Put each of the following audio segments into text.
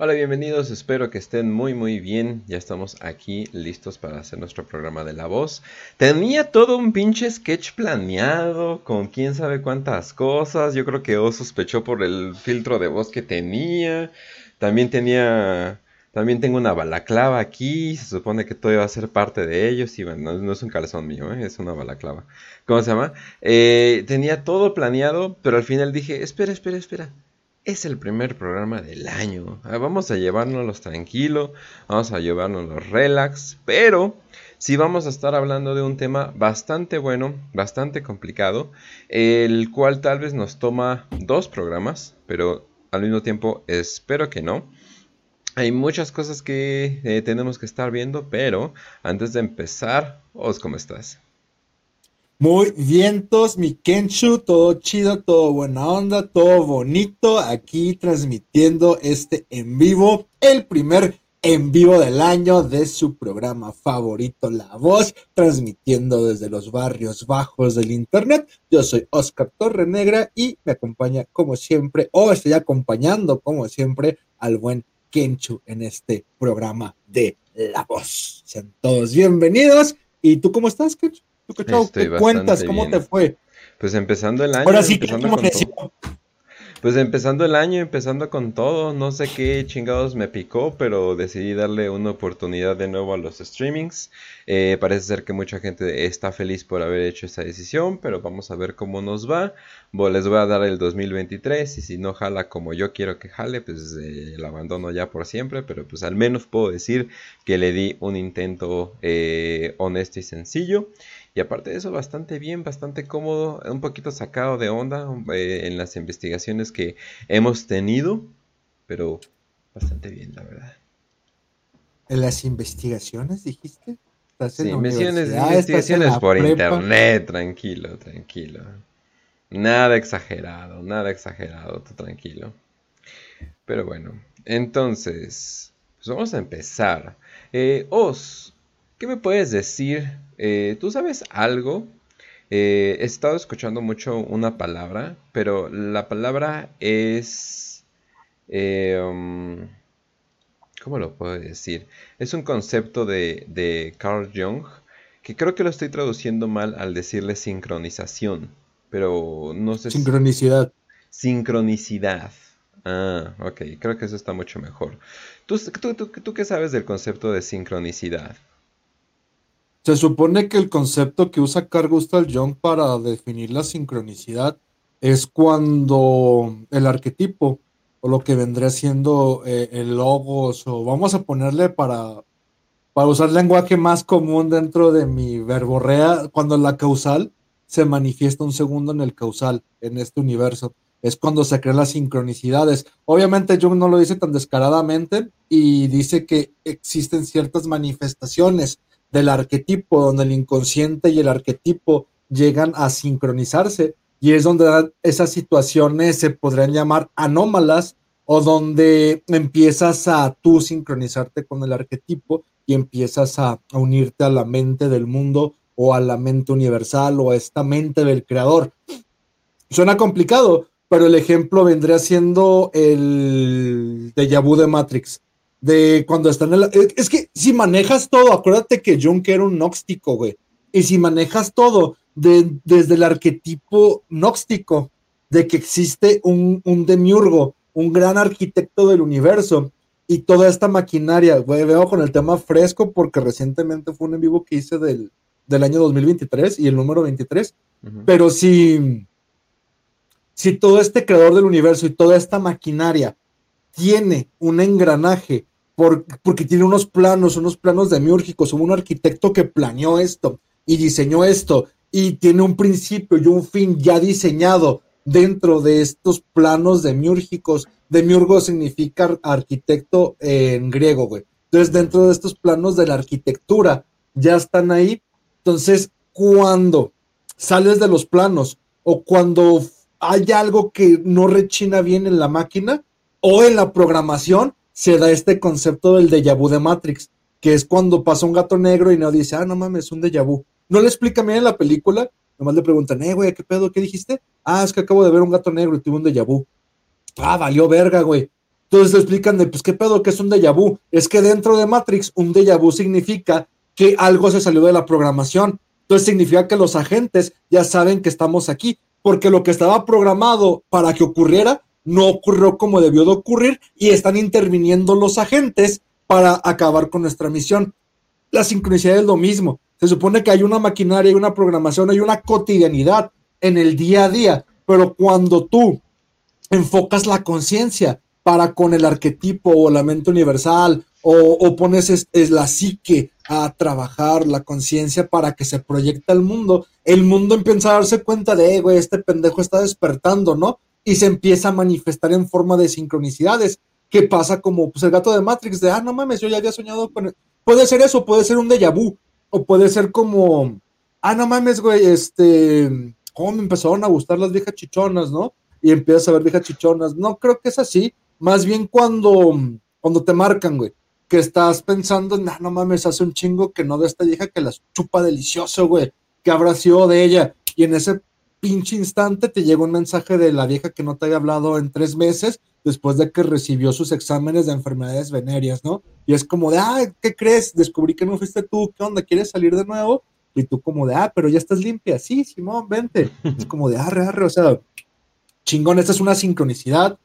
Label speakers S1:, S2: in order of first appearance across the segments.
S1: Hola, bienvenidos, espero que estén muy muy bien. Ya estamos aquí listos para hacer nuestro programa de la voz. Tenía todo un pinche sketch planeado con quién sabe cuántas cosas. Yo creo que O sospechó por el filtro de voz que tenía. También tenía... También tengo una balaclava aquí, se supone que todo iba a ser parte de ellos, y bueno, no, es un calzón mío, ¿eh? es una balaclava. ¿Cómo se llama? Eh, tenía todo planeado, pero al final dije, espera, espera, espera, es el primer programa del año. Ah, vamos a llevárnoslos tranquilo, vamos a llevárnoslos relax, pero sí vamos a estar hablando de un tema bastante bueno, bastante complicado, el cual tal vez nos toma dos programas, pero al mismo tiempo espero que no. Hay muchas cosas que eh, tenemos que estar viendo, pero antes de empezar, Os, ¿cómo estás?
S2: Muy vientos, mi Kenshu, todo chido, todo buena onda, todo bonito. Aquí transmitiendo este en vivo, el primer en vivo del año de su programa favorito, La Voz, transmitiendo desde los barrios bajos del Internet. Yo soy Oscar Torrenegra y me acompaña como siempre, o estoy acompañando como siempre al buen Kenchu en este programa de La Voz. Sean todos bienvenidos. ¿Y tú cómo estás, Kenchu?
S1: ¿Qué cuentas? ¿Cómo te fue? Pues empezando el año.
S2: Ahora sí,
S1: Pues empezando el año, empezando con todo, no sé qué chingados me picó, pero decidí darle una oportunidad de nuevo a los streamings. Eh, parece ser que mucha gente está feliz por haber hecho esa decisión, pero vamos a ver cómo nos va. les voy a dar el 2023 y si no jala como yo quiero que jale, pues eh, lo abandono ya por siempre, pero pues al menos puedo decir que le di un intento eh, honesto y sencillo. Y aparte de eso, bastante bien, bastante cómodo, un poquito sacado de onda eh, en las investigaciones que hemos tenido, pero bastante bien, la verdad.
S2: ¿En las investigaciones dijiste?
S1: sí, investigaciones por internet, tranquilo, tranquilo. Nada exagerado, nada exagerado, tú tranquilo. Pero bueno, entonces, pues vamos a empezar. Eh, Os, ¿qué me puedes decir eh, ¿Tú sabes algo? Eh, he estado escuchando mucho una palabra, pero la palabra es... Eh, um, ¿Cómo lo puedo decir? Es un concepto de, de Carl Jung que creo que lo estoy traduciendo mal al decirle sincronización, pero no sé.
S2: Sincronicidad.
S1: Sincronicidad. Ah, ok, creo que eso está mucho mejor. ¿Tú, tú qué sabes del concepto de sincronicidad?
S2: Se supone que el concepto que usa Carl Gustav Jung para definir la sincronicidad es cuando el arquetipo o lo que vendría siendo eh, el logos o vamos a ponerle para, para usar lenguaje más común dentro de mi verborrea, cuando la causal se manifiesta un segundo en el causal en este universo. Es cuando se crean las sincronicidades. Obviamente Jung no lo dice tan descaradamente y dice que existen ciertas manifestaciones del arquetipo, donde el inconsciente y el arquetipo llegan a sincronizarse y es donde esas situaciones se podrían llamar anómalas o donde empiezas a tú sincronizarte con el arquetipo y empiezas a, unirte a la mente del mundo o a la mente universal o a esta mente del creador. Suena complicado, pero el ejemplo vendría siendo el déjà vu de Matrix de cuando están en la... Es que si manejas todo, acuérdate que Jung era un gnóstico, güey. Y si manejas todo desde el arquetipo gnóstico, de que existe un, un demiurgo, un gran arquitecto del universo, y toda esta maquinaria, güey, veo con el tema fresco porque recientemente fue un en vivo que hice del, del año 2023 y el número 23, pero si, si todo este creador del universo y toda esta maquinaria tiene un engranaje porque tiene unos planos, unos planos demiúrgicos, un arquitecto que planeó esto y diseñó esto y tiene un principio y un fin ya diseñado dentro de estos planos demiúrgicos. Demiurgo significa arquitecto en griego, güey. Entonces, dentro de estos planos de la arquitectura ya están ahí. Entonces, cuando sales de los planos o cuando hay algo que no rechina bien en la máquina o en la programación, se da este concepto del déjà vu de Matrix, que es cuando pasa un gato negro y no dice, ah, no mames, es un déjà vu. No le explica bien en la película, nomás le preguntan, eh, güey, ¿qué pedo? ¿Qué dijiste? Ah, es que acabo de ver un gato negro y tuve un déjà vu. Ah, valió verga, güey. Entonces te explican de, pues, ¿qué pedo? que es un déjà vu? Es que dentro de Matrix, un déjà vu significa que algo se salió de la programación. Entonces significa que los agentes ya saben que estamos aquí, porque lo que estaba programado para que ocurriera no ocurrió como debió de ocurrir y están interviniendo los agentes para acabar con nuestra misión. La sincronicidad es lo mismo. Se supone que hay una maquinaria, hay una programación, hay una cotidianidad en el día a día, pero cuando tú enfocas la conciencia para con el arquetipo o la mente universal o, pones es, la psique a trabajar la conciencia para que se proyecte al mundo, el mundo empieza a darse cuenta de, güey, este pendejo está despertando, ¿no? Y se empieza a manifestar en forma de sincronicidades, que pasa como pues, el gato de Matrix, de, ah, no mames, yo ya había soñado con... Puede ser eso, puede ser un déjà vu, o puede ser como, ah, no mames, güey, este, cómo me empezaron a gustar las viejas chichonas, ¿no? Y empiezas a ver viejas chichonas. No creo que es así, más bien cuando, cuando te marcan, güey, que estás pensando, nah, no mames, hace un chingo que no de esta vieja que las chupa delicioso, güey, que habrá de ella. Y en ese pinche instante te llega un mensaje de la vieja que no te había hablado en tres meses después de que recibió sus exámenes de enfermedades venéreas, ¿no? Y es como de, ah, ¿qué crees? Descubrí que no fuiste tú, ¿qué onda? ¿Quieres salir de nuevo? Y tú como de, ah, pero ya estás limpia, sí, Simón, vente. Es como de, arre, arre, o sea, chingón, esta es una sincronicidad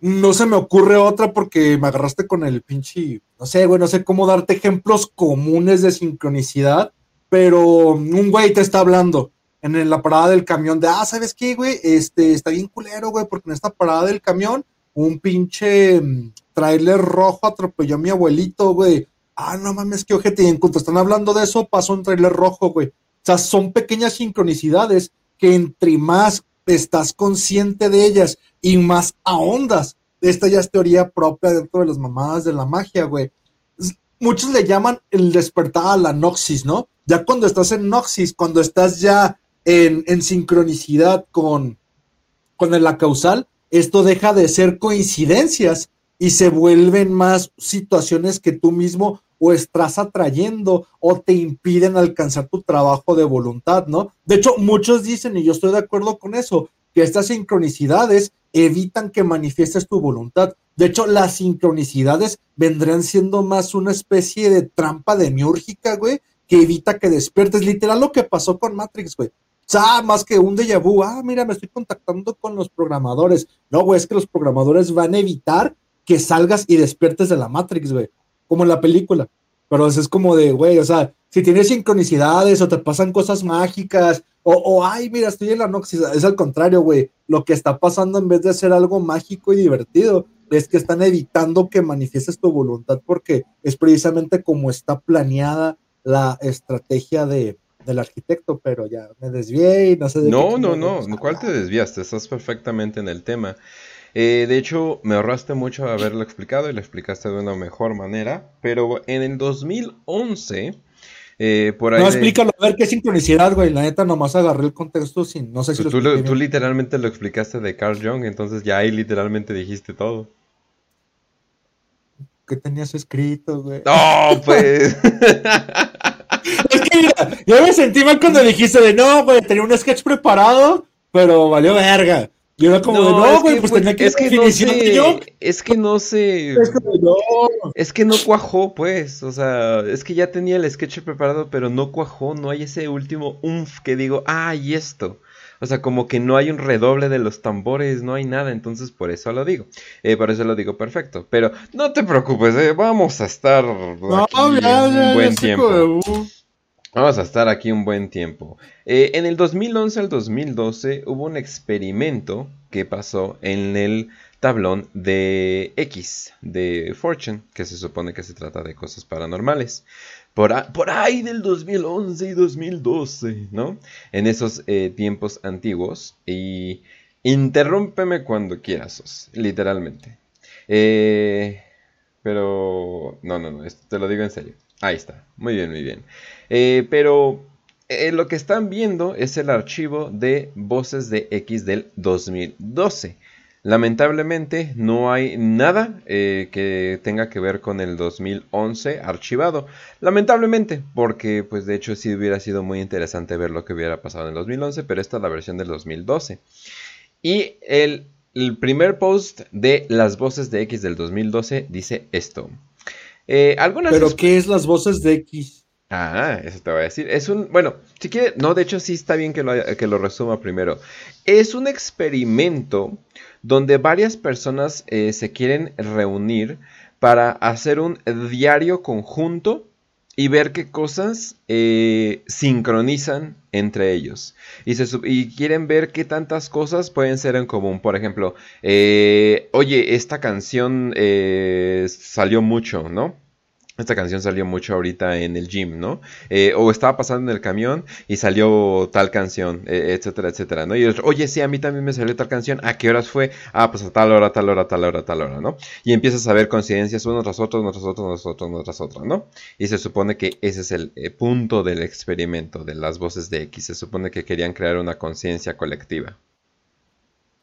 S2: no se me ocurre otra porque me agarraste con el pinche, no sé, güey, no sé cómo darte ejemplos comunes de sincronicidad, pero un güey te está hablando en la parada del camión de, ah, ¿sabes qué, güey? Este, está bien culero, güey, porque en esta parada del camión un pinche mm, trailer rojo atropelló a mi abuelito, güey. Ah, no mames, qué ojete. Y en cuanto están hablando de eso, pasó un trailer rojo, güey. O sea, son pequeñas sincronicidades que entre más estás consciente de ellas y más ahondas. Esta ya es teoría propia dentro de las mamadas de la magia, güey. Muchos le llaman el despertar a la noxis, ¿no? Ya cuando estás en noxis, cuando estás ya en, sincronicidad con, con la causal, esto deja de ser coincidencias y se vuelven más situaciones que tú mismo o estás atrayendo o te impiden alcanzar tu trabajo de voluntad, ¿no? De hecho, muchos dicen, y yo estoy de acuerdo con eso, que estas sincronicidades evitan que manifiestes tu voluntad. De hecho, las sincronicidades vendrían siendo más una especie de trampa demiúrgica, güey, que evita que despiertes. Literal lo que pasó con Matrix, güey. Sea, más que un déjà vu, ah, mira, me estoy contactando con los programadores. No, güey, es que los programadores van a evitar que salgas y despiertes de la Matrix, güey. Como en la película. Pero es como de, güey, o sea, si tienes sincronicidades o te pasan cosas mágicas, o, o ay, mira, estoy en la noxis, es al contrario, güey. Lo que está pasando en vez de ser algo mágico y divertido, es que están evitando que manifiestes tu voluntad porque es precisamente como está planeada la estrategia de, del arquitecto, pero ya me desvié y no sé
S1: de No, no, no, ¿cuál te desviaste? Estás perfectamente en el tema. Eh, de hecho, me ahorraste mucho haberlo explicado y lo explicaste de una mejor manera, pero en el 2011 eh, por ahí
S2: no, explícalo, a ver qué sincronicidad, güey. La neta, nomás agarré el contexto sin. No sé si
S1: pues tú, tú, literalmente lo explicaste de Carl Jung, entonces ya ahí literalmente dijiste todo.
S2: ¿Qué tenías escrito, güey?
S1: No, pues.
S2: es que mira, yo me sentí mal cuando dijiste de no, güey, tenía un sketch preparado, pero valió verga. Y era como no, de no, güey, pues, tenía que
S1: es que no sé, Es que no sé. Es que no. Es que no cuajó, pues. O sea, es que ya tenía el sketch preparado, pero no cuajó. No hay ese último umf que digo, ah, y esto. O sea, como que no hay un redoble de los tambores, no hay nada, entonces por eso lo digo. Eh, por eso lo digo perfecto. Pero no te preocupes, eh, vamos a estar no, un buen tiempo. Vamos a estar aquí un buen tiempo. Eh, en el 2011 al 2012 hubo un experimento que pasó en el tablón de X de Fortune, que se supone que se trata de cosas paranormales. Por, ahí del 2011 y 2012, ¿no? En esos eh, tiempos antiguos. Y interrúmpeme cuando quieras, literalmente. Eh, pero... No, no, no, esto te lo digo en serio. Ahí está, muy bien, muy bien. Eh, pero eh, lo que están viendo es el archivo de voces de X del 2012. Lamentablemente no hay nada eh, que tenga que ver con el 2011 archivado. Lamentablemente, porque pues de hecho sí hubiera sido muy interesante ver lo que hubiera pasado en el 2011, pero esta es la versión del 2012. Y el el primer post de las voces de X del 2012 dice esto. Eh, algunas
S2: ¿Pero qué es las voces de X?
S1: Ah, eso te voy a decir. Es un, bueno, si quiere, no, de hecho sí está bien que lo, que lo resuma primero. Es un experimento donde varias personas eh, se quieren reunir para hacer un diario conjunto y ver qué cosas eh, sincronizan entre ellos. Y, se, y, quieren ver qué tantas cosas pueden ser en común. Por ejemplo, eh, oye, esta canción salió mucho, ¿no? Esta canción salió mucho ahorita en el gym, ¿no? Eh, o estaba pasando en el camión y salió tal canción, eh, etcétera, etcétera, ¿no? Y oye, sí, a mí también me salió tal canción. ¿A qué horas fue? Ah, pues a tal hora, tal hora, tal hora, tal hora, ¿no? Y empiezas a ver coincidencias uno tras otro, uno tras otro, tras otro, uno tras otro, ¿no? Y se supone que ese es el eh, punto del experimento de las voces de X. Se supone que querían crear una conciencia colectiva.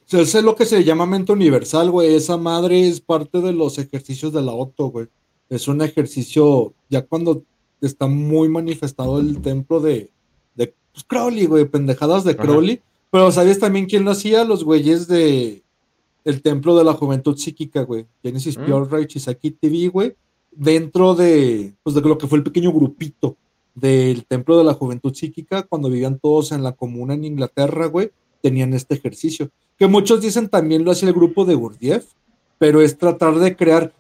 S2: Eso es lo que se llama mente universal, güey. Esa madre es parte de los ejercicios de la auto, güey es un ejercicio, ya cuando está muy manifestado el templo de, de pues, Crowley, güey, pendejadas de Crowley. Pero ¿sabes también quién lo hacía? Los güeyes de el templo de la juventud psíquica, güey. Genesis mm. Pure Right, Chisaki TV, güey. Dentro de, pues, de lo que fue el pequeño grupito del templo de la juventud psíquica, cuando vivían todos en la comuna en Inglaterra, güey, tenían este ejercicio. Que muchos dicen también lo hace el grupo de Gurdjieff, pero es tratar de crear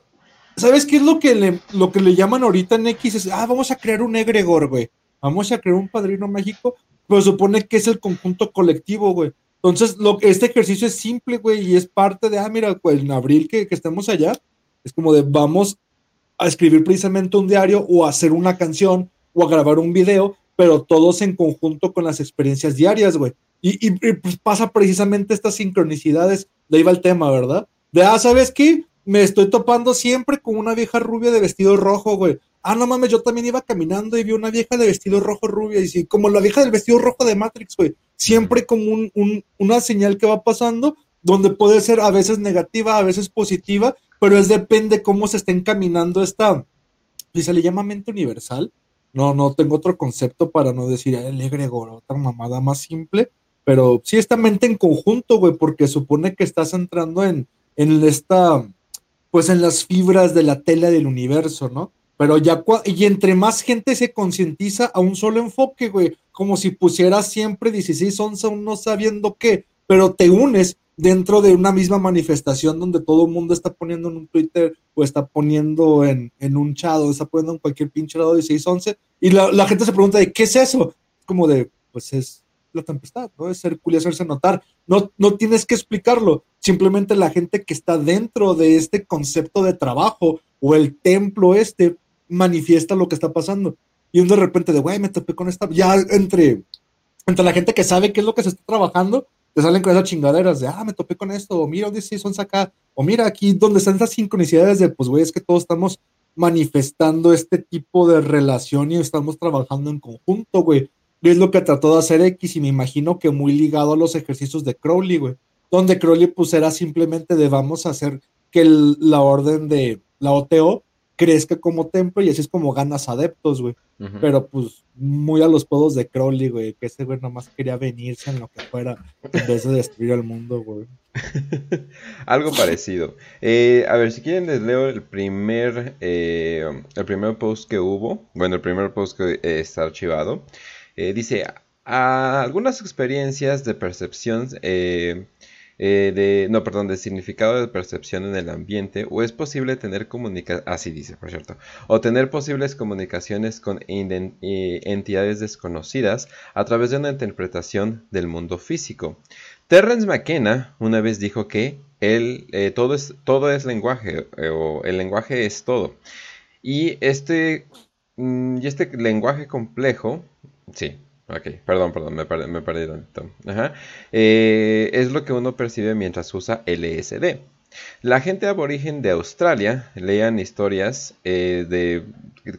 S2: ¿Sabes qué es lo que le, lo que le llaman ahorita en X? Es, ah, vamos a crear un egregor, güey. Vamos a crear un padrino mágico, pero supone que es el conjunto colectivo, güey. Entonces, lo, este ejercicio es simple, güey, y es parte de, ah, mira, pues, en abril que, que estemos allá, es como de, vamos a escribir precisamente un diario o a hacer una canción o a grabar un video, pero todos en conjunto con las experiencias diarias, güey. Y, y, pues pasa precisamente estas sincronicidades, de ahí va el tema, ¿verdad? De, ah, ¿sabes qué? Me estoy topando siempre con una vieja rubia de vestido rojo, güey. Ah, no mames, yo también iba caminando y vi una vieja de vestido rojo rubia. Y sí, como la vieja del vestido rojo de Matrix, güey. Siempre como un, una señal que va pasando, donde puede ser a veces negativa, a veces positiva, pero es depende cómo se está encaminando esta. Y se le llama mente universal. No, no tengo otro concepto para no decir el egregor, otra mamada más simple. Pero sí, esta mente en conjunto, güey, porque supone que estás entrando en, en esta pues en las fibras de la tela del universo, ¿no? Pero ya, y entre más gente se concientiza a un solo enfoque, güey, como si pusieras siempre 16, 11, no sabiendo qué, pero te unes dentro de una misma manifestación donde todo el mundo está poniendo en un Twitter o está poniendo en, en un chat o está poniendo en cualquier pinche lado 16, 11, y la, la gente se pregunta de qué es eso, como de, pues es la tempestad, ¿no? Es ser y hacerse notar. No, no tienes que explicarlo. Simplemente la gente que está dentro de este concepto de trabajo o el templo este manifiesta lo que está pasando. Y de repente de, güey, me topé con esta. Ya entre, entre la gente que sabe qué es lo que se está trabajando, te salen con esas chingaderas de, ah, me topé con esto, o mira, sí son acá, o mira aquí donde están esas sincronicidades de, pues, güey, es que todos estamos manifestando este tipo de relación y estamos trabajando en conjunto, güey es lo que trató de hacer X y me imagino que muy ligado a los ejercicios de Crowley, güey. Donde Crowley pues era simplemente de vamos a hacer que la orden de la OTO crezca como templo y así es como ganas adeptos, güey. Pero pues muy a los podos de Crowley, güey, que ese güey nomás quería venirse en lo que fuera en vez de destruir el mundo, güey.
S1: Algo parecido. Eh, a ver, si quieren les leo el primer, eh, el primer post que hubo. Bueno, el primer post que está archivado. Eh, dice, algunas experiencias de percepción, eh, eh, de, no, perdón, de significado de percepción en el ambiente, o es posible tener comunicación, así dice, por cierto, o tener posibles comunicaciones con entidades desconocidas a través de una interpretación del mundo físico. Terrence McKenna una vez dijo que el, todo, es, todo es lenguaje, o el lenguaje es todo. Y este, mm, y este lenguaje complejo Sí, ok, perdón, perdón, me, perdí, me perdí Ajá. Eh, es lo que uno percibe mientras usa LSD. La gente aborigen de Australia leían historias eh, de,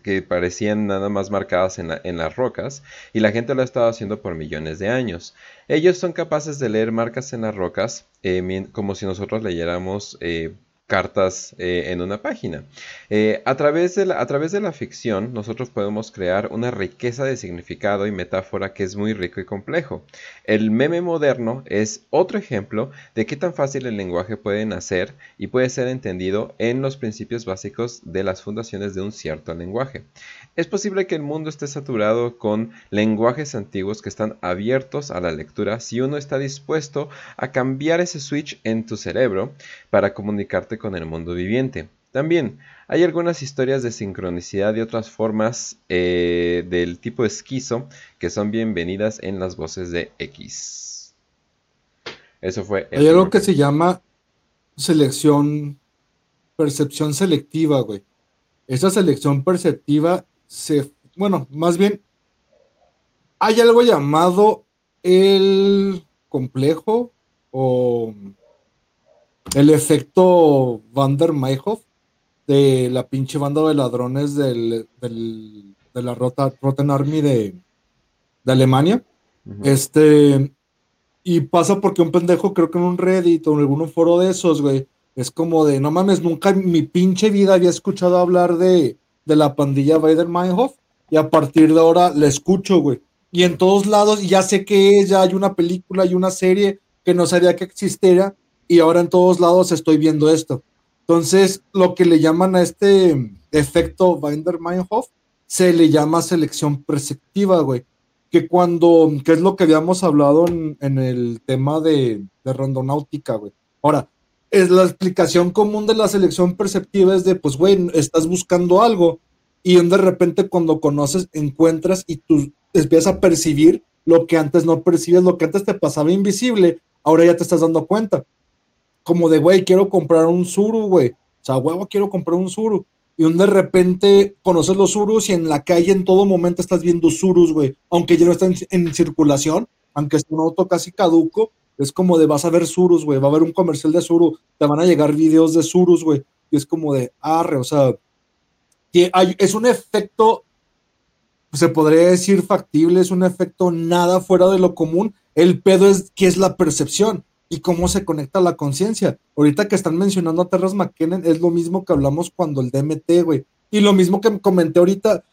S1: que parecían nada más marcadas en, en, las rocas y la gente lo ha estado haciendo por millones de años. Ellos son capaces de leer marcas en las rocas eh, como si nosotros leyéramos cartas eh, en una página. Eh, a, través de la, a través de la ficción, nosotros podemos crear una riqueza de significado y metáfora que es muy rico y complejo. El meme moderno es otro ejemplo de qué tan fácil el lenguaje puede nacer y puede ser entendido en los principios básicos de las fundaciones de un cierto lenguaje. Es posible que el mundo esté saturado con lenguajes antiguos que están abiertos a la lectura si uno está dispuesto a cambiar ese switch en tu cerebro para comunicarte con el mundo viviente. También hay algunas historias de sincronicidad y otras formas eh, del tipo esquizo que son bienvenidas en las voces de X. Eso fue.
S2: Hay algo que se llama selección, percepción selectiva, güey. Esa selección perceptiva se, bueno, más bien, hay algo llamado el complejo o el efecto Van der Mayhoff de la pinche banda de ladrones del, de la Rota, Rotten Army de, de Alemania. Este, y pasa porque un pendejo, creo que en un Reddit o en algún foro de esos, güey, es como de, no mames, nunca en mi pinche vida había escuchado hablar de, de la pandilla Bader Meinhof y a partir de ahora la escucho, güey. Y en todos lados, ya sé que ya hay una película y una serie que no sabía que existiera y ahora en todos lados estoy viendo esto. Entonces, lo que le llaman a este efecto Binder-Meinhof se le llama selección perceptiva, güey. Que cuando, que es lo que habíamos hablado en, el tema de, de rondonáutica, güey. Ahora, es la explicación común de la selección perceptiva es de, pues, güey, estás buscando algo y de repente cuando conoces, encuentras y tú empiezas a percibir lo que antes no percibes, lo que antes te pasaba invisible, ahora ya te estás dando cuenta como de, güey, quiero comprar un Suru, güey. O sea, huevo, quiero comprar un Suru. Y un de repente conoces los Surus y en la calle en todo momento estás viendo Surus, güey. Aunque ya no están en, circulación, aunque es un auto casi caduco, es como de vas a ver Surus, güey. Va a haber un comercial de Suru, te van a llegar videos de Surus, güey. Y es como de arre, o sea, que es un efecto, se podría decir factible, es un efecto nada fuera de lo común. El pedo es que es la percepción y cómo se conecta la conciencia. Ahorita que están mencionando a Terras McKinnon, es lo mismo que hablamos cuando el DMT, güey. Y lo mismo que comenté ahorita,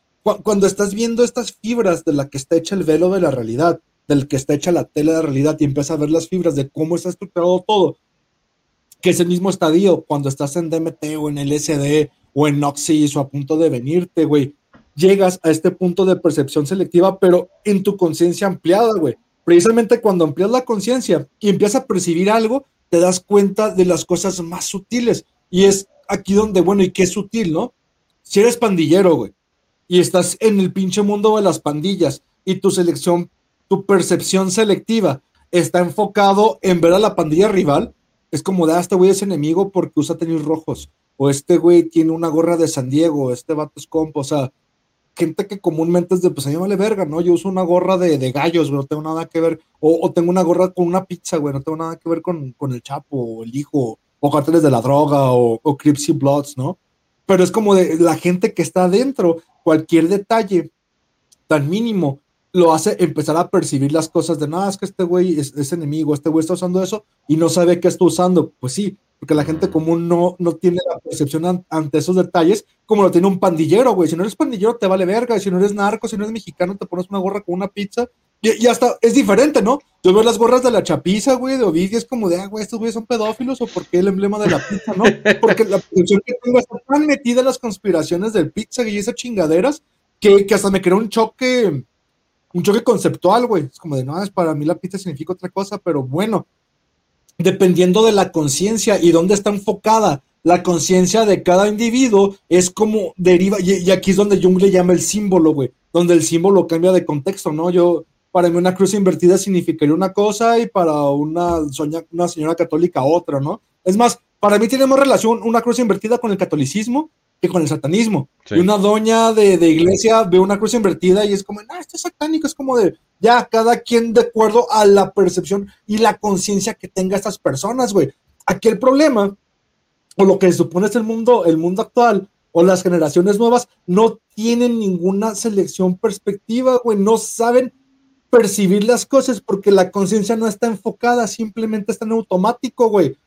S2: cuando estás viendo estas fibras de la que está hecha el velo de la realidad, del que está hecha la tela de la realidad, y empiezas a ver las fibras de cómo está estructurado todo, que es el mismo estadio cuando estás en DMT o en LSD o en Oxys o a punto de venirte, güey. Llegas a este punto de percepción selectiva, pero en tu conciencia ampliada, güey precisamente cuando amplias la conciencia y empiezas a percibir algo, te das cuenta de las cosas más sutiles. Y es aquí donde, bueno, ¿y qué es sutil, no? Si eres pandillero, güey, y estás en el pinche mundo de las pandillas y tu selección, tu percepción selectiva está enfocado en ver a la pandilla rival, es como de, ah, este güey es enemigo porque usa tenis rojos, o este güey tiene una gorra de San Diego, este vato es compo, o sea, gente que comúnmente es de, pues a mí vale verga, ¿no? Yo uso una gorra de, de gallos, güey, no tengo nada que ver, o, tengo una gorra con una pizza, güey, no tengo nada que ver con, con el Chapo, o el hijo, o carteles de la droga, o, o Crips Bloods, ¿no? Pero es como de la gente que está adentro, cualquier detalle tan mínimo lo hace empezar a percibir las cosas de, nada, es que este güey es, es enemigo, este güey está usando eso y no sabe qué está usando. Pues sí, porque la gente común no, no tiene la percepción ante esos detalles como lo tiene un pandillero, güey. Si no eres pandillero, te vale verga. Si no eres narco, si no eres mexicano, te pones una gorra con una pizza. Y, hasta es diferente, ¿no? Yo veo las gorras de la chapiza, güey, de Ovidio, es como de, ah, güey, estos güeyes son pedófilos o por qué el emblema de la pizza, ¿no? Porque la percepción que tengo está tan metida en las conspiraciones del pizza y esas chingaderas que, que hasta me creó un choque, un choque conceptual, güey. Es como de, no, es para mí la pizza significa otra cosa, pero bueno, dependiendo de la conciencia y dónde está enfocada la conciencia de cada individuo, es como deriva, y, aquí es donde Jung le llama el símbolo, güey, donde el símbolo cambia de contexto, ¿no? Yo, para mí una cruz invertida significaría una cosa y para una, una señora católica otra, ¿no? Es más, para mí tiene más relación una cruz invertida con el catolicismo que con el satanismo. Y una doña de, iglesia ve una cruz invertida y es como, no, esto es satánico, es como de, ya, cada quien de acuerdo a la percepción y la conciencia que tenga estas personas, güey. Aquí el problema, o lo que se supone es el mundo, el mundo actual, o las generaciones nuevas, no tienen ninguna selección perspectiva, güey, no saben percibir las cosas porque la conciencia no está enfocada, simplemente está en automático, güey.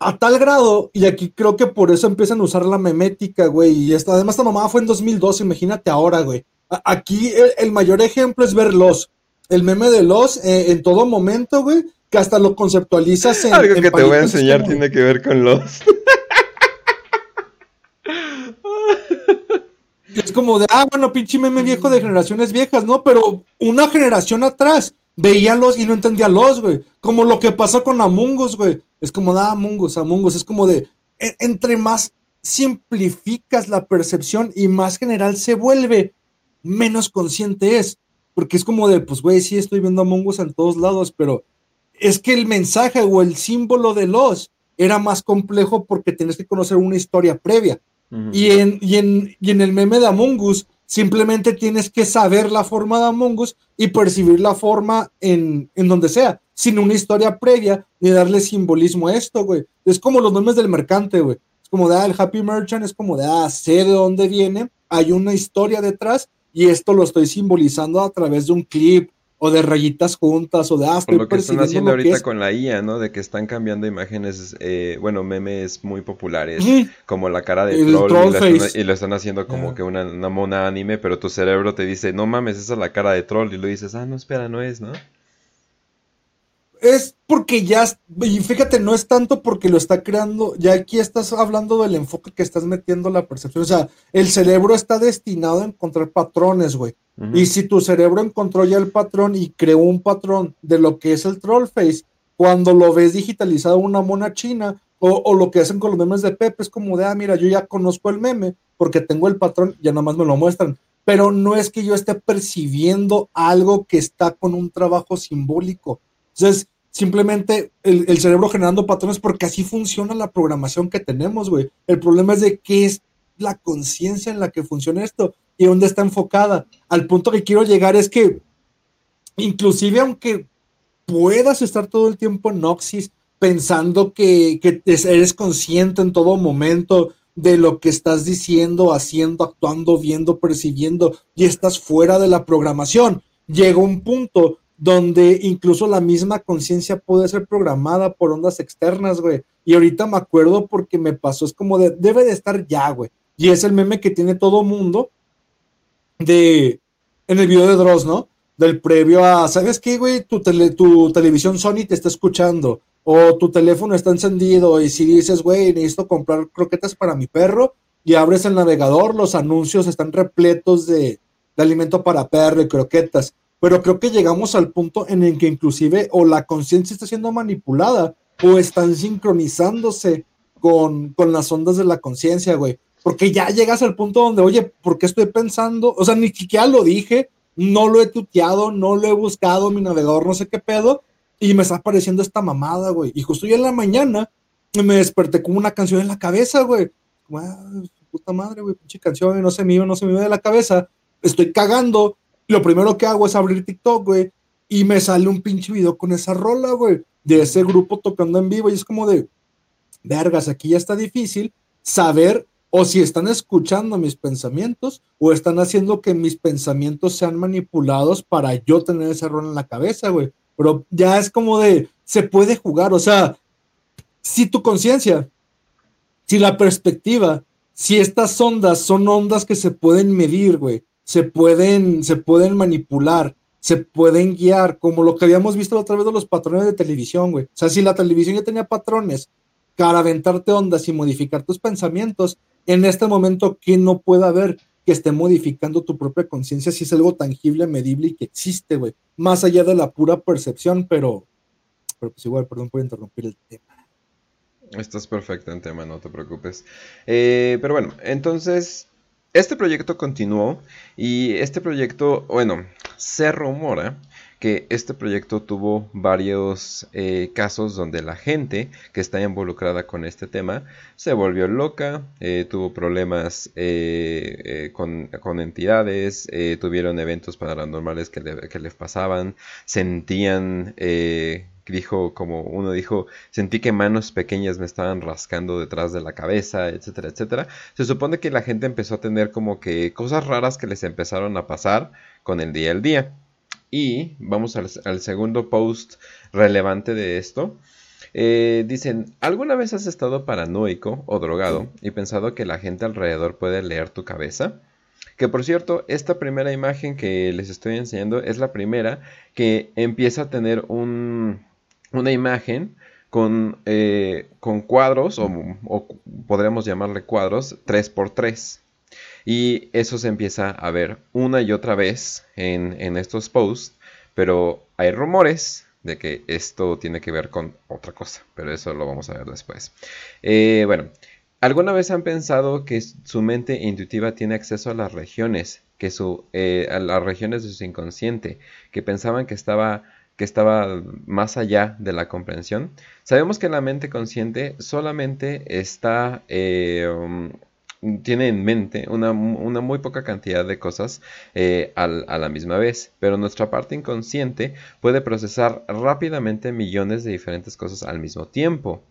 S2: A tal grado, y aquí creo que por eso empiezan a usar la memética, güey. Y esta, además, esta mamada fue en 2012, imagínate ahora, güey. Aquí el, mayor ejemplo es ver Los. El meme de Los eh, en todo momento, güey, que hasta lo conceptualizas
S1: en. Algo que te voy a enseñar tiene que ver con Los.
S2: es como de, ah, bueno, pinche meme viejo de generaciones viejas, ¿no? Pero una generación atrás veía los y no entendía los, güey. Como lo que pasó con Among Us, güey. Es como, da ah, Among Us, Among Us. Es como de, e, entre más simplificas la percepción y más general se vuelve, menos consciente es. Porque es como de, pues, güey, sí estoy viendo Among Us en todos lados, pero es que el mensaje o el símbolo de los era más complejo porque tenés que conocer una historia previa. y, en, y, en, y en el meme de Among Us, simplemente tienes que saber la forma de Among Us y percibir la forma en, en donde sea, sin una historia previa ni darle simbolismo a esto, güey. Es como los memes del mercante, güey. Es como de, ah, el Happy Merchant es como de, ah, sé de dónde viene, hay una historia detrás y esto lo estoy simbolizando a través de un clip o de rayitas juntas o de ah,
S1: lo que están haciendo ahorita con la IA, ¿no? De que están cambiando imágenes, eh, bueno, memes muy populares, como la cara de troll, y, lo están, haciendo como que una, una, mona anime, pero tu cerebro te dice, no mames, esa es la cara de troll, y lo dices, ah, no, espera, no es, ¿no?
S2: Es porque ya, y fíjate, no es tanto porque lo está creando, ya aquí estás hablando del enfoque que estás metiendo la percepción, o sea, el cerebro está destinado a encontrar patrones, güey. Y si tu cerebro encontró ya el patrón y creó un patrón de lo que es el troll face, cuando lo ves digitalizado una mona china, o, o, lo que hacen con los memes de Pepe, es como de, ah, mira, yo ya conozco el meme, porque tengo el patrón, ya nada más me lo muestran. Pero no es que yo esté percibiendo algo que está con un trabajo simbólico entonces, simplemente el, cerebro generando patrones porque así funciona la programación que tenemos, güey. El problema es de qué es la conciencia en la que funciona esto y dónde está enfocada. Al punto que quiero llegar es que, inclusive aunque puedas estar todo el tiempo en Oxys pensando que, que eres consciente en todo momento de lo que estás diciendo, haciendo, actuando, viendo, percibiendo y estás fuera de la programación, llega un punto donde incluso la misma conciencia puede ser programada por ondas externas, güey. Y ahorita me acuerdo porque me pasó, es como de, debe de estar ya, güey. Y es el meme que tiene todo mundo de, en el video de Dross, ¿no? Del previo a, ¿sabes qué, güey? Tu, tu televisión Sony te está escuchando. O tu teléfono está encendido y si dices, güey, necesito comprar croquetas para mi perro y abres el navegador, los anuncios están repletos de, de alimento para perro y croquetas pero creo que llegamos al punto en el que inclusive o la conciencia está siendo manipulada o están sincronizándose con, con las ondas de la conciencia, güey. Porque ya llegas al punto donde, oye, ¿por qué estoy pensando? O sea, ni siquiera lo dije, no lo he tuteado, no lo he buscado, mi navegador, no sé qué pedo, y me está apareciendo esta mamada, güey. Y justo ya en la mañana me desperté con una canción en la cabeza, güey. Como, ah, puta madre, güey, pinche canción, no se me iba, no se me iba de la cabeza. Estoy cagando, lo primero que hago es abrir TikTok, güey, y me sale un pinche video con esa rola, güey, de ese grupo tocando en vivo, y es como de, vergas, aquí ya está difícil saber o si están escuchando mis pensamientos o están haciendo que mis pensamientos sean manipulados para yo tener esa rola en la cabeza, güey. Pero ya es como de, se puede jugar, o sea, si tu conciencia, si la perspectiva, si estas ondas son ondas que se pueden medir, güey, se pueden, se pueden manipular, se pueden guiar, como lo que habíamos visto a través de los patrones de televisión, güey. O sea, si la televisión ya tenía patrones para aventarte ondas y modificar tus pensamientos, en este momento, ¿quién no puede haber que esté modificando tu propia conciencia si es algo tangible, medible y que existe, güey? Más allá de la pura percepción, pero, pero pues igual, perdón por interrumpir el tema.
S1: Estás perfecto en tema, no te preocupes. Eh, pero bueno, entonces este proyecto continuó y este proyecto, bueno, se rumora que este proyecto tuvo varios eh, casos donde la gente que está involucrada con este tema se volvió loca, eh, tuvo problemas eh, con, entidades, tuvieron eventos paranormales que, que les pasaban, sentían dijo, como uno dijo, sentí que manos pequeñas me estaban rascando detrás de la cabeza, etcétera, etcétera. Se supone que la gente empezó a tener como que cosas raras que les empezaron a pasar con el día al día. Y vamos al, segundo post relevante de esto. Eh, dicen, ¿alguna vez has estado paranoico o drogado y pensado que la gente alrededor puede leer tu cabeza? Que por cierto, esta primera imagen que les estoy enseñando es la primera que empieza a tener un, una imagen con, eh, con cuadros, o, podríamos llamarle cuadros, 3x3. Y eso se empieza a ver una y otra vez en, en estos posts, pero hay rumores de que esto tiene que ver con otra cosa, pero eso lo vamos a ver después. Eh, bueno, ¿alguna vez han pensado que su mente intuitiva tiene acceso a las regiones, que su, eh, a las regiones de su inconsciente, que pensaban que estaba que estaba más allá de la comprensión. Sabemos que la mente consciente solamente está eh, tiene en mente una, muy poca cantidad de cosas eh, a la misma vez, pero nuestra parte inconsciente puede procesar rápidamente millones de diferentes cosas al mismo tiempo.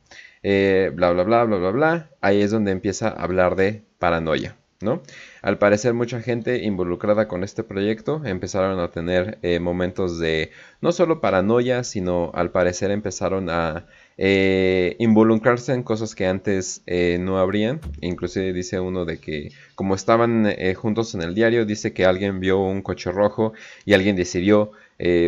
S1: Eh, bla, bla, bla, bla, bla, bla. Ahí es donde empieza a hablar de paranoia. ¿No? Al parecer mucha gente involucrada con este proyecto empezaron a tener eh, momentos de no solo paranoia, sino al parecer empezaron a eh, involucrarse en cosas que antes eh, no habrían. Inclusive dice uno de que como estaban eh, juntos en el diario, dice que alguien vio un coche rojo y alguien decidió,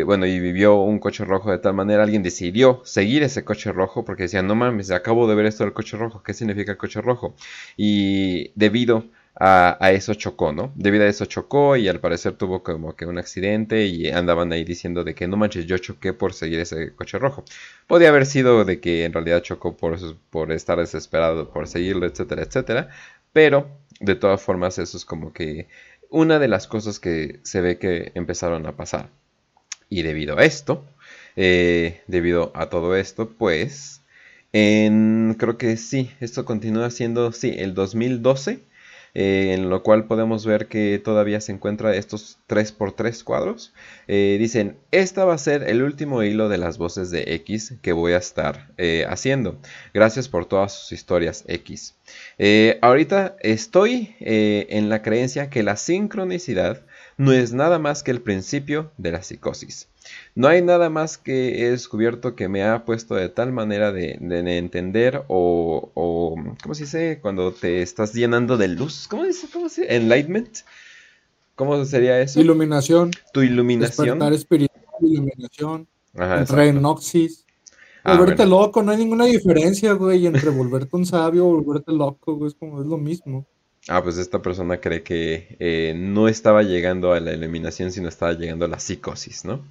S1: bueno, y vivió un coche rojo de tal manera, alguien decidió seguir ese coche rojo porque decía, no mames, acabo de ver esto del coche rojo, ¿qué significa el coche rojo? Y debido a, eso chocó, ¿no? Debido a eso chocó y al parecer tuvo como que un accidente y andaban ahí diciendo de que no manches, yo choqué por seguir ese coche rojo. Podía haber sido de que en realidad chocó por, por estar desesperado por seguirlo, etcétera, etcétera. Pero de todas formas eso es como que una de las cosas que se ve que empezaron a pasar. Y debido a esto, eh, debido a todo esto, pues, en, creo que sí, esto continúa siendo, sí, el 2012 eh, en lo cual podemos ver que todavía se encuentra estos 3x3 cuadros. Eh, dicen, esta va a ser el último hilo de las voces de X que voy a estar eh, haciendo. Gracias por todas sus historias X. ahorita estoy en la creencia que la sincronicidad no es nada más que el principio de la psicosis. No hay nada más que he descubierto que me ha puesto de tal manera de, entender o, ¿cómo se dice? Cuando te estás llenando de luz. ¿Cómo dice? ¿Cómo se dice? Enlightenment. ¿Cómo sería eso?
S2: Iluminación.
S1: Tu iluminación.
S2: Despertar espiritual, iluminación. Ajá, Renoxis. Ah, volverte loco, no hay ninguna diferencia, güey, entre volverte un sabio o volverte loco, güey, es como es lo mismo.
S1: Ah, pues esta persona cree que eh, no estaba llegando a la iluminación, sino estaba llegando a la psicosis, ¿no?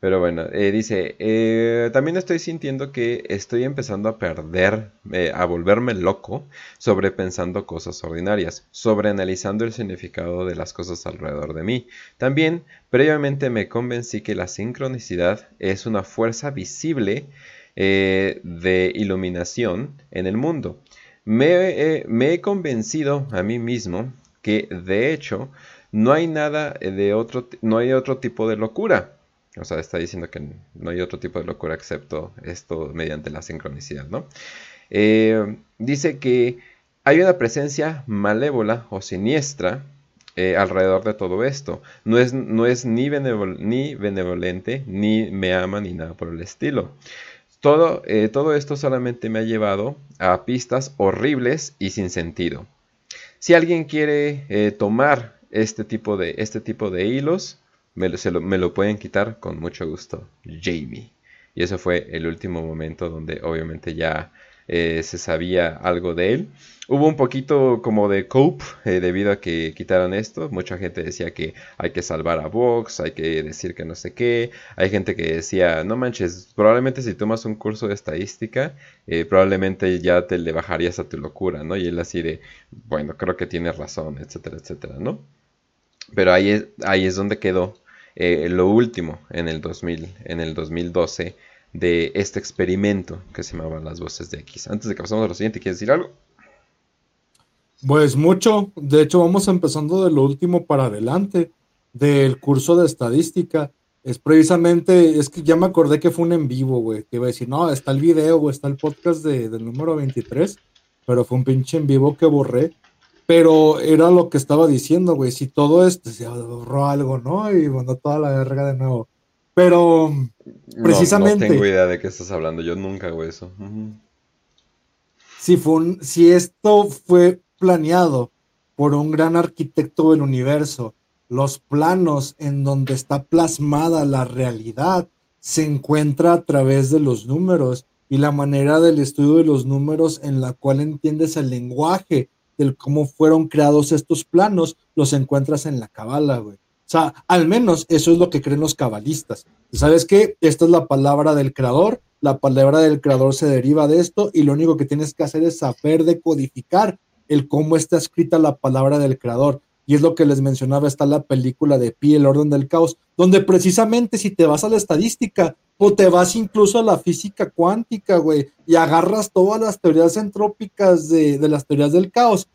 S1: Pero bueno, eh, dice, eh, también estoy sintiendo que estoy empezando a perder, eh, a volverme loco sobre pensando cosas ordinarias, sobre analizando el significado de las cosas alrededor de mí. También, previamente me convencí que la sincronicidad es una fuerza visible de iluminación en el mundo. Me, me he convencido a mí mismo que, de hecho, no hay nada de otro, no hay otro tipo de locura o sea, está diciendo que no hay otro tipo de locura excepto esto mediante la sincronicidad, ¿no? Eh, dice que hay una presencia malévola o siniestra eh, alrededor de todo esto. No es, no es ni, benevolente, ni me ama, ni nada por el estilo. Todo, eh, todo esto solamente me ha llevado a pistas horribles y sin sentido. Si alguien quiere tomar este tipo, de, este tipo de hilos, me, lo, pueden quitar con mucho gusto. Jamie. Y eso fue el último momento donde obviamente ya eh, se sabía algo de él. Hubo un poquito como de cope eh, debido a que quitaron esto. Mucha gente decía que hay que salvar a Vox, hay que decir que no sé qué. Hay gente que decía, no manches, probablemente si tomas un curso de estadística, eh, probablemente ya te le bajarías a tu locura, ¿no? Y él así de, bueno, creo que tienes razón, etcétera, etcétera, ¿no? Pero ahí es, ahí es donde quedó eh, lo último en el, 2000, en el 2012 de este experimento que se llamaba Las Voces de X. Antes de que pasemos a lo siguiente, ¿quieres decir algo?
S2: Pues mucho. De hecho, vamos empezando de lo último para adelante, del curso de estadística. Es precisamente, es que ya me acordé que fue un en vivo, güey. Que iba a decir, no, está el video, o está el podcast de, del número 23, pero fue un pinche en vivo que borré pero era lo que estaba diciendo, güey. Si todo esto se ahorró algo, ¿no? Y mandó toda la verga de nuevo. Pero. Precisamente.
S1: No, tengo idea de qué estás hablando, yo nunca hago eso.
S2: si, fue si esto fue planeado por un gran arquitecto del universo, los planos en donde está plasmada la realidad se encuentra a través de los números y la manera del estudio de los números en la cual entiendes el lenguaje del cómo fueron creados estos planos, los encuentras en la cabala, güey. O sea, al menos eso es lo que creen los cabalistas. ¿Sabes qué? Esta es la palabra del creador, la palabra del creador se deriva de esto y lo único que tienes que hacer es saber decodificar el cómo está escrita la palabra del creador. Y es lo que les mencionaba, está la película de Pi, el orden del caos, donde precisamente si te vas a la estadística o te vas incluso a la física cuántica, güey, y agarras todas las teorías entrópicas de, de las teorías del caos,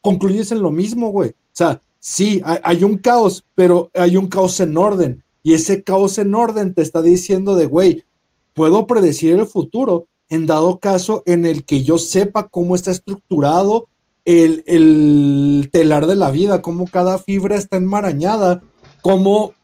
S2: concluyes en lo mismo, güey. O sea, sí, hay, un caos, pero hay un caos en orden. Y ese caos en orden te está diciendo de, güey, puedo predecir el futuro en dado caso en el que yo sepa cómo está estructurado el, telar de la vida, cómo cada fibra está enmarañada, cómo,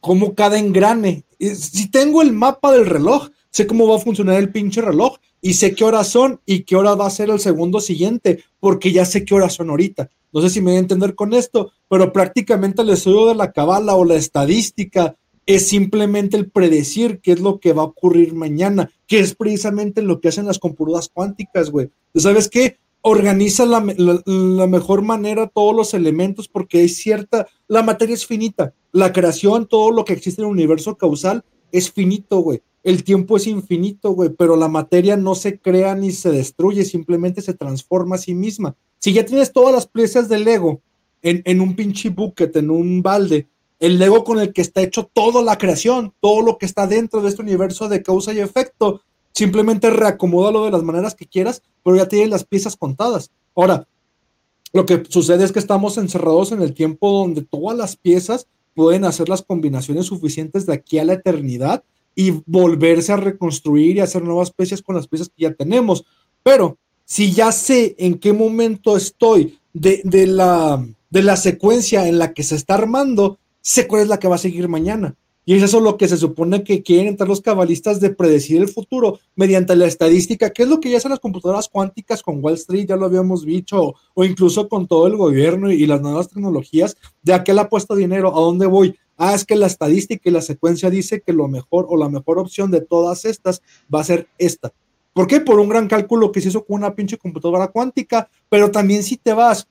S2: cómo cada engrane. Si tengo el mapa del reloj, sé cómo va a funcionar el pinche reloj y sé qué horas son y qué hora va a ser el segundo siguiente, porque ya sé qué horas son ahorita. No sé si me voy a entender con esto, pero prácticamente el estudio de la cabala o la estadística es simplemente el predecir qué es lo que va a ocurrir mañana, que es precisamente lo que hacen las computadoras cuánticas, güey. ¿Sabes qué? Organiza la, la, mejor manera todos los elementos porque es cierta, la materia es finita, la creación, todo lo que existe en el universo causal es finito, güey. El tiempo es infinito, güey, pero la materia no se crea ni se destruye, simplemente se transforma a sí misma. Si ya tienes todas las piezas del Lego en, en un pinche bucket, en un balde, el Lego con el que está hecho toda la creación, todo lo que está dentro de este universo de causa y efecto, simplemente reacomódalo de las maneras que quieras, pero ya tienes las piezas contadas. Ahora, lo que sucede es que estamos encerrados en el tiempo donde todas las piezas pueden hacer las combinaciones suficientes de aquí a la eternidad y volverse a reconstruir y hacer nuevas piezas con las piezas que ya tenemos. Pero si ya sé en qué momento estoy de, la, de la secuencia en la que se está armando, sé cuál es la que va a seguir mañana. Y es eso lo que se supone que quieren entrar los cabalistas de predecir el futuro mediante la estadística, que es lo que ya hacen las computadoras cuánticas con Wall Street, ya lo habíamos dicho, o, incluso con todo el gobierno y, las nuevas tecnologías, de a qué le puesto dinero, a dónde voy. Ah, es que la estadística y la secuencia dice que lo mejor o la mejor opción de todas estas va a ser esta. ¿Por qué? Por un gran cálculo que se hizo con una pinche computadora cuántica, pero también si te vas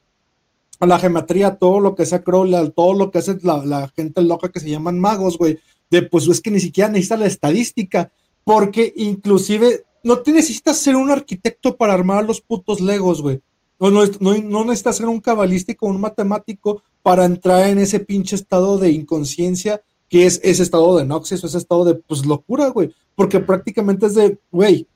S2: a la geometría, todo lo que sea Crowley, todo lo que hace la, gente loca que se llaman magos, güey, de pues es que ni siquiera necesitas la estadística, porque inclusive no te necesitas ser un arquitecto para armar los putos legos, güey. No, no, no, necesitas ser un cabalístico un matemático para entrar en ese pinche estado de inconsciencia que es ese estado de noxis o ese estado de pues locura, güey. Porque prácticamente es de, güey,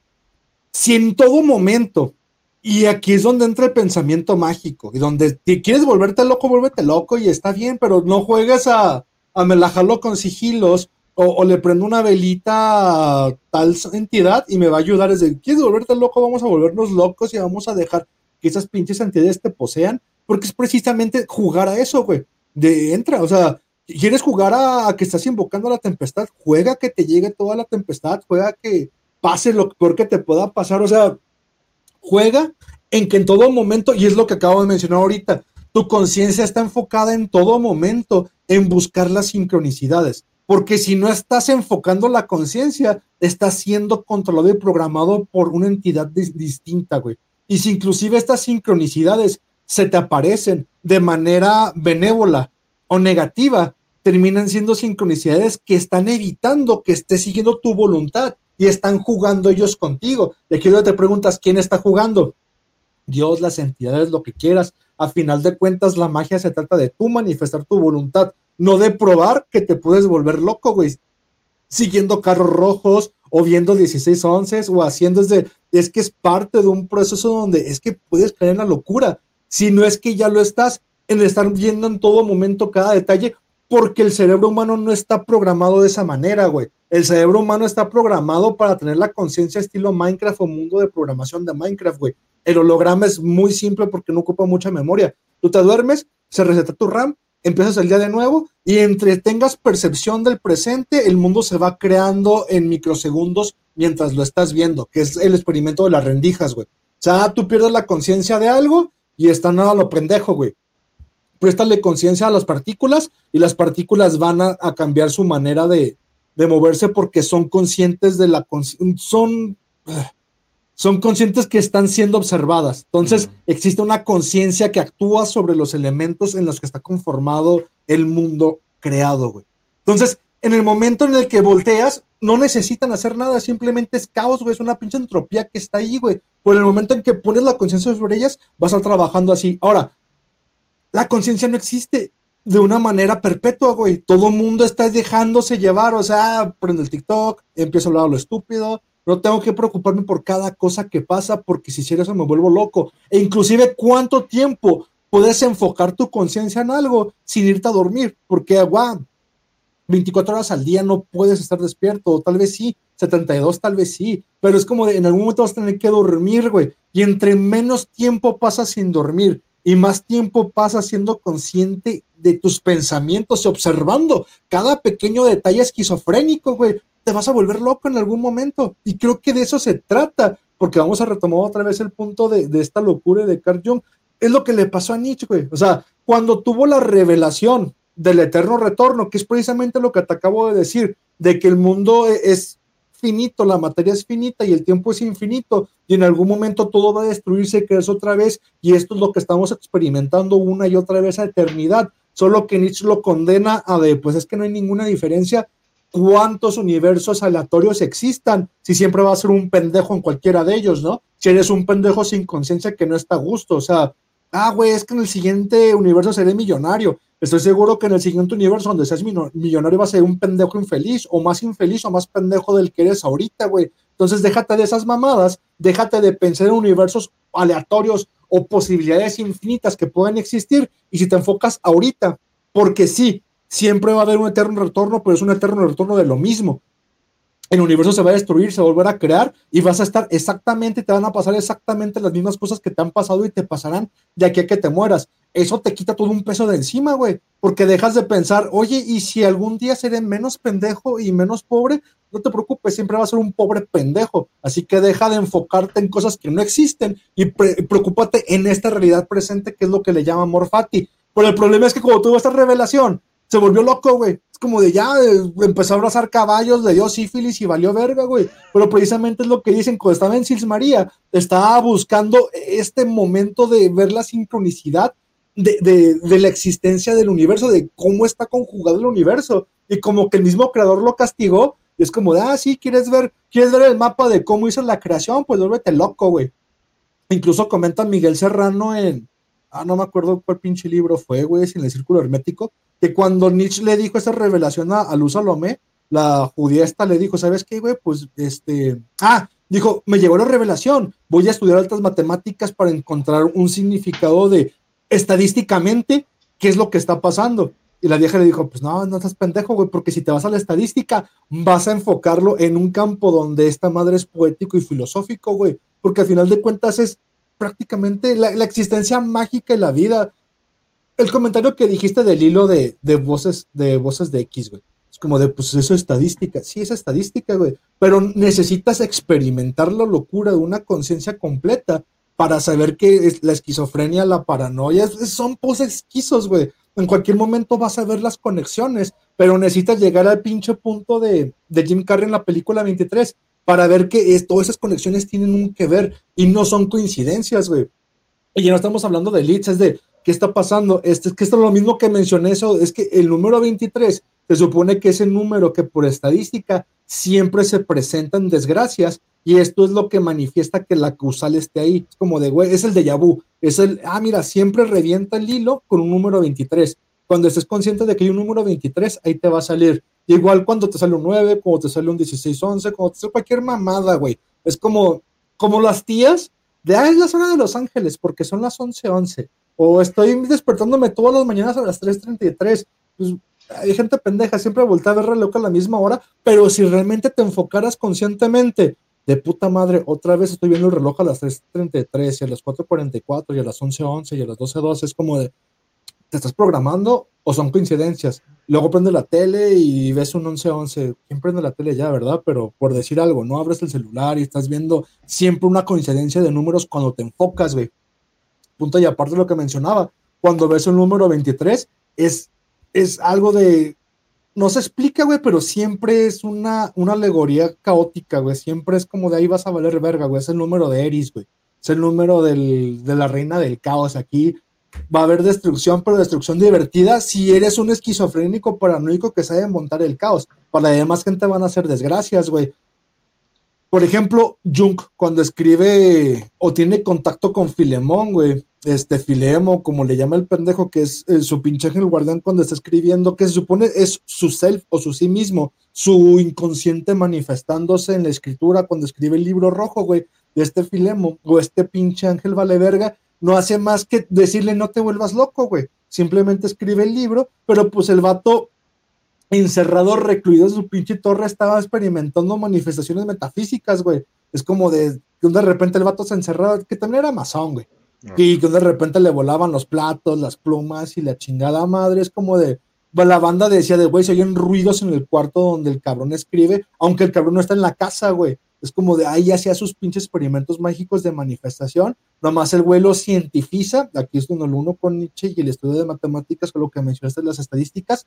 S2: si en todo momento, y aquí es donde entra el pensamiento mágico, y donde si quieres volverte loco, vuélvete loco y está bien, pero no juegues a, a con sigilos o, le prendo una velita a tal entidad y me va a ayudar. Es de, ¿quieres volverte loco? Vamos a volvernos locos y vamos a dejar que esas pinches entidades te posean, porque es precisamente jugar a eso, güey. De entra, o sea, quieres jugar a, a que estás invocando a la tempestad, juega que te llegue toda la tempestad, juega que pase lo peor que te pueda pasar. O sea, juega en que en todo momento, y es lo que acabo de mencionar ahorita, tu conciencia está enfocada en todo momento en buscar las sincronicidades. Porque si no estás enfocando la conciencia, estás siendo controlado y programado por una entidad distinta, güey. Y si inclusive estas sincronicidades se te aparecen de manera benévola o negativa, terminan siendo sincronicidades que están evitando que estés siguiendo tu voluntad y están jugando ellos contigo. De aquí te preguntas, ¿quién está jugando? Dios, las entidades, lo que quieras. A final de cuentas, la magia se trata de tú manifestar tu voluntad, no de probar que te puedes volver loco, güey. Siguiendo carros rojos o viendo 16 onces o haciendo desde, es que es parte de un proceso donde es que puedes caer en la locura. Si no es que ya lo estás, en estar viendo en todo momento cada detalle, porque el cerebro humano no está programado de esa manera, güey. El cerebro humano está programado para tener la conciencia estilo Minecraft o mundo de programación de Minecraft, güey. El holograma es muy simple porque no ocupa mucha memoria. Tú te duermes, se reseta tu RAM empiezas el día de nuevo y entre tengas percepción del presente, el mundo se va creando en microsegundos mientras lo estás viendo, que es el experimento de las rendijas, güey. O sea, tú pierdes la conciencia de algo y está nada lo pendejo, güey. Préstale conciencia a las partículas y las partículas van a, cambiar su manera de, de, moverse porque son conscientes de la son son conscientes que están siendo observadas. Entonces, existe una conciencia que actúa sobre los elementos en los que está conformado el mundo creado, güey. Entonces, en el momento en el que volteas, no necesitan hacer nada, simplemente es caos, güey, es una pinche entropía que está ahí, güey. Por el momento en que pones la conciencia sobre ellas, vas a estar trabajando así. Ahora, la conciencia no existe de una manera perpetua, güey. Todo mundo está dejándose llevar, o sea, prende el TikTok, empiezo a hablar lo estúpido, no tengo que preocuparme por cada cosa que pasa porque si hiciera eso me vuelvo loco. E inclusive cuánto tiempo puedes enfocar tu conciencia en algo sin irte a dormir, porque agua 24 horas al día no puedes estar despierto, tal vez sí, 72 tal vez sí, pero es como de, en algún momento vas a tener que dormir, güey, y entre menos tiempo pasas sin dormir y más tiempo pasas siendo consciente de tus pensamientos y observando cada pequeño detalle esquizofrénico, güey, te vas a volver loco en algún momento. Y creo que de eso se trata, porque vamos a retomar otra vez el punto de, esta locura de Carl Jung. Es lo que le pasó a Nietzsche, güey. O sea, cuando tuvo la revelación del eterno retorno, que es precisamente lo que te acabo de decir, de que el mundo e, es finito, la materia es finita y el tiempo es infinito, y en algún momento todo va a destruirse que es otra vez, y esto es lo que estamos experimentando una y otra vez a eternidad. Solo que Nietzsche lo condena a de, pues es que no hay ninguna diferencia cuántos universos aleatorios existan, si siempre va a ser un pendejo en cualquiera de ellos, ¿no? Si eres un pendejo sin conciencia que no está a gusto, o sea, ah, güey, es que en el siguiente universo seré millonario. Estoy seguro que en el siguiente universo donde seas millonario va a ser un pendejo infeliz, o más infeliz, o más pendejo del que eres ahorita, güey. Entonces déjate de esas mamadas, déjate de pensar en universos aleatorios o posibilidades infinitas que pueden existir, y si te enfocas ahorita, porque sí, siempre va a haber un eterno retorno, pero es un eterno retorno de lo mismo. El universo se va a destruir, se va a volver a crear y vas a estar exactamente, te van a pasar exactamente las mismas cosas que te han pasado y te pasarán de aquí a que te mueras. Eso te quita todo un peso de encima, güey, porque dejas de pensar, oye, y si algún día seré menos pendejo y menos pobre, no te preocupes, siempre vas a ser un pobre pendejo. Así que deja de enfocarte en cosas que no existen y preocúpate en esta realidad presente, que es lo que le llama Morfati. Pero el problema es que como tuvo esta revelación, se volvió loco, güey. Es como de ya, eh, empezó a abrazar caballos, le dio sífilis y valió verga, güey. Pero precisamente es lo que dicen cuando estaba en Sils María, estaba buscando este momento de ver la sincronicidad de, la existencia del universo, de cómo está conjugado el universo. Y como que el mismo creador lo castigó, y es como de, ah, sí, ¿quieres ver, quieres ver el mapa de cómo hizo la creación? Pues vuélvete loco, güey. Incluso comenta Miguel Serrano en, ah, no me acuerdo cuál pinche libro fue, güey, sin el círculo hermético, que cuando Nietzsche le dijo esa revelación a, Luz Salomé, la judía esta le dijo, ¿sabes qué, güey? Pues, este, ah, dijo, me llegó la revelación, voy a estudiar altas matemáticas para encontrar un significado de estadísticamente qué es lo que está pasando. Y la vieja le dijo, pues no, no estás pendejo, güey, porque si te vas a la estadística, vas a enfocarlo en un campo donde esta madre es poético y filosófico, güey, porque al final de cuentas es prácticamente la, existencia mágica de la vida. El comentario que dijiste del hilo de, voces de voces de X, güey. Es como de, pues eso es estadística. Sí, es estadística, güey. Pero necesitas experimentar la locura de una conciencia completa para saber que es la esquizofrenia, la paranoia, son poses esquizos, güey. En cualquier momento vas a ver las conexiones, pero necesitas llegar al pinche punto de, de Jim Carrey en la película 23, para ver que todas esas conexiones tienen un que ver y no son coincidencias, güey. Y no estamos hablando de leads, es de qué está pasando. Este, es que esto es lo mismo que mencioné, eso es que el número 23 se supone que es el número que por estadística siempre se presentan desgracias y esto es lo que manifiesta que la causal esté ahí. Es como de, güey, es el de Yabu. Es el, ah, mira, siempre revienta el hilo con un número 23. Cuando estés consciente de que hay un número 23, ahí te va a salir igual cuando te sale un 9, cuando te sale un 16-11, cuando te sale cualquier mamada, güey. Es como, como las tías de, ah, es la zona de Los Ángeles, porque son las 11-11. O estoy despertándome todas las mañanas a las 3.33. Pues hay gente pendeja, siempre voltea a ver reloj a la misma hora, pero si realmente te enfocaras conscientemente, de puta madre, otra vez estoy viendo el reloj a las 3.33 y a las 4.44 y a las 11.11 y a las 12.12, es como de, ¿te estás programando o son coincidencias? Luego prende la tele y ves un 11-11. ¿Quién prende la tele ya, verdad? Pero por decir algo, no abres el celular y estás viendo siempre una coincidencia de números cuando te enfocas, güey. Punto y aparte de lo que mencionaba, cuando ves un número 23, es, es algo de. No se explica, güey, pero siempre es una, una alegoría caótica, güey. Siempre es como de ahí vas a valer verga, güey. Es el número de Eris, güey. Es el número del, de la reina del caos. Aquí va a haber destrucción, pero destrucción divertida si eres un esquizofrénico paranoico que sabe montar el caos. Para la demás gente van a ser desgracias, güey. Por ejemplo, Junk, cuando escribe o tiene contacto con Filemón, güey, este Filemo, como le llama el pendejo, que es eh, su pinche el guardián cuando está escribiendo, que se supone es su self o su sí mismo, su inconsciente manifestándose en la escritura cuando escribe el libro rojo, güey, de este Filemo, o este pinche ángel vale verga, no hace más que decirle no te vuelvas loco, güey. Simplemente escribe el libro, pero pues el vato encerrado, recluido en su pinche torre, estaba experimentando manifestaciones metafísicas, güey. Es como de que de repente el vato se encerraba, que también era masón, güey. Ah. Y que de repente le volaban los platos, las plumas y la chingada madre. Es como de, la banda decía de, güey, se oyen ruidos en el cuarto donde el cabrón escribe, aunque el cabrón no está en la casa, güey. Es como de ahí hacía sus pinches experimentos mágicos de manifestación. Nomás el güey lo cientifiza. Aquí es donde lo uno con Nietzsche y el estudio de matemáticas, con lo que mencionaste las estadísticas.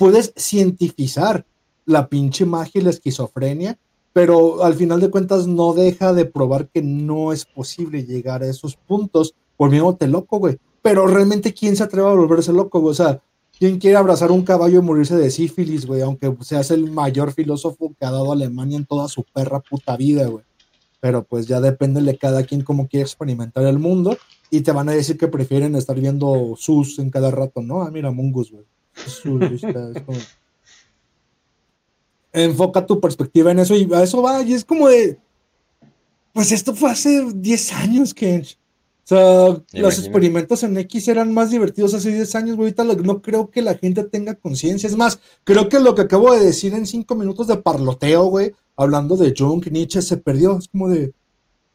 S2: Puedes cientificar la pinche magia y la esquizofrenia, pero al final de cuentas no deja de probar que no es posible llegar a esos puntos volviéndote loco, güey. Pero realmente, ¿quién se atreve a volverse loco? O sea, ¿Quién quiere abrazar un caballo y morirse de sífilis, güey? Aunque seas el mayor filósofo que ha dado Alemania en toda su perra puta vida, güey. Pero pues ya depende de cada quien cómo quiere experimentar el mundo. Y te van a decir que prefieren estar viendo sus en cada rato, ¿no? Ah, mira, Mungus, güey. Enfoca tu perspectiva en eso y a eso va. Y es como de. Pues esto fue hace 10 años, Kench sea, los experimentos en X eran más divertidos hace 10 años, güey. Ahorita no creo que la gente tenga conciencia. Es más, creo que lo que acabo de decir en 5 minutos de parloteo, güey, hablando de Jung, Nietzsche, se perdió. Es como de.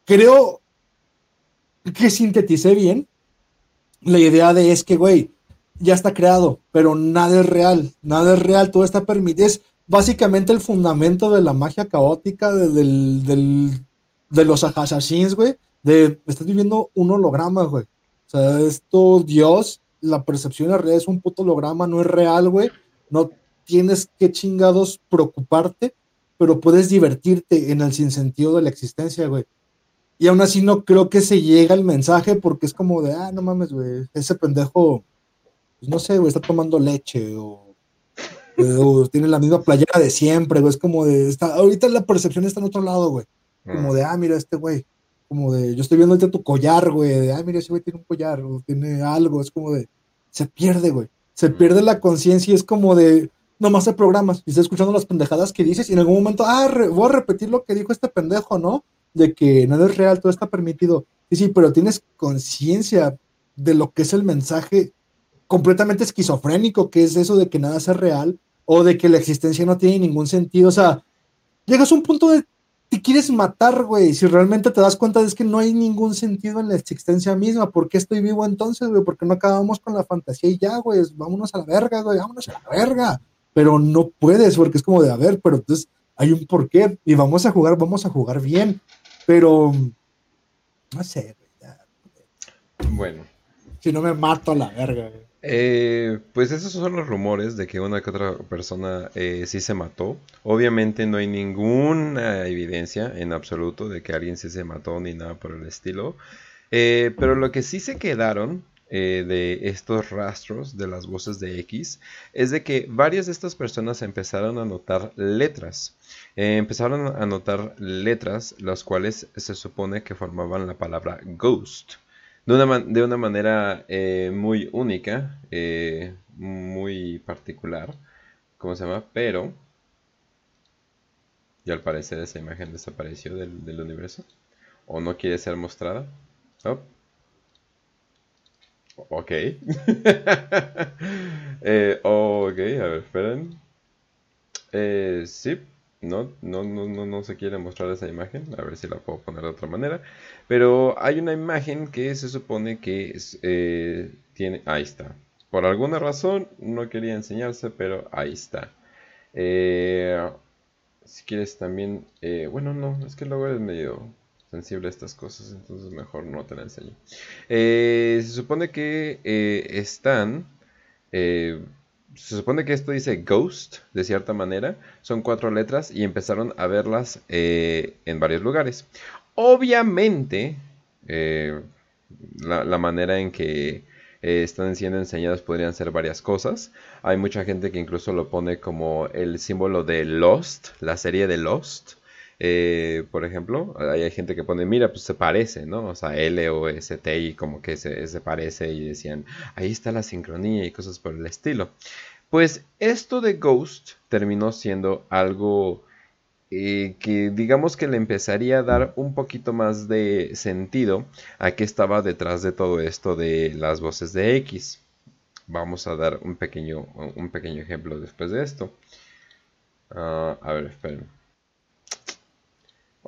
S2: Creo que sinteticé bien la idea de es que, güey, ya está creado, pero nada es real. Nada es real, todo está permitido. Es básicamente el fundamento de la magia caótica de, de los assassins, güey de, estás viviendo un holograma, güey. O sea, esto, Dios, la percepción de realidad es un puto holograma, no es real, güey. No tienes que chingados preocuparte, pero puedes divertirte en el sinsentido de la existencia, güey. Y aún así no creo que se llegue el mensaje porque es como de, ah, no mames, güey, ese pendejo, pues no sé, güey, está tomando leche o, o tiene la misma playera de siempre, güey. Es como de, está, ahorita la percepción está en otro lado, güey. Como mm. de, ah, mira, este güey como de, yo estoy viendo ahorita tu collar, güey, de, ay, mira, ese güey tiene un collar, o tiene algo, es como de, se pierde, güey, se pierde la conciencia y es como de, nomás te programas y estás escuchando las pendejadas que dices y en algún momento, ah, voy a repetir lo que dijo este pendejo, ¿no? De que nada es real, todo está permitido. Sí, sí, pero tienes conciencia de lo que es el mensaje completamente esquizofrénico, que es eso de que nada es real o de que la existencia no tiene ningún sentido. O sea, llegas a un punto de te quieres matar, güey. Si realmente te das cuenta es que no hay ningún sentido en la existencia misma. ¿Por qué estoy vivo entonces, güey? ¿Por qué no acabamos con la fantasía y ya, güey? Vámonos a la verga, güey. Vámonos a la verga. Pero no puedes, porque es como de, a ver, pero entonces hay un porqué. Y vamos a jugar, vamos a jugar bien. Pero, no sé, güey.
S1: Bueno.
S2: Si no me mato a la verga, güey.
S1: Eh, pues esos son los rumores de que una que otra persona eh, sí se mató. Obviamente no hay ninguna evidencia en absoluto de que alguien sí se mató ni nada por el estilo. Eh, pero lo que sí se quedaron de estos rastros de las voces de X es de que varias de estas personas empezaron a notar letras. empezaron a notar letras las cuales se supone que formaban la palabra ghost de una, de una manera eh, muy única, eh, muy particular, ¿cómo se llama? Pero, y al parecer esa imagen desapareció del, universo, o no quiere ser mostrada. Oh. Ok. eh, ok, a ver, esperen. Eh, sí, no, no, no, no, no se quiere mostrar esa imagen, a ver si la puedo poner de otra manera. Pero hay una imagen que se supone que eh, tiene... Ahí está. por alguna razón no quería enseñarse, pero ahí está. Eh, si quieres también, eh, bueno, no, es que luego es medio sensible a estas cosas, entonces mejor no te la enseño. Se supone que están, se supone que esto dice Ghost, de cierta manera, son cuatro letras y empezaron a verlas en varios lugares. Obviamente, la manera en que eh, están siendo enseñadas podrían ser varias cosas. Hay mucha gente que incluso lo pone como el símbolo de Lost, la serie de Lost. Eh, por ejemplo, hay gente que pone, mira, pues se parece, ¿no? O sea, L o S, T y como que se, parece y decían, ahí está la sincronía y cosas por el estilo. Pues esto de Ghost terminó siendo algo eh, que digamos que le empezaría a dar un poquito más de sentido a qué estaba detrás de todo esto de las voces de X. Vamos a dar un pequeño, un pequeño ejemplo después de esto. Ah, a ver, esperen.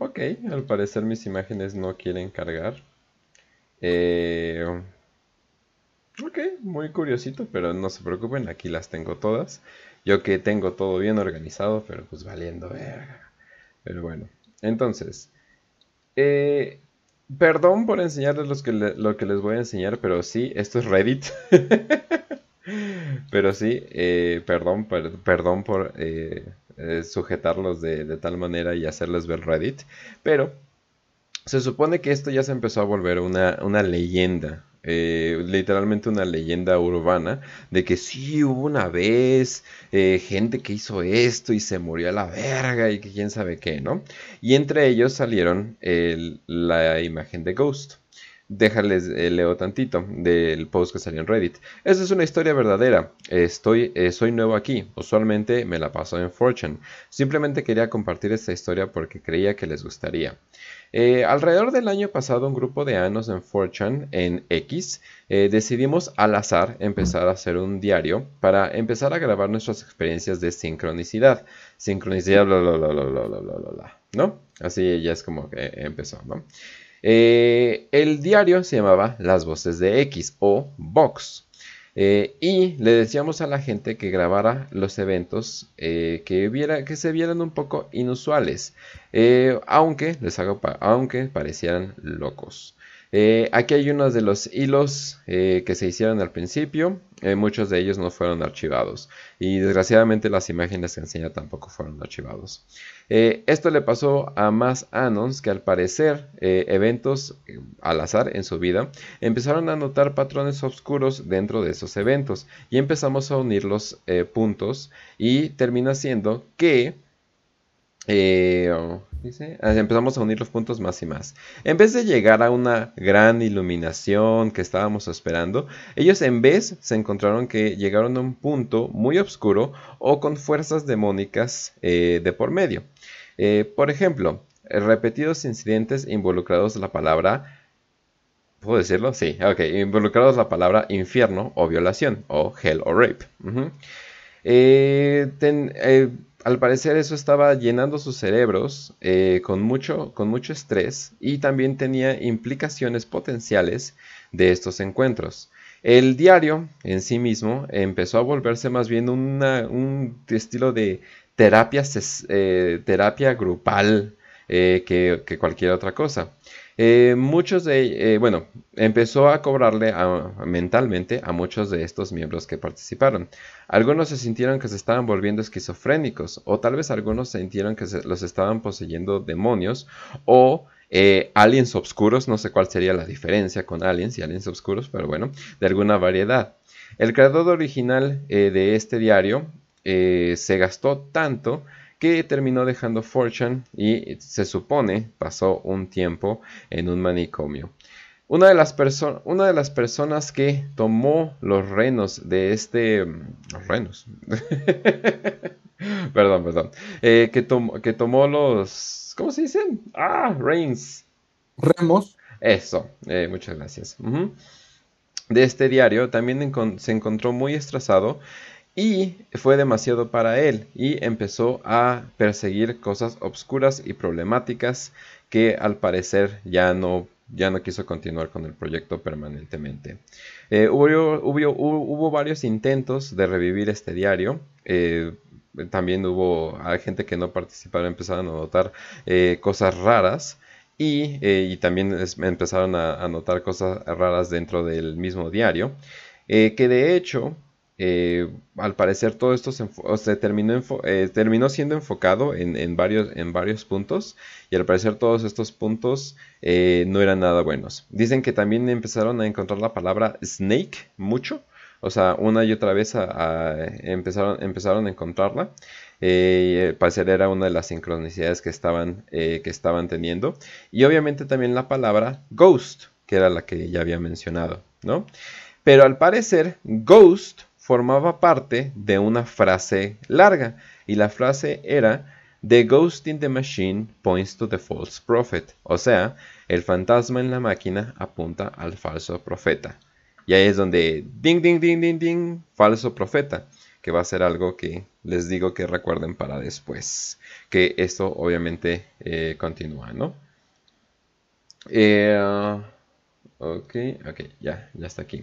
S1: Ok, al parecer mis imágenes no quieren cargar. Eh, ok, muy curiosito, pero no se preocupen, aquí las tengo todas. Yo que tengo todo bien organizado, pero pues valiendo verga. Pero bueno, entonces, eh, perdón por enseñarles que lo que les voy a enseñar, pero sí, esto es Reddit. pero sí, eh, perdón, perdón por eh, sujetarlos de, tal manera y hacerles ver Reddit. Pero se supone que esto ya se empezó a volver una, una leyenda eh, literalmente una leyenda urbana de que sí hubo una vez eh, gente que hizo esto y se murió a la verga y que quién sabe qué, ¿no? Y entre ellos salieron la imagen de Ghost déjales, eh, leo tantito del post que salió en Reddit. Esta es una historia verdadera. Estoy, eh, soy nuevo aquí. Usualmente me la paso en Fortune. Simplemente quería compartir esta historia porque creía que les gustaría. Eh, alrededor del año pasado, un grupo de anos en Fortune, en X, eh, decidimos al azar empezar a hacer un diario para empezar a grabar nuestras experiencias de sincronicidad. Sincronicidad, bla, bla, bla, bla, bla, bla, bla, ¿no? Así ya es como que empezó, ¿no? Eh, el diario se llamaba Las Voces de X o Vox. Eh, y le decíamos a la gente que grabara los eventos eh, que, que se vieran un poco inusuales, aunque, les hago aunque parecieran locos. Aquí hay unos de los hilos que se hicieron al principio, muchos de ellos no fueron archivados. Y desgraciadamente las imágenes que enseña tampoco fueron archivados. Eh, esto le pasó a más Anons que al parecer eh, eventos eh, al azar en su vida empezaron a notar patrones oscuros dentro de esos eventos. Y empezamos a unir los puntos y termina siendo que Ah, empezamos a unir los puntos más y más. En vez de llegar a una gran iluminación que estábamos esperando, ellos en vez se encontraron que llegaron a un punto muy oscuro o con fuerzas demónicas eh, de por medio. Eh, por ejemplo, repetidos incidentes involucrados la palabra ¿Puedo decirlo? Sí, ok. Involucrados la palabra infierno o violación, o hell o rape. eh, eh, al parecer eso estaba llenando sus cerebros eh, con, mucho, con mucho estrés y también tenía implicaciones potenciales de estos encuentros. El diario en sí mismo empezó a volverse más bien un estilo de terapia, eh, terapia grupal eh, que, cualquier otra cosa. Eh, muchos de, eh, bueno, empezó a cobrarle mentalmente a muchos de estos miembros que participaron. Algunos se sintieron que se estaban volviendo esquizofrénicos, o tal vez algunos sintieron que los estaban poseyendo demonios o eh, aliens oscuros, no sé cuál sería la diferencia con aliens y aliens oscuros, pero bueno, de alguna variedad. El creador original de este diario se gastó tanto que terminó dejando Fortune y se supone pasó un tiempo en un manicomio. Una de, las una de las personas que tomó los renos de este... renos. perdón, perdón. Eh, que, que tomó los... ¿Cómo se dicen? Ah, reins.
S2: Remos.
S1: Eso, eh, muchas gracias. De este diario también se encontró muy estresado y fue demasiado para él y empezó a perseguir cosas obscuras y problemáticas que al parecer ya no ya no quiso continuar con el proyecto permanentemente. Eh, hubo, hubo, varios intentos de revivir este diario. Eh, también hubo gente que no participaron, empezaron a notar eh, cosas raras. Y, también empezaron a, a, notar cosas raras dentro del mismo diario. que de hecho eh, al parecer todo esto se, terminó, eh, terminó, siendo enfocado en, varios, en varios puntos y al parecer todos estos puntos eh, no eran nada buenos. Dicen que también empezaron a encontrar la palabra snake mucho, o sea, una y otra vez empezaron, empezaron a encontrarla. al parecer era una de las sincronicidades que estaban, que estaban teniendo. Y obviamente también la palabra ghost, que era la que ya había mencionado, ¿no? Pero al parecer, ghost formaba parte de una frase larga y la frase era The ghost in the machine points to the false prophet, o sea, el fantasma en la máquina apunta al falso profeta. Y ahí es donde ding ding ding ding ding falso profeta, que va a ser algo que les digo que recuerden para después, que esto obviamente eh, continúa, ¿no? Eh, ok, ok, ya, ya está aquí.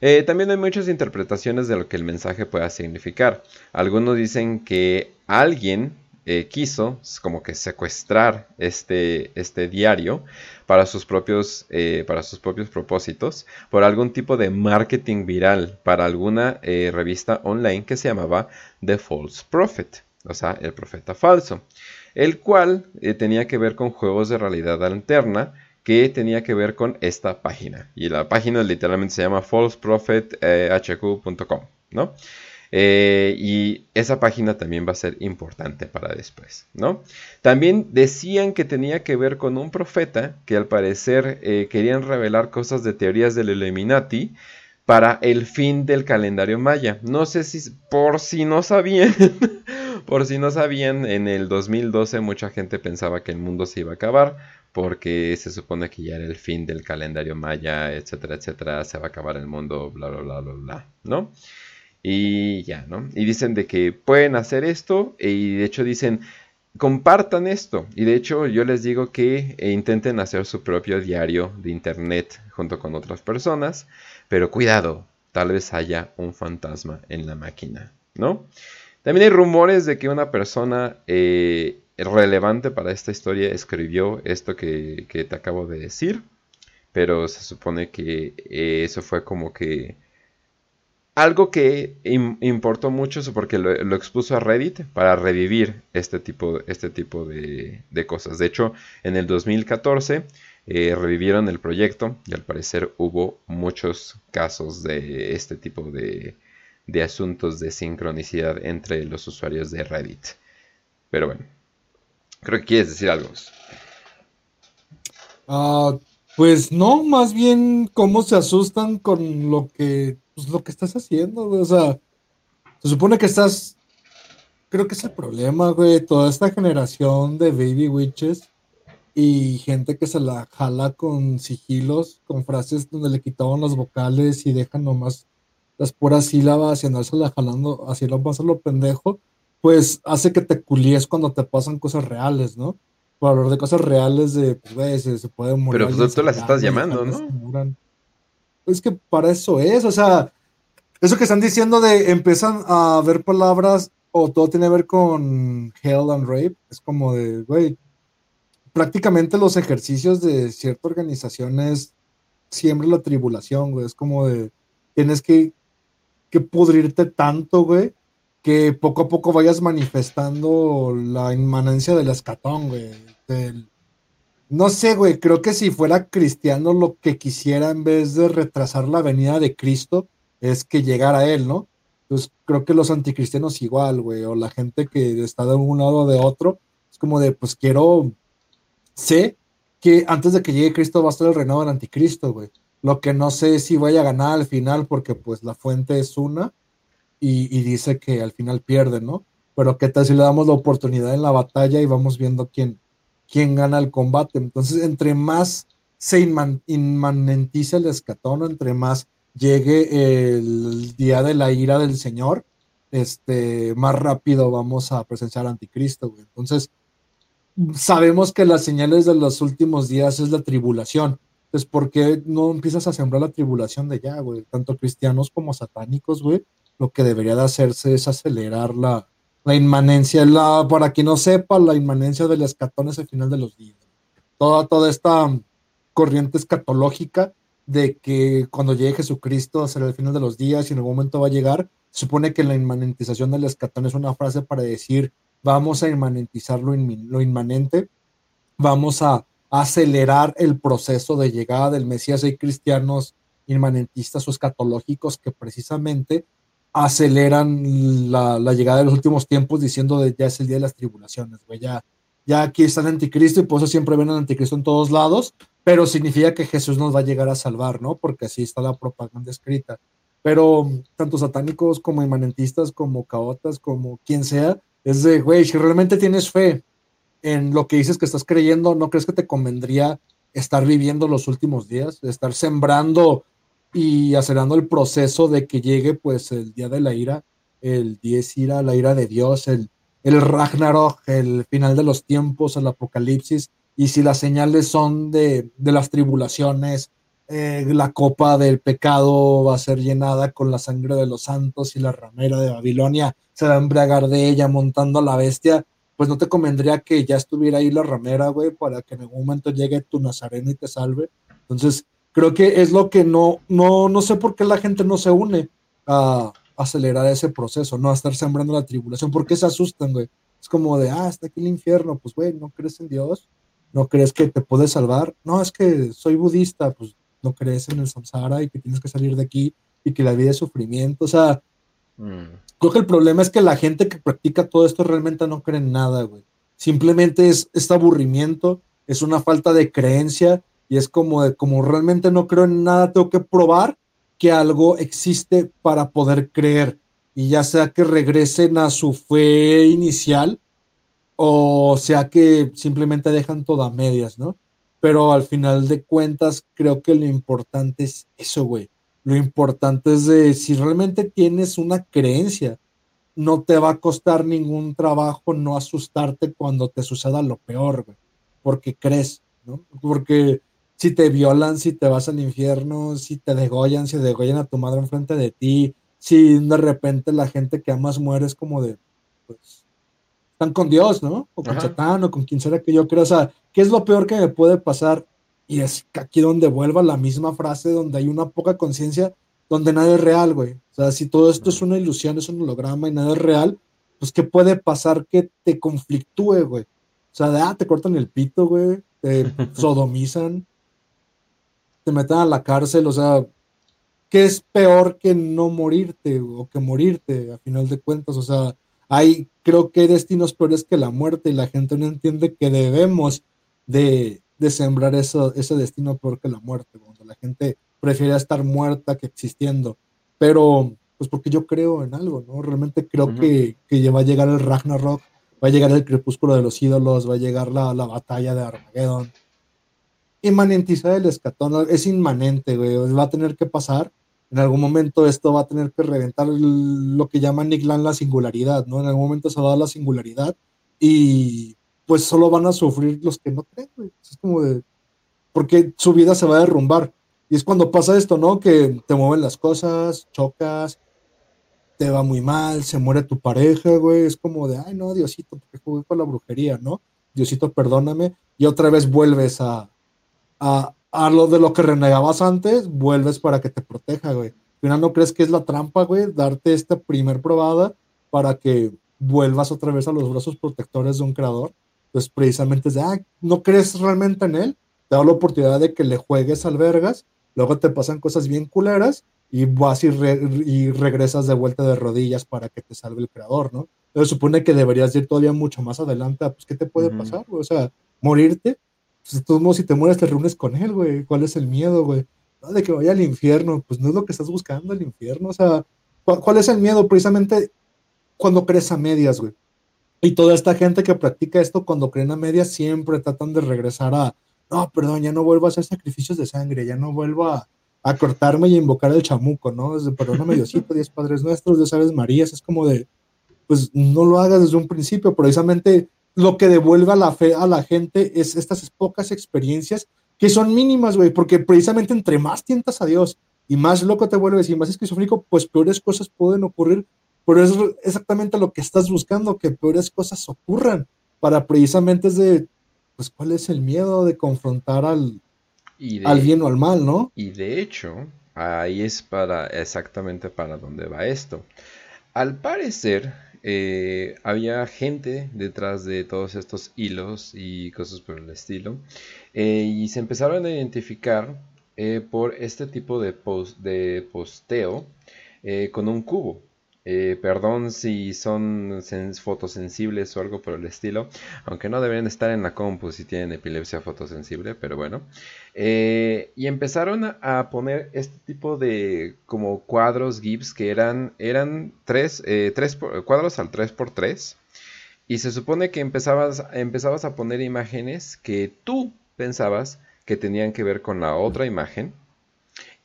S1: Eh, también hay muchas interpretaciones de lo que el mensaje pueda significar. Algunos dicen que alguien eh, quiso como que secuestrar este, este diario para sus, propios, eh, para sus propios propósitos por algún tipo de marketing viral para alguna revista online que se llamaba The False Prophet, o sea, el profeta falso, el cual tenía que ver con juegos de realidad alterna que tenía que ver con esta página. Y la página literalmente se llama falseprophethq.com, ¿no? Eh, y esa página también va a ser importante para después, ¿no? También decían que tenía que ver con un profeta que al parecer eh, querían revelar cosas de teorías del Illuminati para el fin del calendario maya. No sé si por si no sabían, por si no sabían, en el 2012 mucha gente pensaba que el mundo se iba a acabar porque se supone que ya era el fin del calendario maya, etcétera, etcétera, se va a acabar el mundo, bla, bla, bla, bla, bla, ¿no? Y ya, ¿no? Y dicen de que pueden hacer esto y de hecho dicen, compartan esto. Y de hecho yo les digo que eh, intenten hacer su propio diario de internet junto con otras personas, pero cuidado, tal vez haya un fantasma en la máquina, ¿no? También hay rumores de que una persona eh, relevante para esta historia escribió esto que, te acabo de decir, pero se supone que eh, eso fue como que algo que importó mucho porque lo, expuso a Reddit para revivir este tipo, este tipo de, cosas. De hecho, en el 2014 eh, revivieron el proyecto y al parecer hubo muchos casos de este tipo de, de asuntos de sincronicidad entre los usuarios de Reddit. Pero bueno, Creo que quieres decir algo.
S2: Ah, pues no, más bien cómo se asustan con lo que, pues, lo que estás haciendo, O sea, se supone que estás, creo que es el problema, güey, toda esta generación de baby witches y gente que se la jala con sigilos, con frases donde le quitaban las vocales y dejan nomás las puras sílabas y andarse la jalando, así lo pasa lo pendejo pues hace que te culíes cuando te pasan cosas reales, ¿no? Por hablar de cosas reales de, pues, güey, se, puede morir.
S1: Pero pues tú las estás llamando, ¿no?
S2: Es que para eso es, o sea, eso que están diciendo de empiezan a ver palabras o todo tiene que ver con hell and rape, es como de, güey, prácticamente los ejercicios de cierta organización es siempre la tribulación, güey, es como de, tienes que, que pudrirte tanto, güey, que poco a poco vayas manifestando la inmanencia del escatón, güey. No sé, güey, creo que si fuera cristiano lo que quisiera en vez de retrasar la venida de Cristo es que llegara a él, ¿no? Entonces creo que los anticristianos igual, güey, o la gente que está de un lado o de otro, es como de, pues quiero, sé que antes de que llegue Cristo va a estar el reinado del anticristo, güey. Lo que no sé es si vaya a ganar al final porque pues la fuente es una y, dice que al final pierde, ¿no? Pero qué tal si le damos la oportunidad en la batalla y vamos viendo quién, quién gana el combate. Entonces, entre más se inmanentice el escatón, entre más llegue el día de la ira del Señor, este, más rápido vamos a presenciar anticristo. Entonces, sabemos que las señales de los últimos días es la tribulación, Entonces, ¿por qué no empiezas a sembrar la tribulación de ya, güey? Tanto cristianos como satánicos, güey. Lo que debería de hacerse es acelerar la, la inmanencia, la, para quien no sepa, la inmanencia del escatón es el final de los días. Toda, toda esta corriente escatológica de que cuando llegue Jesucristo será el final de los días y en algún momento va a llegar, se supone que la inmanentización del escatón es una frase para decir vamos a inmanentizar lo, lo inmanente, vamos a acelerar el proceso de llegada del Mesías. Hay cristianos inmanentistas o escatológicos que precisamente aceleran la, llegada de los últimos tiempos diciendo de ya es el día de las tribulaciones, güey, ya, ya aquí está el anticristo y por eso siempre ven al anticristo en todos lados, pero significa que Jesús nos va a llegar a salvar, ¿no? Porque así está la propaganda escrita. Pero tanto satánicos como inmanentistas, como caotas, como quien sea, es de, güey, si realmente tienes fe en lo que dices que estás creyendo, ¿no crees que te convendría estar viviendo los últimos días? Estar sembrando y acelerando el proceso de que llegue pues el día de la ira, el 10 ira, la ira de Dios, el, el Ragnarok, el final de los tiempos, el apocalipsis, y si las señales son de, de las tribulaciones, eh, la copa del pecado va a ser llenada con la sangre de los santos y la ramera de Babilonia se va a embriagar de ella montando a la bestia, pues no te convendría que ya estuviera ahí la ramera, güey, para que en algún momento llegue tu nazareno y te salve. Entonces, creo que es lo que no, no, no sé por qué la gente no se une a acelerar ese proceso, no a estar sembrando la tribulación, porque se asustan, güey. Es como de, ah, está aquí el infierno, pues, güey, ¿no crees en Dios? ¿No crees que te puedes salvar? No, es que soy budista, pues, no crees en el samsara y que tienes que salir de aquí y que la vida es sufrimiento, o sea, mm. creo que el problema es que la gente que practica todo esto realmente no cree en nada, güey. Simplemente es este aburrimiento, es una falta de creencia y es como de, como realmente no creo en nada, tengo que probar que algo existe para poder creer. Y ya sea que regresen a su fe inicial o sea que simplemente dejan todo a medias, ¿no? Pero al final de cuentas, creo que lo importante es eso, güey. Lo importante es de si realmente tienes una creencia, no te va a costar ningún trabajo no asustarte cuando te suceda lo peor, güey. Porque crees, ¿no? Porque si te violan, si te vas al infierno, si te degollan, si degollan a tu madre enfrente de ti, si de repente la gente que amas muere, es como de, pues, están con Dios, ¿no? O con Satán, o con quien sea que yo creo. O sea, ¿qué es lo peor que me puede pasar? Y es aquí donde vuelva la misma frase, donde hay una poca conciencia, donde nada es real, güey. O sea, si todo esto es una ilusión, es un holograma y nada es real, pues ¿qué puede pasar que te conflictúe, güey? O sea, de, ah, te cortan el pito, güey, te sodomizan, te meten a la cárcel, o sea, ¿qué es peor que no morirte o que morirte a final de cuentas? O sea, hay, creo que hay destinos peores que la muerte y la gente no entiende que debemos de, sembrar eso, ese destino peor que la muerte, cuando la gente prefiere estar muerta que existiendo, pero pues porque yo creo en algo, ¿no? Realmente creo que, que va a llegar el Ragnarok, va a llegar el crepúsculo de los ídolos, va a llegar la, la batalla de Armageddon, inmanentizar el escatón, es inmanente, güey, va a tener que pasar. En algún momento esto va a tener que reventar lo que llaman Nick la singularidad, ¿no? En algún momento se va a dar la singularidad y pues solo van a sufrir los que no creen, güey. Es como de, porque su vida se va a derrumbar. Y es cuando pasa esto, ¿no? Que te mueven las cosas, chocas, te va muy mal, se muere tu pareja, güey. Es como de, ay, no, Diosito, porque jugué con la brujería, ¿no? Diosito, perdóname. Y otra vez vuelves a, a, lo de lo que renegabas antes, vuelves para que te proteja, güey. Al final no crees que es la trampa, güey, darte esta primer probada para que vuelvas otra vez a los brazos protectores de un creador. Entonces, precisamente es de, ah, no crees realmente en él, te da la oportunidad de que le juegues al vergas, luego te pasan cosas bien culeras y vas y, y regresas de vuelta de rodillas para que te salve el creador, ¿no? Entonces supone que deberías ir todavía mucho más adelante, pues, ¿qué te puede pasar? O sea, morirte pues, de todos modos, si te mueres, te reúnes con él, güey. ¿Cuál es el miedo, güey? de que vaya al infierno, pues no es lo que estás buscando, el infierno. O sea, ¿cuál, es el miedo? Precisamente cuando crees a medias, güey. Y toda esta gente que practica esto cuando creen a medias siempre tratan de regresar a, no, perdón, ya no vuelvo a hacer sacrificios de sangre, ya no vuelvo a, cortarme y invocar el chamuco, ¿no? Desde, perdóname Diosito, diez Padres Nuestros, diez Aves Marías, es como de, pues no lo hagas desde un principio, precisamente lo que devuelve a la fe a la gente es estas pocas experiencias que son mínimas, güey, porque precisamente entre más tientas a Dios y más loco te vuelves y más esquizofrénico, pues peores cosas pueden ocurrir. Pero es exactamente lo que estás buscando, que peores cosas ocurran, para precisamente es de, pues, ¿cuál es el miedo de confrontar al, al bien o al mal, no?
S1: Y de hecho, ahí es para exactamente para dónde va esto. Al parecer, eh, había gente detrás de todos estos hilos y cosas por el estilo. Eh, y se empezaron a identificar eh, por este tipo de, post, de posteo con un cubo. Eh, perdón si son fotosensibles o algo por el estilo, aunque no deberían estar en la compu si tienen epilepsia fotosensible, pero bueno. Eh, y empezaron a poner este tipo de como cuadros GIFs que eran, eran tres, eh, tres cuadros al 3x3. Y se supone que empezabas, empezabas a poner imágenes que tú pensabas que tenían que ver con la otra imagen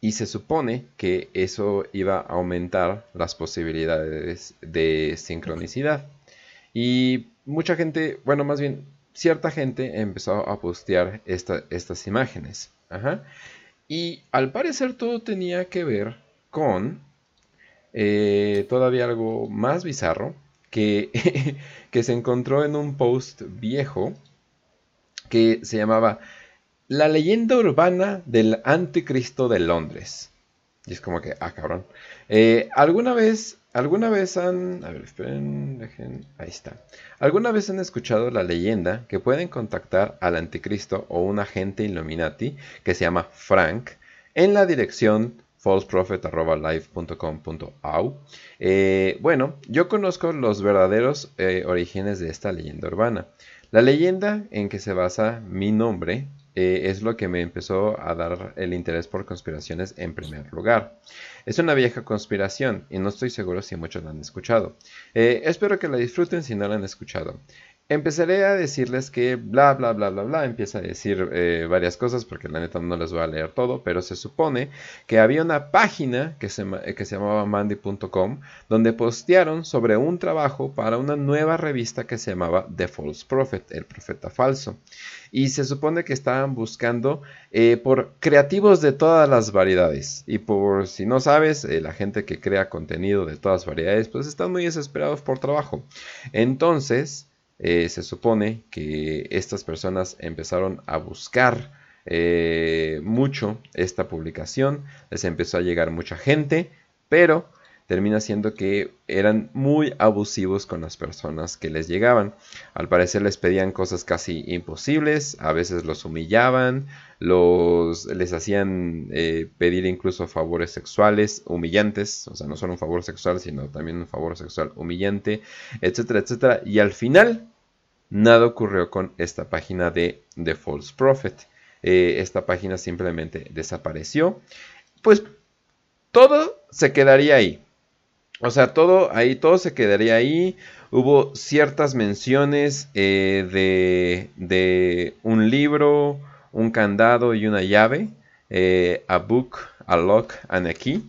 S1: y se supone que eso iba a aumentar las posibilidades de sincronicidad. Y mucha gente, bueno, más bien cierta gente empezó a postear estas imágenes. Y al parecer todo tenía que ver con eh, todavía algo más bizarro que, que se encontró en un post viejo que se llamaba la leyenda urbana del anticristo de Londres. Y es como que, ah, cabrón. Eh, ¿Alguna vez, alguna vez han... A ver, esperen, dejen... Ahí está. ¿Alguna vez han escuchado la leyenda que pueden contactar al anticristo o un agente Illuminati que se llama Frank en la dirección falseprofet.live.com.au. Eh, bueno, yo conozco los verdaderos eh, orígenes de esta leyenda urbana. La leyenda en que se basa mi nombre eh, es lo que me empezó a dar el interés por conspiraciones en primer lugar. Es una vieja conspiración y no estoy seguro si muchos la han escuchado. Eh, espero que la disfruten si no la han escuchado. Empezaré a decirles que bla bla bla bla bla, empieza a decir eh, varias cosas porque la neta no les voy a leer todo, pero se supone que había una página que se, que se llamaba mandy.com donde postearon sobre un trabajo para una nueva revista que se llamaba The False Prophet, el profeta falso. Y se supone que estaban buscando eh, por creativos de todas las variedades. Y por si no sabes, eh, la gente que crea contenido de todas variedades, pues están muy desesperados por trabajo. Entonces, eh, se supone que estas personas empezaron a buscar eh, mucho esta publicación, les empezó a llegar mucha gente, pero termina siendo que eran muy abusivos con las personas que les llegaban. Al parecer les pedían cosas casi imposibles, a veces los humillaban, los, les hacían eh, pedir incluso favores sexuales humillantes, o sea, no solo un favor sexual, sino también un favor sexual humillante, etcétera, etcétera. Y al final nada ocurrió con esta página de The False Prophet. Eh, esta página simplemente desapareció. Pues todo se quedaría ahí. O sea, todo ahí, todo se quedaría ahí. Hubo ciertas menciones eh, de, un libro, un candado y una llave. Eh, a book, a lock and a key.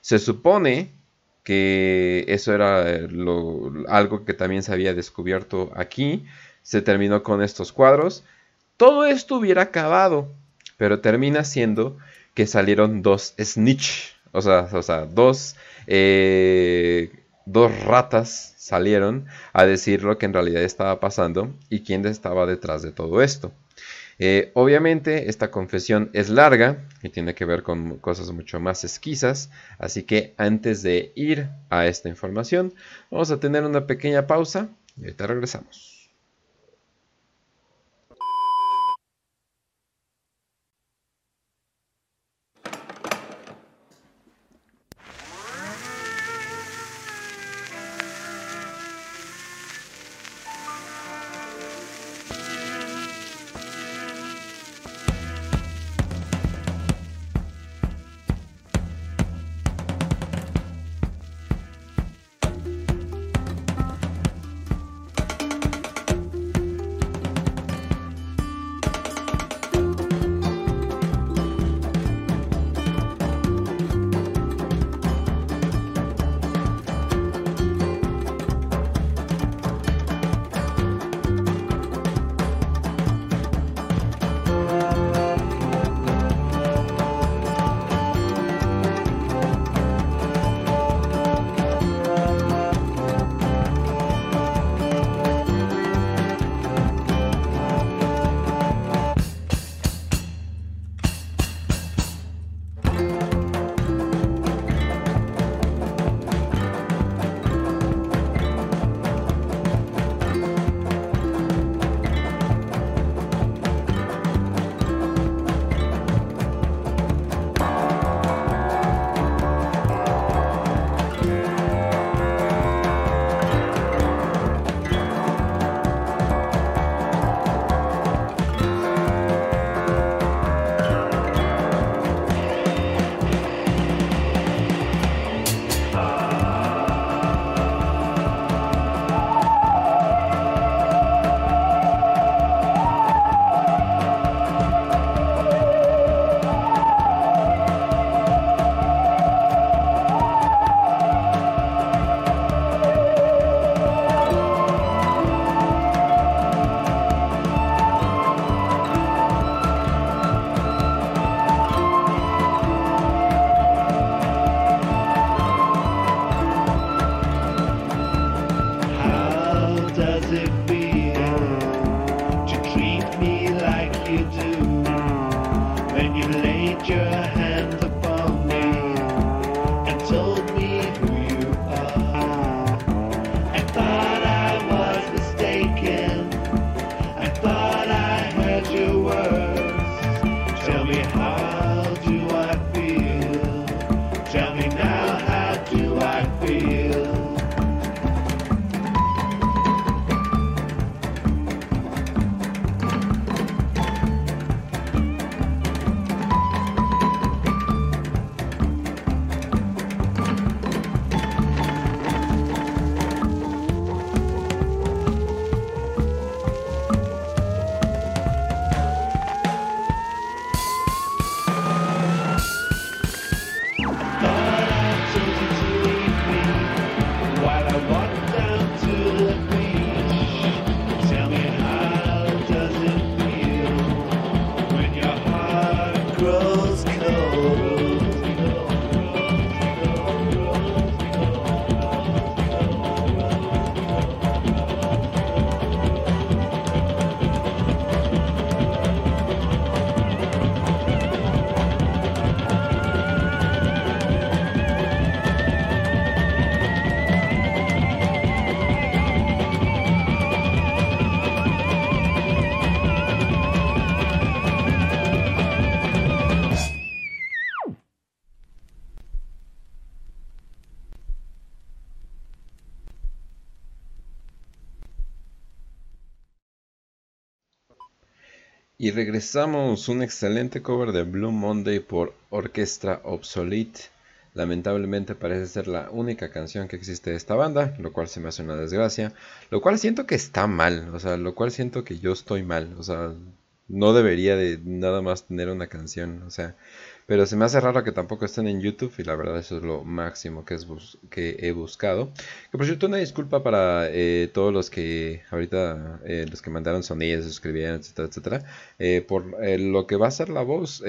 S1: Se supone que eso era algo que también se había descubierto aquí se terminó con estos cuadros. Todo esto hubiera acabado, pero termina siendo que salieron dos snitch, o sea, o sea dos, eh, dos ratas salieron a decir lo que en realidad estaba pasando y quién estaba detrás de todo esto. Eh, obviamente esta confesión es larga y tiene que ver con cosas mucho más esquisas, así que antes de ir a esta información vamos a tener una pequeña pausa y ahorita regresamos. Regresamos, un excelente cover de Blue Monday por Orquestra Obsolete. Lamentablemente parece ser la única canción que existe de esta banda, lo cual se me hace una desgracia. Lo cual siento que está mal, o sea, lo cual siento que yo estoy mal, o sea, no debería de nada más tener una canción, o sea, pero se me hace raro que tampoco estén en YouTube y la verdad eso es lo máximo que, he buscado. Que por cierto, una disculpa para eh, todos los que ahorita, eh, los que mandaron sonidos, suscribieron, etcétera, etcétera. Eh, por lo que va a ser la voz,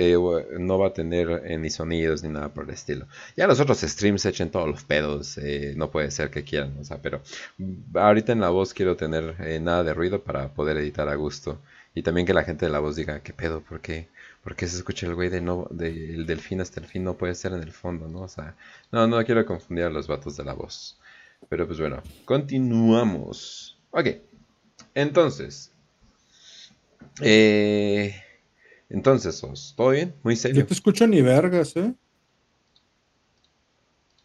S1: no va a tener ni sonidos ni nada por el estilo. Ya los otros streams echen todos los pedos, no puede ser que quieran, o sea, pero ahorita en la voz quiero tener nada de ruido para poder editar a gusto. Y también que la gente de la voz diga, ¿qué pedo? ¿Por qué? Porque se escucha el güey de no, del delfín hasta el fin, no puede ser en el fondo, ¿no? O sea, no, no quiero confundir a los vatos de la voz. Pero pues bueno, continuamos. Ok, entonces. Eh, entonces, ¿todo bien? Muy serio.
S2: Yo te escucho ni vergas, ¿eh?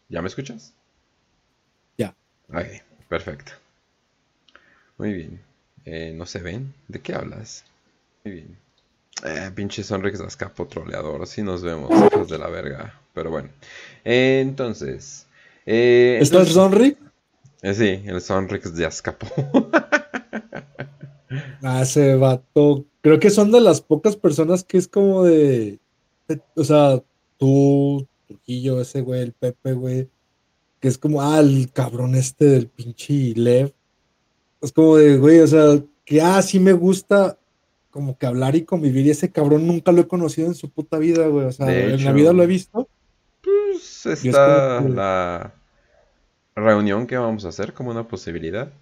S1: ¿Ya me escuchas?
S2: Ya.
S1: Ok, perfecto. Muy bien. Eh, ¿No se ven? ¿De qué hablas? Muy bien. Eh, pinche Sonrix escapo troleador. Así nos vemos, hijos de la verga. Pero bueno. Eh, entonces. Eh,
S2: ¿Está el Sonrix?
S1: Eh, sí, el Sonrix de Azcapo.
S2: ah, ese vato. Creo que son de las pocas personas que es como de. O sea, tú, Trujillo, ese güey, el Pepe, güey. Que es como, ah, el cabrón este del pinche Lev. Es como de, güey, o sea, que ah, sí me gusta como que hablar y convivir. Y ese cabrón nunca lo he conocido en su puta vida, güey. O sea, en la vida lo he visto.
S1: Pues está la reunión que vamos a hacer como una posibilidad.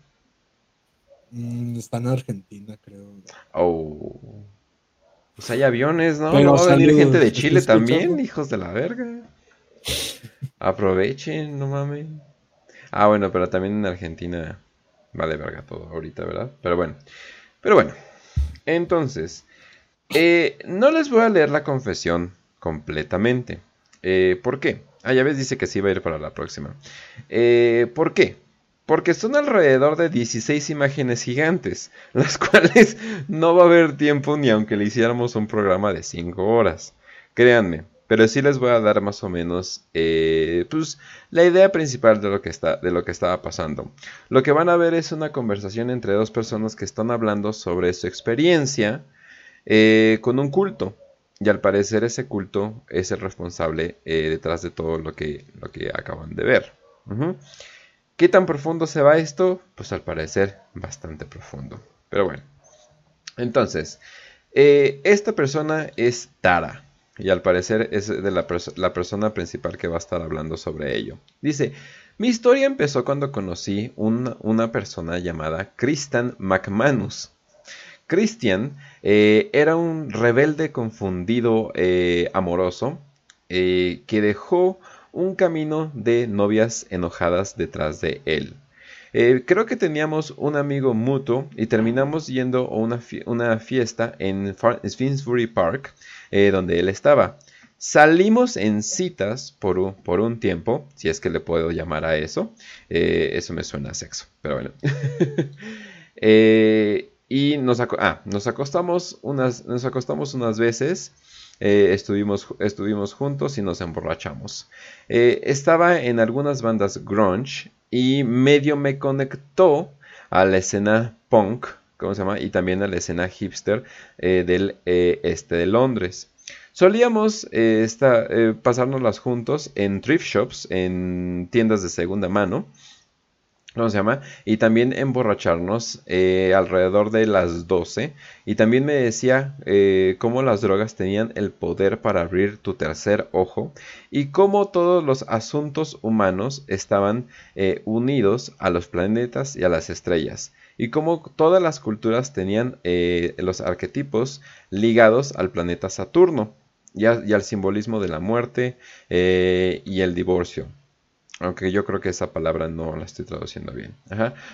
S2: Mm, está en Argentina, creo.
S1: Oh. Pues hay aviones, ¿no? ¿No va a venir gente de Chile también, hijos de la verga. Aprovechen, no mames. Ah, bueno, pero también en Argentina vale verga todo ahorita, ¿verdad? Pero bueno. Pero bueno, entonces, eh, no les voy a leer la confesión completamente. Eh, ¿Por qué? Ah, ya ves, dice que sí va a ir para la próxima. Eh, ¿Por qué? Porque son alrededor de 16 imágenes gigantes, las cuales no va a haber tiempo ni aunque le hiciéramos un programa de 5 horas. Créanme, pero sí les voy a dar más o menos eh, pues, la idea principal de lo, que está, de lo que estaba pasando. Lo que van a ver es una conversación entre dos personas que están hablando sobre su experiencia eh, con un culto. Y al parecer ese culto es el responsable eh, detrás de todo lo que, lo que acaban de ver. ¿Qué tan profundo se va esto? Pues al parecer bastante profundo. Pero bueno. Entonces, esta persona es Tara. Y al parecer es de la, persona principal que va a estar hablando sobre ello. Dice, mi historia empezó cuando conocí una persona llamada Kristan McManus. Christian eh, era un rebelde confundido eh, amoroso que dejó un camino de novias enojadas detrás de él. creo que teníamos un amigo mutuo y terminamos yendo a una, una fiesta en Finsbury Park, donde él estaba. Salimos en citas por un, por un, tiempo, si es que le puedo llamar a eso. Eh, eso me suena a sexo, pero bueno. Eh, y nos, ah, nos, acostamos unas, nos acostamos unas veces. Eh, estuvimos, estuvimos juntos y nos emborrachamos. estaba en algunas bandas grunge y medio me conectó a la escena punk, ¿cómo se llama? Y también a la escena hipster del este de Londres. Solíamos eh, eh, pasárnoslas juntos en thrift shops, en tiendas de segunda mano. ¿Cómo se llama? Y también emborracharnos eh, alrededor de las 12. Y también me decía cómo las drogas tenían el poder para abrir tu tercer ojo. Y cómo todos los asuntos humanos estaban unidos a los planetas y a las estrellas. Y cómo todas las culturas tenían los arquetipos ligados al planeta Saturno y, al simbolismo de la muerte eh, y el divorcio. Aunque yo creo que esa palabra no la estoy traduciendo bien.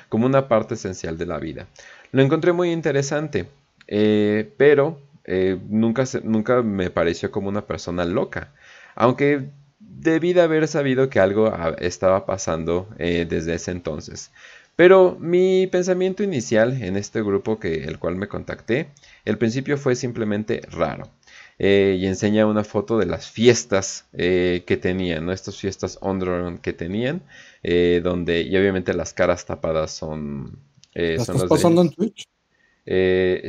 S1: como una parte esencial de la vida. Lo encontré muy interesante, eh, pero eh, nunca, nunca me pareció como una persona loca. Aunque debí de haber sabido que algo ah, estaba pasando desde ese entonces. Pero mi pensamiento inicial en este grupo que el cual me contacté, el principio fue simplemente raro. Eh, y enseña una foto de las fiestas eh, que tenían, ¿no? Estas fiestas underground que tenían, eh, donde, y obviamente las caras tapadas son...
S2: estás pasando en Twitch?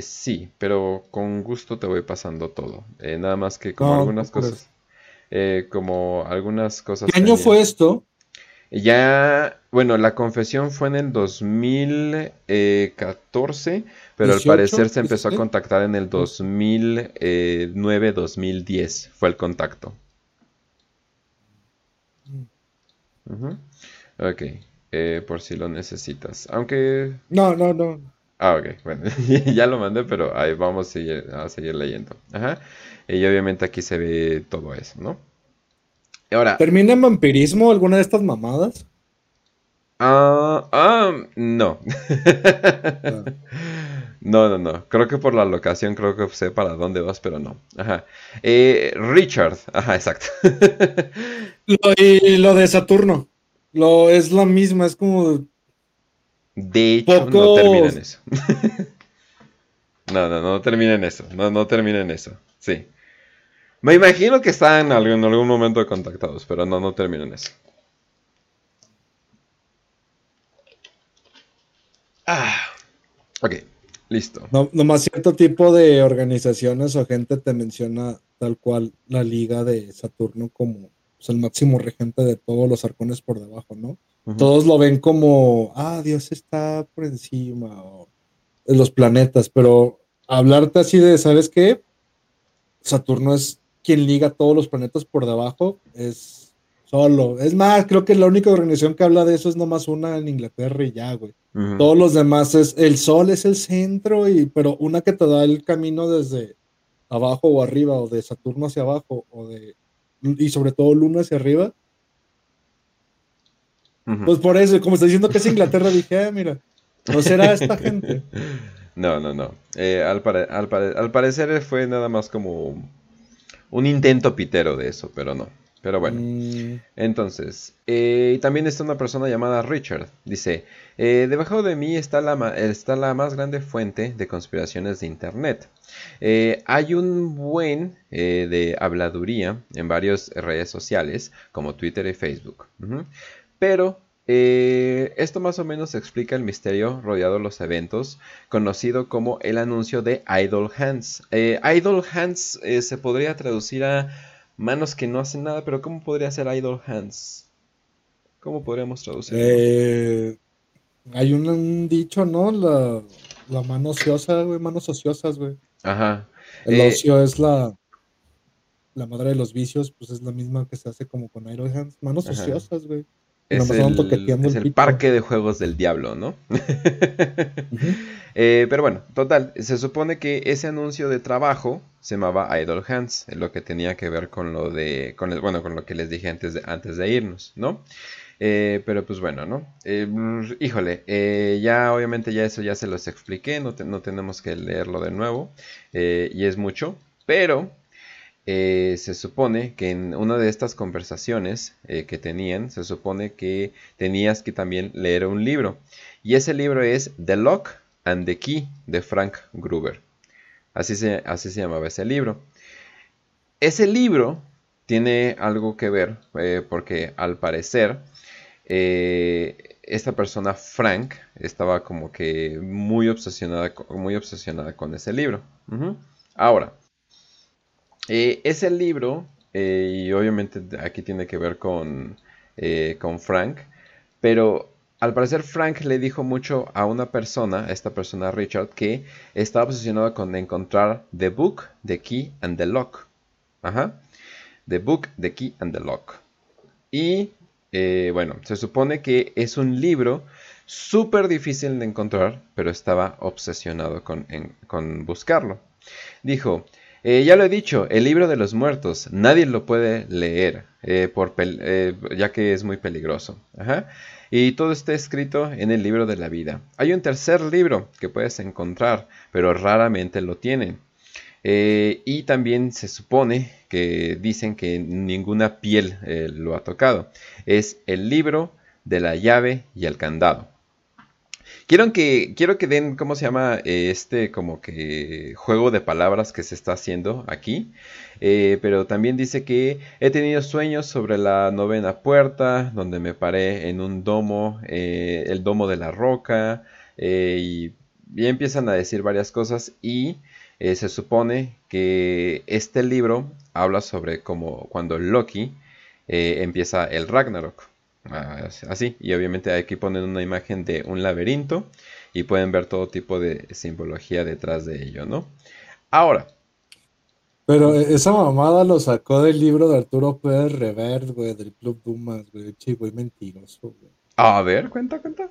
S1: sí, pero con gusto te voy pasando todo. nada más que como algunas cosas... como algunas cosas...
S2: ¿Qué año fue esto?
S1: Ya, bueno, la confesión fue en el 2014, pero al parecer se empezó a contactar en el 2009-2010, fue el contacto. Mm. Ok, eh, por si lo necesitas. Aunque...
S2: No, no, no.
S1: Ah, ok, bueno, ya lo mandé, pero ahí vamos a seguir, a seguir leyendo. Ajá. Y obviamente aquí se ve todo eso, ¿no?
S2: Ahora. ¿Termina en vampirismo alguna de estas mamadas?
S1: Ah, ah no. No, no, no. Creo que por la locación creo que sé para dónde vas, pero no. Ajá. Eh, Richard. Ajá, exacto.
S2: lo, y lo de Saturno. Lo, es la misma, es como...
S1: De hecho, no termina en eso. no, no, no termina en eso. No, no termina en eso. Sí. Me imagino que están en algún, en algún momento contactados, pero no, no terminan eso. Ah, ok, listo.
S2: No, nomás cierto tipo de organizaciones o gente te menciona tal cual la liga de Saturno como pues, el máximo regente de todos los arcones por debajo, ¿no? Todos lo ven como, ah, Dios está por encima, o los planetas, pero hablarte así de, ¿sabes qué? Saturno es quien liga todos los planetas por debajo es solo. Es más, creo que la única organización que habla de eso es nomás una en Inglaterra y ya, güey. Todos los demás es el sol es el centro y pero una que te da el camino desde abajo o arriba o de Saturno hacia abajo o de y sobre todo Luna hacia arriba. Pues por eso, como está diciendo que es Inglaterra, dije, ah, mira, no será esta gente.
S1: No, no, no. Eh, al, al, parecer fue nada más como un intento pitero de eso, pero no. Pero bueno. Mm. Entonces, eh, también está una persona llamada Richard. Dice, eh, debajo de mí está la, está la más grande fuente de conspiraciones de Internet. Eh, hay un buen de habladuría en varias redes sociales, como Twitter y Facebook. Pero eh, esto más o menos explica el misterio rodeado de los eventos, conocido como el anuncio de Idle Hands. Eh, idle Hands eh, se podría traducir a manos que no hacen nada, pero ¿cómo podría ser Idle Hands? ¿Cómo podríamos traducirlo?
S2: hay un, dicho, ¿no? La, la, mano ociosa, güey, manos ociosas, güey.
S1: Ajá.
S2: El ocio es la, la madre de los vicios, pues es la misma que se hace como con Idle Hands. Manos ociosas, güey.
S1: Es, el, parque de juegos del diablo, ¿no? Eh, pero bueno, total, se supone que ese anuncio de trabajo se llamaba Idle Hands, lo que tenía que ver con lo de, con el, bueno, con lo que les dije antes de, antes de irnos, ¿no? Eh, pero pues bueno, ¿no? Eh, híjole, ya obviamente ya eso ya se los expliqué, no, no tenemos que leerlo de nuevo, y es mucho, pero eh, se supone que en una de estas conversaciones eh, que tenían, se supone que tenías que también leer un libro. Y ese libro es The Lock and the Key de Frank Gruber. Así se, así se llamaba ese libro. Ese libro tiene algo que ver eh, porque al parecer esta persona Frank estaba como que muy obsesionada, muy obsesionada con ese libro. Ahora, eh, es el libro, eh, y obviamente aquí tiene que ver con, eh, con Frank, pero al parecer Frank le dijo mucho a una persona, a esta persona Richard, que estaba obsesionado con encontrar The Book, The Key and the Lock. Ajá. The Book, The Key and the Lock. Y bueno, se supone que es un libro súper difícil de encontrar, pero estaba obsesionado con, con buscarlo. Dijo, eh, ya lo he dicho, el libro de los muertos, nadie lo puede leer, eh, eh, ya que es muy peligroso. Y todo está escrito en el libro de la vida. Hay un tercer libro que puedes encontrar, pero raramente lo tienen. y también se supone que dicen que ninguna piel lo ha tocado. Es el libro de la llave y el candado. Quiero que, quiero que den, ¿cómo se llama? Eh, este como que juego de palabras que se está haciendo aquí. Eh, pero también dice que he tenido sueños sobre la novena puerta, donde me paré en un domo, eh, el domo de la roca, y, y, empiezan a decir varias cosas y se supone que este libro habla sobre como cuando Loki empieza el Ragnarok. Ah, así. Y obviamente aquí ponen una imagen de un laberinto y pueden ver todo tipo de simbología detrás de ello, ¿no? Ahora.
S2: Pero esa mamada lo sacó del libro de Arturo Pérez Revert, güey, del Club Dumas, güey, güey, mentiroso, güey.
S1: A ver, cuenta, cuenta.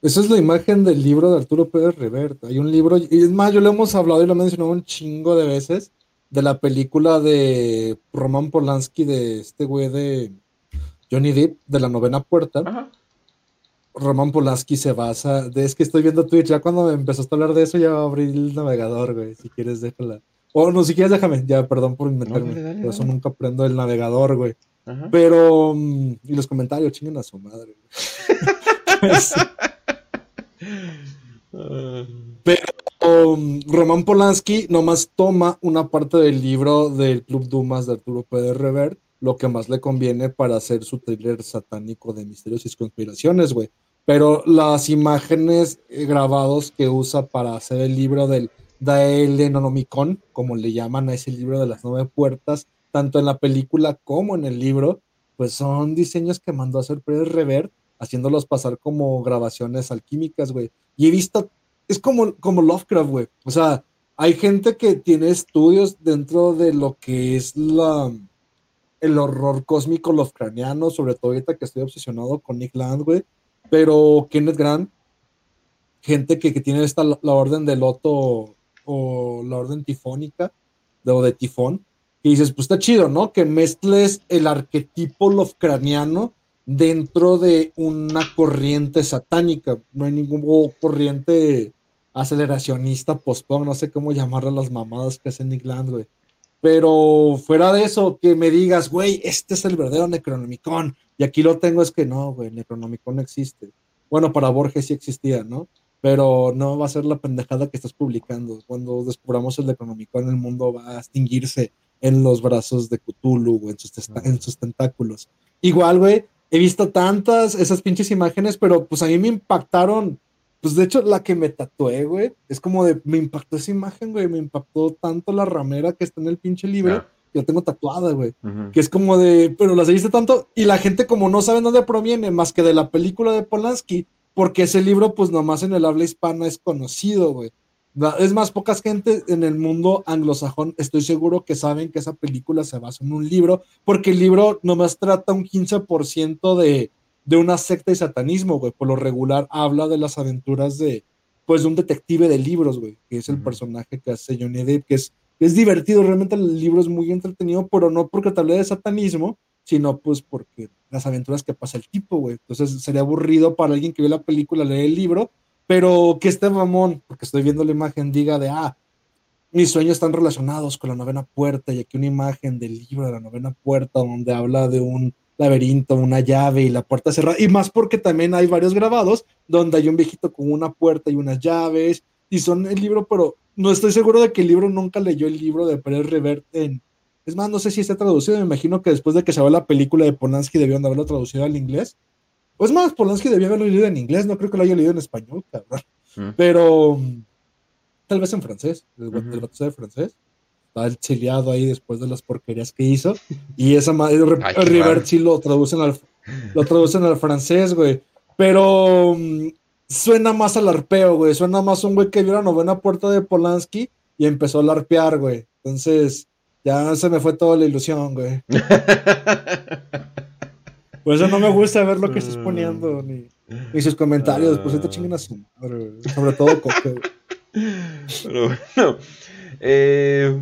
S2: Esa es la imagen del libro de Arturo Pérez Revert. Hay un libro, y es más, yo lo hemos hablado y lo he mencionado un chingo de veces, de la película de Roman Polanski, de este güey de Johnny Depp de la novena puerta. Ajá. Roman Polanski se basa. De, es que estoy viendo Twitch. Ya cuando me empezaste a hablar de eso, ya abrí el navegador, güey. Si quieres, déjala. O no, si quieres, déjame. Ya, perdón por inventarme. por eso nunca prendo el navegador, güey. Pero. Mm, y los comentarios, chinguen a su madre, pues, Pero um, Roman Polanski nomás toma una parte del libro del Club Dumas de Arturo Pérez Revert lo que más le conviene para hacer su thriller satánico de misterios y conspiraciones, güey. Pero las imágenes eh, grabados que usa para hacer el libro del Daelenomicon, como le llaman a ese libro de las nueve puertas, tanto en la película como en el libro, pues son diseños que mandó a hacer Pérez Revert, haciéndolos pasar como grabaciones alquímicas, güey. Y he visto, es como, como Lovecraft, güey. O sea, hay gente que tiene estudios dentro de lo que es la, el horror cósmico Lovecraftiano, sobre todo ahorita que estoy obsesionado con Nick Land, güey. Pero Kenneth Grant, gente que, tiene esta la orden de Loto o la orden tifónica, de, o de tifón, y dices, pues está chido, ¿no? Que mezcles el arquetipo Lovecraftiano dentro de una corriente satánica. No hay ningún corriente aceleracionista, post no sé cómo llamarle las mamadas que hace Nick Land, güey. Pero fuera de eso, que me digas, güey, este es el verdadero Necronomicon. Y aquí lo tengo, es que no, güey, Necronomicon no existe. Bueno, para Borges sí existía, ¿no? Pero no va a ser la pendejada que estás publicando. Cuando descubramos el Necronomicon, el mundo va a extinguirse en los brazos de Cthulhu, o en sus, en sus tentáculos. Igual, güey, he visto tantas esas pinches imágenes, pero pues a mí me impactaron pues de hecho, la que me tatué, güey, es como de, me impactó esa imagen, güey, me impactó tanto la ramera que está en el pinche libro, ah. que yo tengo tatuada, güey, que es como de, pero la seguiste tanto, y la gente como no sabe dónde proviene, más que de la película de Polanski, porque ese libro, pues nomás en el habla hispana es conocido, güey. Es más, pocas gente en el mundo anglosajón, estoy seguro que saben que esa película se basa en un libro, porque el libro nomás trata un 15% de, de una secta y satanismo, güey. Por lo regular habla de las aventuras de, pues, de un detective de libros, güey, que es el personaje que hace Johnny Depp, que es, es divertido, realmente el libro es muy entretenido, pero no porque te hable de satanismo, sino pues porque las aventuras que pasa el tipo, güey. Entonces sería aburrido para alguien que ve la película leer el libro pero que este mamón, porque estoy viendo la imagen, diga de, ah, mis sueños están relacionados con la novena puerta y aquí una imagen del libro de la novena puerta donde habla de un laberinto, una llave y la puerta cerrada. Y más porque también hay varios grabados donde hay un viejito con una puerta y unas llaves y son el libro, pero no estoy seguro de que el libro nunca leyó el libro de Pérez Revert en... Es más, no sé si está traducido, me imagino que después de que se ve la película de Polanski debieron de haberlo traducido al inglés, pues más, Polanski debía haberlo leído en inglés, no creo que lo haya leído en español, cabrón. Mm. Pero tal vez en francés, el, uh de francés. Está el chileado ahí después de las porquerías que hizo. Y esa madre, River sí lo traducen al, lo traducen al francés, güey. Pero mm, suena más al arpeo, güey. Suena más un güey que vio la novena puerta de Polanski y empezó a arpear, güey. Entonces, ya se me fue toda la ilusión, güey. Por eso no me gusta ver lo que estás poniendo, ni, sus comentarios. Pues esto chingan a su madre, sobre todo Coque.
S1: Pero bueno. Eh,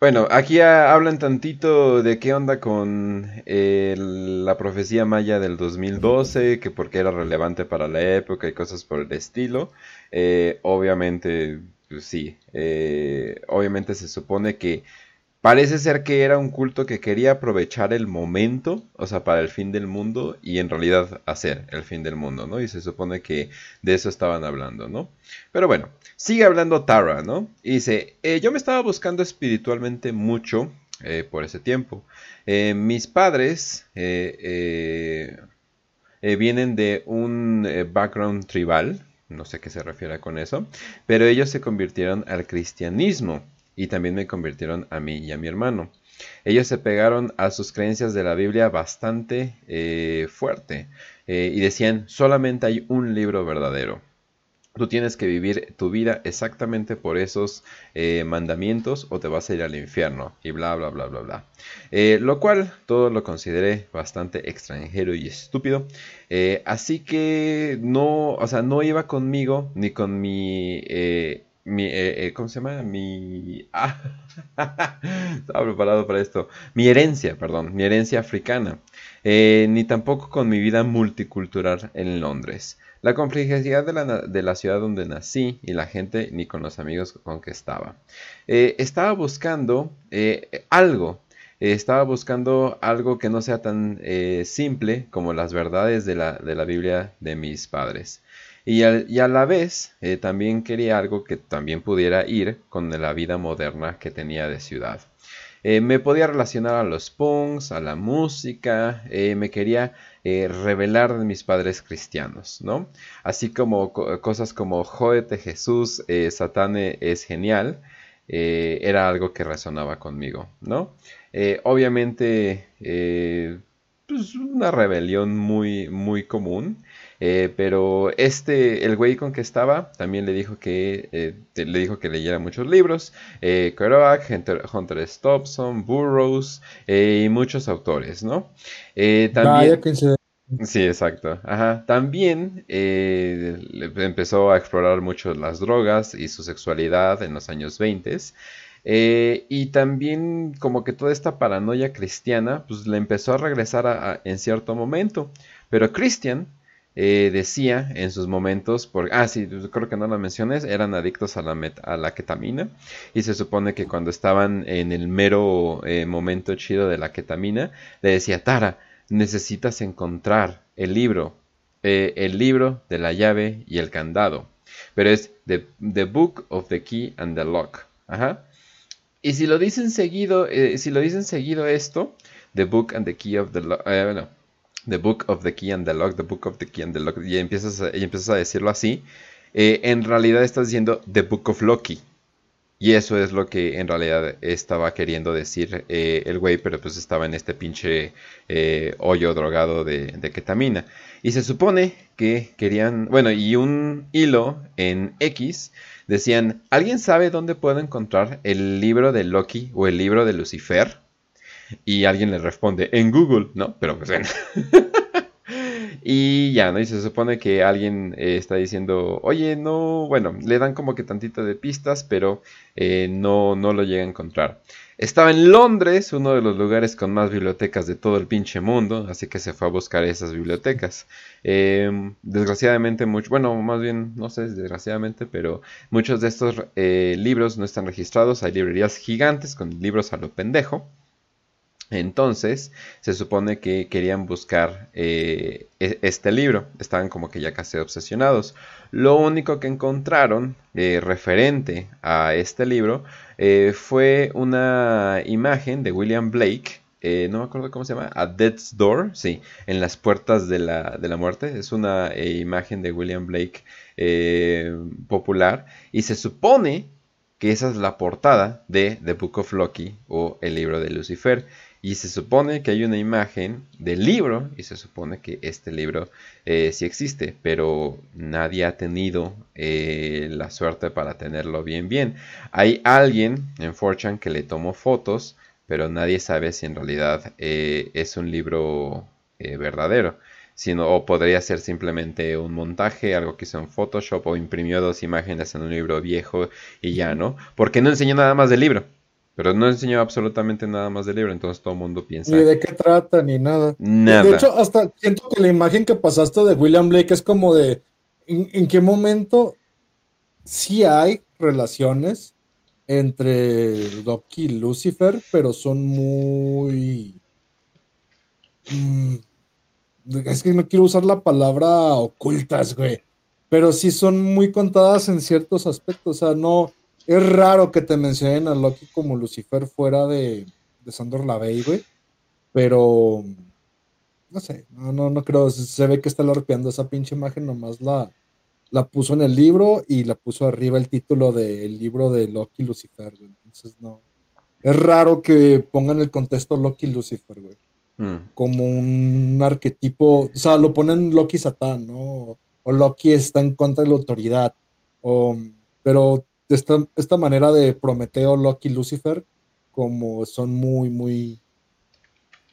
S1: bueno, aquí hablan tantito de qué onda con la profecía maya del 2012, que porque era relevante para la época y cosas por el estilo. Eh, obviamente, pues sí, eh, obviamente se supone que Parece ser que era un culto que quería aprovechar el momento, o sea, para el fin del mundo, y en realidad hacer el fin del mundo, ¿no? Y se supone que de eso estaban hablando, ¿no? Pero bueno, sigue hablando Tara, ¿no? Y dice, eh, yo me estaba buscando espiritualmente mucho eh, por ese tiempo. Eh, mis padres vienen de un background tribal, no sé qué se refiere con eso, pero ellos se convirtieron al cristianismo y también me convirtieron a mí y a mi hermano. Ellos se pegaron a sus creencias de la Biblia bastante eh, fuerte eh, y decían, solamente hay un libro verdadero. Tú tienes que vivir tu vida exactamente por esos eh, mandamientos o te vas a ir al infierno y bla, bla, bla, bla, bla. lo cual todo lo consideré bastante extranjero y estúpido. así que no, o sea, no iba conmigo ni con mi mi, eh, eh, ¿cómo se llama? Mi... Ah, estaba preparado para esto. Mi herencia, perdón, mi herencia africana. Eh, ni tampoco con mi vida multicultural en Londres. La complejidad de la, de la, ciudad donde nací y la gente ni con los amigos con que estaba. estaba buscando algo. estaba buscando algo que no sea tan simple como las verdades de la, de la Biblia de mis padres. Y a, la vez eh, también quería algo que también pudiera ir con la vida moderna que tenía de ciudad. Eh, me podía relacionar a los punks, a la música, eh, me quería revelar de mis padres cristianos, ¿no? Así como cosas como Joete Jesús, Satán es genial, era algo que resonaba conmigo, ¿no? obviamente, pues una rebelión muy, muy común. Eh, pero este, el güey con que estaba, también le dijo que, eh, le dijo que leyera muchos libros. Eh, Kerouac, Hunter, Hunter Stobson, Burroughs y muchos autores, ¿no? también... Sí, exacto. Ajá. También empezó a explorar mucho las drogas y su sexualidad en los años 20. y también como que toda esta paranoia cristiana, pues le empezó a regresar en cierto momento. Pero Christian eh, decía en sus momentos, por, ah, sí, creo que no lo menciones, eran adictos a la, a la ketamina y se supone que cuando estaban en el mero eh, momento chido de la ketamina, le decía, Tara, necesitas encontrar el libro, eh, el libro de la llave y el candado, pero es the, the, Book of the Key and the Lock. Ajá. Y si lo dicen seguido, si lo dicen seguido esto, The Book and the Key of the Lock, bueno, The Book of the Key and the Lock, The Book of the Key and the Lock, y empiezas a, y empiezas a decirlo así, eh, en realidad estás diciendo The Book of Loki. Y eso es lo que en realidad estaba queriendo decir eh, el güey, pero pues estaba en este pinche eh, hoyo drogado de, de, ketamina. Y se supone que querían, bueno, y un hilo en X decían, ¿alguien sabe dónde puedo encontrar el libro de Loki o el libro de Lucifer? Y alguien le responde, en Google, ¿no? Pero pues bueno. Y ya, ¿no? Y se supone que alguien eh, está diciendo, oye, no, bueno, le dan como que tantito de pistas, pero eh, no, no lo llega a encontrar. Estaba en Londres, uno de los lugares con más bibliotecas de todo el pinche mundo, así que se fue a buscar esas bibliotecas. Em, desgraciadamente, mucho, bueno, más bien, no sé, desgraciadamente, pero muchos de estos eh, libros no están registrados. Hay librerías gigantes con libros a lo pendejo. Entonces, se supone que querían buscar eh, e-, este libro, estaban como que ya casi obsesionados. Lo único que encontraron eh, referente a este libro eh, fue una imagen de William Blake, no me acuerdo cómo se llama, a Death's Door, sí, en las puertas de la, de la muerte. Es una imagen de William Blake popular y se supone que esa es la portada de The Book of Loki o el libro de Lucifer. Y se supone que hay una imagen del libro y se supone que este libro eh, sí existe, pero nadie ha tenido eh, la suerte para tenerlo bien bien. Hay alguien en Fortune que le tomó fotos, pero nadie sabe si en realidad eh, es un libro verdadero. Sino, o podría ser simplemente un montaje, algo que hizo en Photoshop o imprimió dos imágenes en un libro viejo y ya, ¿no? Porque no enseñó nada más del libro. Pero no enseñó absolutamente nada más del libro, entonces todo el mundo piensa.
S2: Ni de qué trata, ni nada.
S1: Nada.
S2: De hecho, hasta siento que la imagen que pasaste de William Blake es como de. ¿En, qué momento sí hay relaciones entre Loki y Lucifer, pero son muy. Mm, es que no quiero usar la palabra ocultas, güey. Pero sí son muy contadas en ciertos aspectos. O sea, no es raro que te mencionen a Loki como Lucifer fuera de, de Sandor Lavey, güey. Pero no sé, no, no, no creo. Se ve que está larpeando esa pinche imagen, nomás la, la puso en el libro y la puso arriba el título del libro de Loki Lucifer, güey. Entonces no. Es raro que pongan el contexto Loki Lucifer, güey. Mm. Como un arquetipo, o sea, lo ponen Loki Satán, ¿no? O Loki está en contra de la autoridad. O, pero esta, esta manera de Prometeo, Loki, Lucifer, como son muy, muy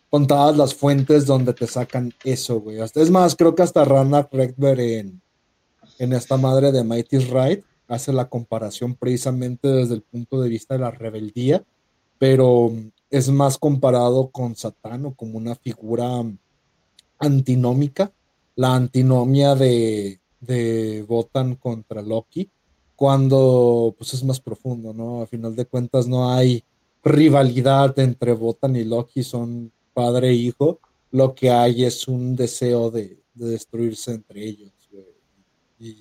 S2: contadas las fuentes donde te sacan eso, güey. Es más, creo que hasta Rana Redberg en, en esta madre de Mighty Right hace la comparación precisamente desde el punto de vista de la rebeldía, pero es más comparado con Satán como una figura antinómica, la antinomia de, de contra Loki, cuando pues es más profundo, ¿no? A final de cuentas no hay rivalidad entre Botan y Loki, son padre e hijo, lo que hay es un deseo de, destruirse entre ellos. Y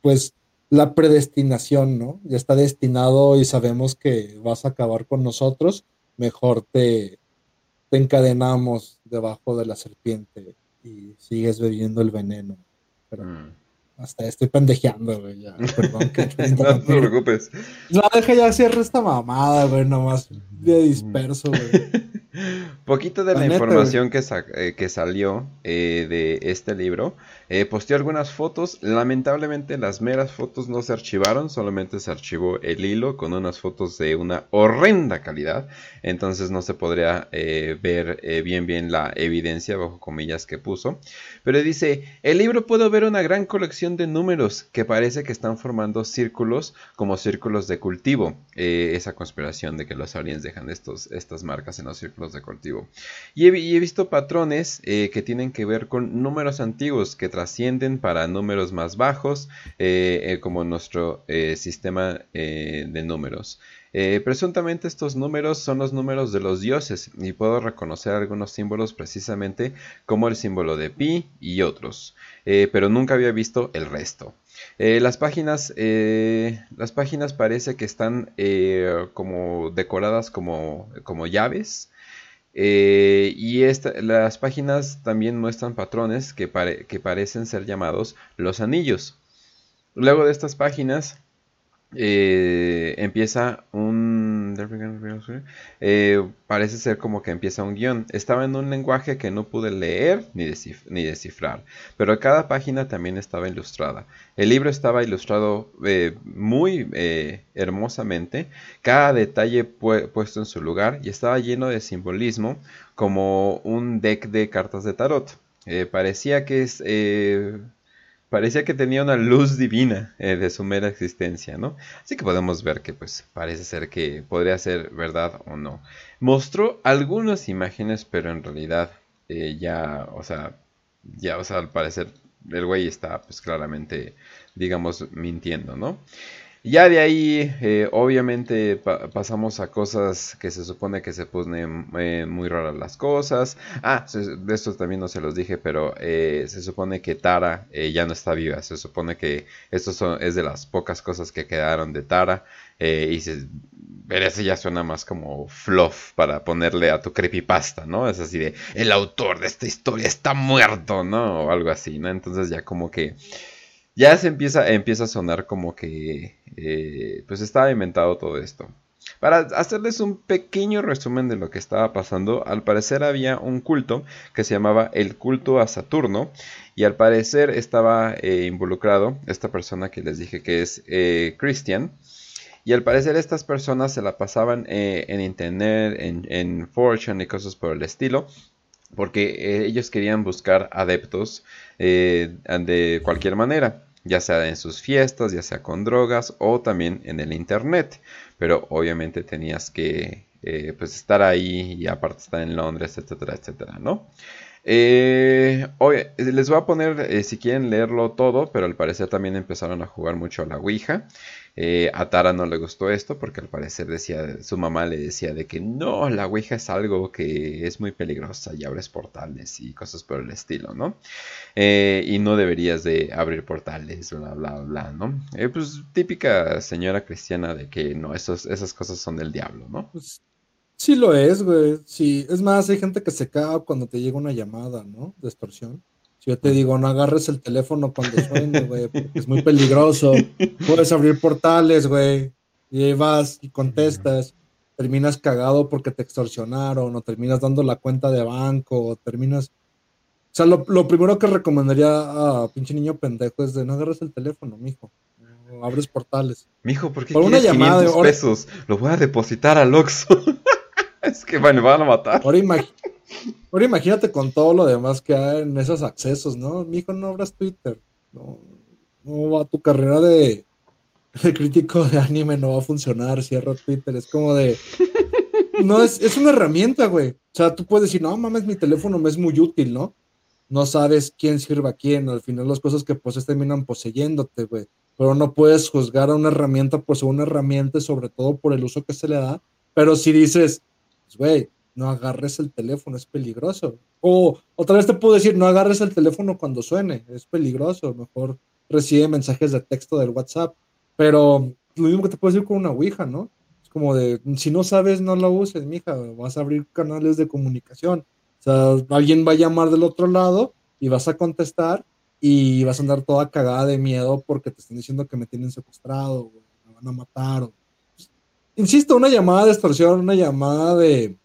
S2: pues la predestinación, ¿no? Ya está destinado y sabemos que vas a acabar con nosotros, mejor te, te encadenamos debajo de la serpiente y sigues bebiendo el veneno. Pero, mm. Hasta estoy pendejeando, güey. Ya, perdón. Que
S1: no te preocupes.
S2: No, deja ya cierra esta mamada, güey. Nomás de disperso, güey.
S1: Poquito de la, información que, eh, que, salió eh, de este libro. Eh, algunas fotos. Lamentablemente las meras fotos no se archivaron. Solamente se archivó el hilo con unas fotos de una horrenda calidad. Entonces no se podría ver bien bien la evidencia bajo comillas que puso. Pero dice, el libro puedo ver una gran colección de números que parece que están formando círculos como círculos de cultivo. esa conspiración de que los aliens dejan estos, estas marcas en los círculos de cultivo. Y he, visto patrones eh, que tienen que ver con números antiguos que trascienden para números más bajos, eh, eh, como nuestro sistema de números. presuntamente estos números son los números de los dioses y puedo reconocer algunos símbolos precisamente como el símbolo de pi y otros, pero nunca había visto el resto. las páginas, las páginas parece que están como decoradas como, como llaves eh, y las páginas también muestran patrones que, que, parecen ser llamados los anillos. Luego de estas páginas eh, empieza un... Eh, parece ser como que empieza un guion. Estaba en un lenguaje que no pude leer ni, descifrar, pero cada página también estaba ilustrada. El libro estaba ilustrado eh, muy hermosamente, cada detalle puesto en su lugar y estaba lleno de simbolismo como un deck de cartas de tarot. parecía que es parecía que tenía una luz divina eh, de su mera existencia, ¿no? Así que podemos ver que pues parece ser que podría ser verdad o no. Mostró algunas imágenes, pero en realidad eh, ya, o sea, ya, o sea, al parecer el güey está pues claramente, digamos, mintiendo, ¿no? Ya de ahí, eh, obviamente, pasamos a cosas que se supone que se ponen eh, muy raras las cosas. Ah, de esto también no se los dije, pero eh, se supone que Tara ya no está viva. Se supone que esto son, es de las pocas cosas que quedaron de Tara. y se, ese ya suena más como fluff para ponerle a tu creepypasta, ¿no? Es así de, el autor de esta historia está muerto, ¿no? O algo así, ¿no? Entonces ya como que ya se empieza, empieza a sonar como que eh, pues estaba inventado todo esto. Para hacerles un pequeño resumen de lo que estaba pasando, al parecer había un culto que se llamaba el culto a Saturno y al parecer estaba eh, involucrado esta persona que les dije que es eh, Christian. Y al parecer estas personas se la pasaban en internet, en, en Fortune y cosas por el estilo, porque ellos querían buscar adeptos de cualquier manera ya sea en sus fiestas, ya sea con drogas o también en el internet. Pero obviamente tenías que eh, pues estar ahí y aparte estar en Londres, etcétera, etcétera, ¿no? Eh, les voy a poner eh, si quieren leerlo todo, pero al parecer también empezaron a jugar mucho a la Ouija. Eh, a Tara no le gustó esto porque al parecer decía, su mamá le decía de que no, la Ouija es algo que es muy peligrosa y abres portales y cosas por el estilo, ¿no? y no deberías de abrir portales, bla, bla, bla, ¿no? pues típica señora cristiana de que no, esas cosas son del diablo, ¿no?
S2: Pues Sí lo es, güey. Sí, es más, hay gente que se caga cuando te llega una llamada, ¿no? De extorsión. Si yo te digo, no agarres el teléfono cuando suene, güey, porque es muy peligroso. Puedes abrir portales, güey. Y ahí vas y contestas. Terminas cagado porque te extorsionaron, o terminas dando la cuenta de banco, o terminas. O sea, lo, primero que recomendaría a pinche niño pendejo es de no agarres el teléfono, mijo. Abres portales.
S1: Mijo, ¿por qué Por una llamada, 500 pesos? Lo voy a depositar al Oxxo. es que bueno, me van a matar.
S2: Ahora, imagínate con todo lo demás que hay en esos accesos, ¿no? Mi hijo, no abras Twitter. No, no va tu carrera de, crítico de anime, no va a funcionar. Cierra Twitter. Es como de. No, es, es una herramienta, güey. O sea, tú puedes decir, no mames, mi teléfono me es muy útil, ¿no? No sabes quién sirve a quién. Al final, las cosas que poses terminan poseyéndote, güey. Pero no puedes juzgar a una herramienta por ser una herramienta, sobre todo por el uso que se le da. Pero si dices, pues, güey, no agarres el teléfono, es peligroso. O otra vez te puedo decir, no agarres el teléfono cuando suene, es peligroso, mejor recibe mensajes de texto del WhatsApp. Pero lo mismo que te puedo decir con una Ouija, ¿no? Es como de, si no sabes, no la uses, mija, vas a abrir canales de comunicación. O sea, alguien va a llamar del otro lado y vas a contestar y vas a andar toda cagada de miedo porque te están diciendo que me tienen secuestrado, o me van a matar, o insisto, una llamada de extorsión, una llamada de,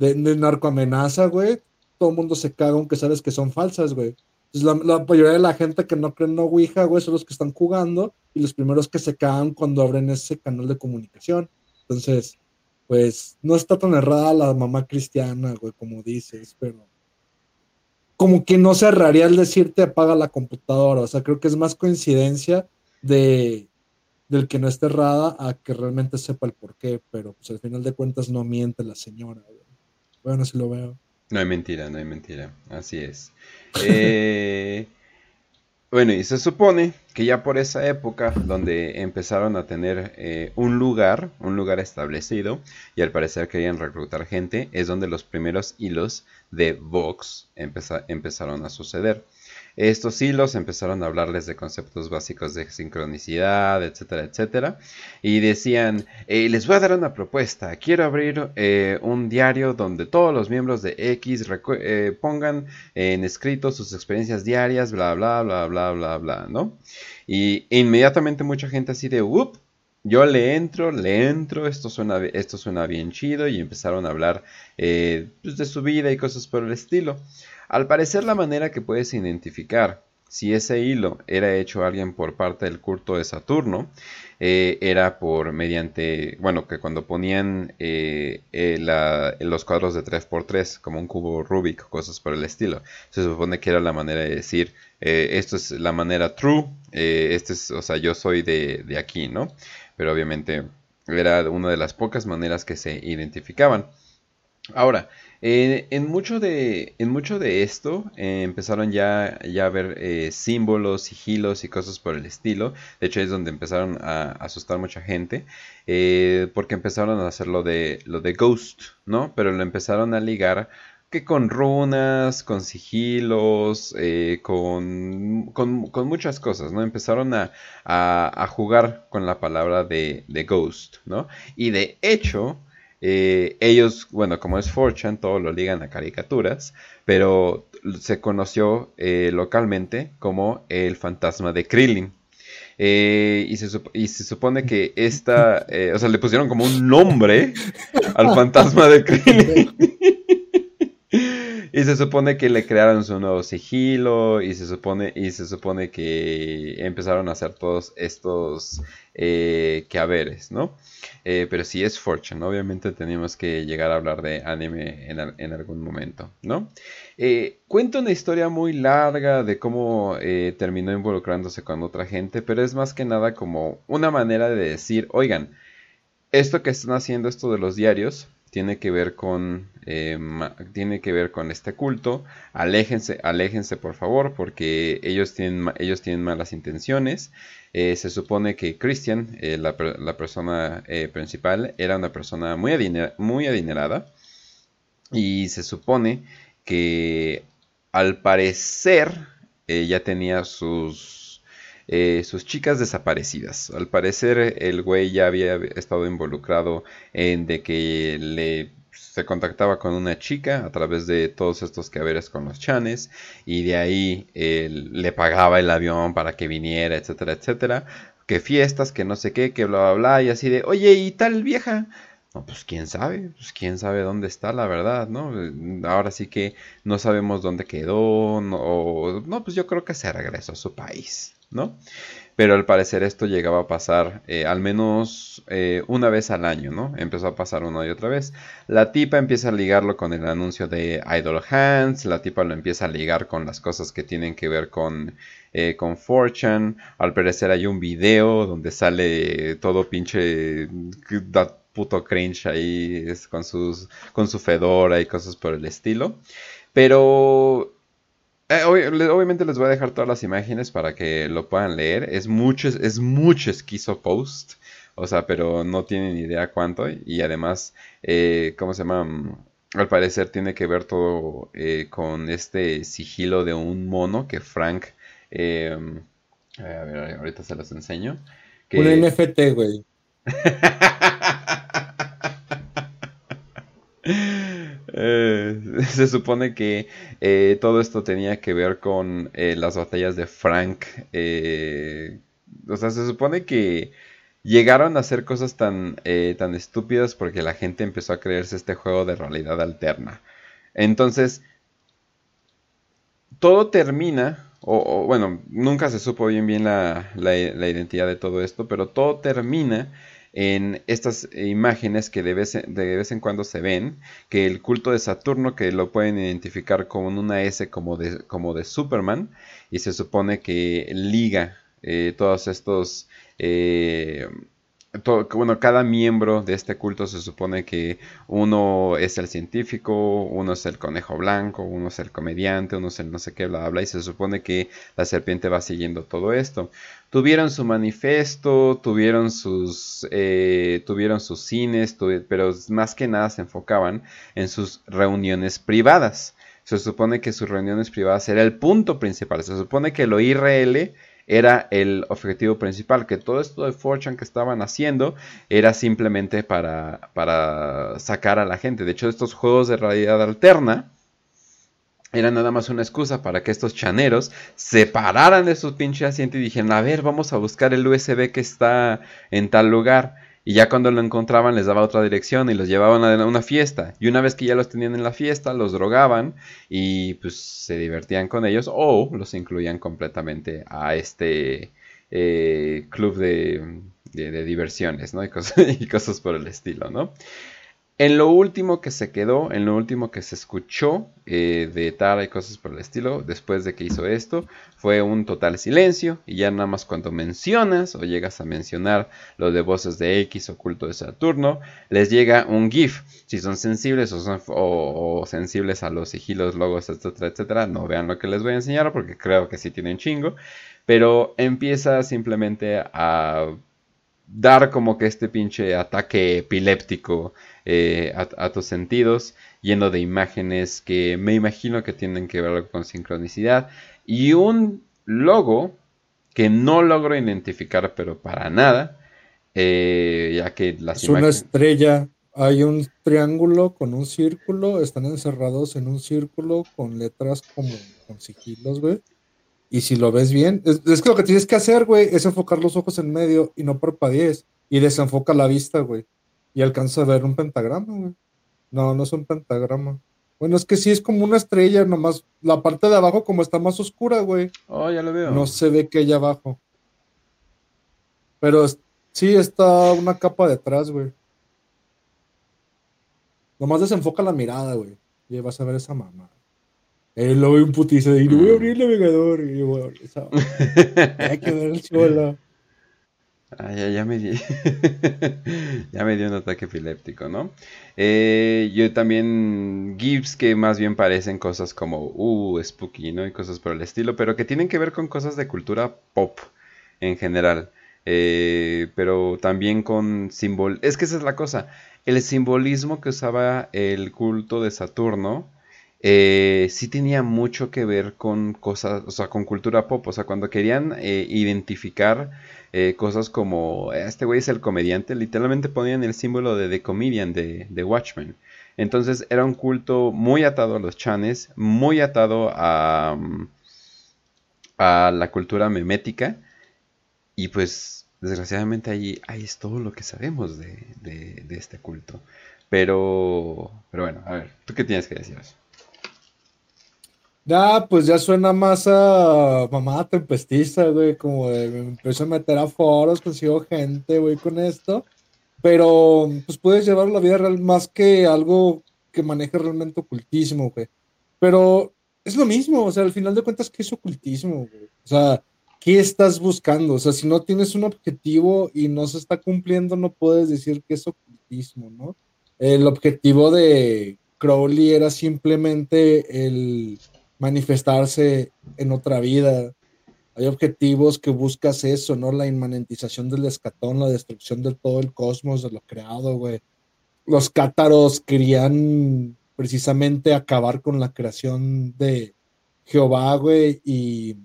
S2: de, narcoamenaza, güey. Todo el mundo se caga aunque sabes que son falsas, güey. la, mayoría de la gente que no cree en no Ouija, güey, son los que están jugando y los primeros que se cagan cuando abren ese canal de comunicación. Entonces, pues no está tan errada la mamá cristiana, güey, como dices, pero como que no se erraría el decirte apaga la computadora. O sea, creo que es más coincidencia de del que no esté errada a que realmente sepa el por qué, pero pues al final de cuentas no miente la señora. Bueno, así lo veo.
S1: No hay mentira, no hay mentira, así es. Eh, bueno, y se supone que ya por esa época, donde empezaron a tener eh, un lugar, un lugar establecido, y al parecer querían reclutar gente, es donde los primeros hilos de Vox empezaron a suceder. Estos hilos empezaron a hablarles de conceptos básicos de sincronicidad, etcétera, etcétera. Y decían, eh, les voy a dar una propuesta. Quiero abrir eh, un diario donde todos los miembros de X eh, pongan en escrito sus experiencias diarias, bla, bla, bla, bla, bla, bla, ¿no? Y inmediatamente mucha gente así de, up, yo le entro, le entro, esto suena, esto suena bien chido y empezaron a hablar eh, pues, de su vida y cosas por el estilo. Al parecer la manera que puedes identificar si ese hilo era hecho a alguien por parte del culto de Saturno, eh, era por mediante, bueno, que cuando ponían eh, los cuadros de 3x3 como un cubo Rubik, cosas por el estilo, se supone que era la manera de decir, esto es la manera true, este es, o sea, yo soy de, de aquí, ¿no? Pero obviamente era una de las pocas maneras que se identificaban. Ahora, en, mucho de, en mucho de esto eh, empezaron ya, ya a ver eh, símbolos, sigilos y cosas por el estilo. De hecho, es donde empezaron a asustar mucha gente. Eh, porque empezaron a hacer lo de, lo de Ghost, ¿no? Pero lo empezaron a ligar que con runas, con sigilos, eh, con, con, muchas cosas, ¿no? Empezaron a, a, jugar con la palabra de, de, ghost, ¿no? Y de hecho, eh, ellos, bueno, como es Fortune, todo lo ligan a caricaturas, pero se conoció eh, localmente como el fantasma de Krillin. y, se, y, se, supone que esta, o sea, le pusieron como un nombre al fantasma de Krillin. Y se supone que le crearon su nuevo sigilo y se supone, y se supone que empezaron a hacer todos estos eh, quehaceres, ¿no? Eh, pero si es Fortune, obviamente tenemos que llegar a hablar de anime en, algún momento, ¿no? Eh, cuenta una historia muy larga de cómo eh, terminó involucrándose con otra gente, pero es más que nada como una manera de decir, oigan, esto que están haciendo, esto de los diarios, tiene que ver con eh, tiene que ver con este culto. Aléjense aléjense por favor porque ellos tienen ellos tienen malas intenciones. Eh, se supone que Christian eh, la, persona principal era una persona muy, muy adinerada. Y se supone que al parecer ya tenía sus eh, sus chicas desaparecidas. Al parecer el güey ya había estado involucrado en de que le se contactaba con una chica a través de todos estos haberes con los chanes y de ahí le pagaba el avión para que viniera, etcétera, etcétera. Que fiestas, que no sé qué, que bla, bla, bla, y así de, oye, ¿y tal vieja? No, pues quién sabe, pues quién sabe dónde está, la verdad, ¿no? Ahora sí que no sabemos dónde quedó, no, no pues yo creo que se regresó a su país. ¿No? Pero al parecer esto llegaba a pasar eh, al menos eh, una vez al año, ¿no? Empezó a pasar una y otra vez. La tipa empieza a ligarlo con el anuncio de Idol Hands, la tipa lo empieza a ligar con las cosas que tienen que ver con, eh, con Fortune. Al parecer hay un video donde sale todo pinche puto cringe ahí con, sus, con su fedora y cosas por el estilo. Pero eh, obviamente les voy a dejar todas las imágenes para que lo puedan leer. Es mucho, es mucho esquizo post. O sea, pero no tienen idea cuánto. Y además, eh, ¿cómo se llama? Mm, al parecer tiene que ver todo eh, con este sigilo de un mono que Frank... A ver, ahorita se los enseño.
S2: Un NFT, güey.
S1: Eh, se supone que eh, todo esto tenía que ver con eh, las batallas de Frank. o sea, se supone que llegaron a hacer cosas tan, tan estúpidas porque la gente empezó a creerse este juego de realidad alterna. Entonces, todo termina, o, bueno, nunca se supo bien bien la, la identidad de todo esto, pero todo termina en estas imágenes que de vez, en, de vez en cuando se ven, que el culto de Saturno, que lo pueden identificar con una S como de, como de Superman, y se supone que liga eh, todos estos eh, bueno, cada miembro de este culto se supone que uno es el científico, uno es el conejo blanco, uno es el comediante, uno es el no sé qué, bla, bla, y se supone que la serpiente va siguiendo todo esto. Tuvieron su manifiesto, tuvieron sus, eh, tuvieron sus cines, pero más que nada se enfocaban en sus reuniones privadas. Se supone que sus reuniones privadas era el punto principal. Se supone que lo IRL era el objetivo principal, que todo esto de Fortune que estaban haciendo era simplemente para, para sacar a la gente. De hecho, estos juegos de realidad alterna era nada más una excusa para que estos chaneros se pararan de su pinche asiento y dijeran, a ver, vamos a buscar el USB que está en tal lugar. Y ya cuando lo encontraban les daba otra dirección y los llevaban a una fiesta. Y una vez que ya los tenían en la fiesta, los drogaban y pues se divertían con ellos o los incluían completamente a este eh, club de, diversiones, ¿no? Y cosas, y cosas por el estilo, ¿no? En lo último que se quedó, en lo último que se escuchó eh, de Tara y cosas por el estilo, después de que hizo esto, fue un total silencio. Y ya nada más cuando mencionas o llegas a mencionar lo de voces de X o culto de Saturno, les llega un GIF. Si son sensibles o, son, o, sensibles a los sigilos, logos, etcétera, etcétera, no vean lo que les voy a enseñar porque creo que sí tienen chingo. Pero empieza simplemente a dar como que este pinche ataque epiléptico eh, a, tus sentidos, lleno de imágenes que me imagino que tienen que ver con sincronicidad. Y un logo que no logro identificar, pero para nada, eh, ya que
S2: las es una estrella. Hay un triángulo con un círculo, están encerrados en un círculo con letras como con sigilos, güey. Y si lo ves bien, es, que lo que tienes que hacer, güey, es enfocar los ojos en medio y no parpadees. Y desenfoca la vista, güey. Y alcanza a ver un pentagrama, güey. No, no es un pentagrama. Bueno, es que sí es como una estrella, nomás la parte de abajo como está más oscura, güey.
S1: Oh, ya lo veo.
S2: No se ve que hay abajo. Pero sí está una capa detrás, güey. Nomás desenfoca la mirada, güey. Y vas a ver esa mamá. Él lo ve un putizo y no voy a abrir el navegador. Y yo, hay que ver el chuelo.
S1: Ah, ya, ya, me di... ya me dio un ataque epiléptico, ¿no? Eh, yo también GIFs que más bien parecen cosas como, uh, spooky, ¿no? Y cosas por el estilo, pero que tienen que ver con cosas de cultura pop en general. Eh, pero también con símbolo... Es que esa es la cosa. El simbolismo que usaba el culto de Saturno eh, sí tenía mucho que ver con cosas, o sea, con cultura pop, o sea, cuando querían eh, identificar eh, cosas como, este güey es el comediante, literalmente ponían el símbolo de The Comedian de, Watchmen. Entonces era un culto muy atado a los chanes, muy atado a, mm, a la cultura memética, y pues desgraciadamente ahí, es todo lo que sabemos de, de, este culto. Pero, pero bueno, a ver, ¿tú qué tienes que decir?
S2: Ya, pues ya suena más a mamá tempestista, güey, como de, me empiezo a meter a foros, consigo gente, güey, con esto. Pero, pues puedes llevar la vida real más que algo que maneje realmente ocultismo, güey. Pero es lo mismo, o sea, al final de cuentas, ¿qué es ocultismo, güey? O sea, ¿qué estás buscando? O sea, si no tienes un objetivo y no se está cumpliendo, no puedes decir que es ocultismo, ¿no? El objetivo de Crowley era simplemente el manifestarse en otra vida. Hay objetivos que buscas eso, ¿no? La inmanentización del escatón, la destrucción de todo el cosmos, de lo creado, güey. Los cátaros querían precisamente acabar con la creación de Jehová, güey, y,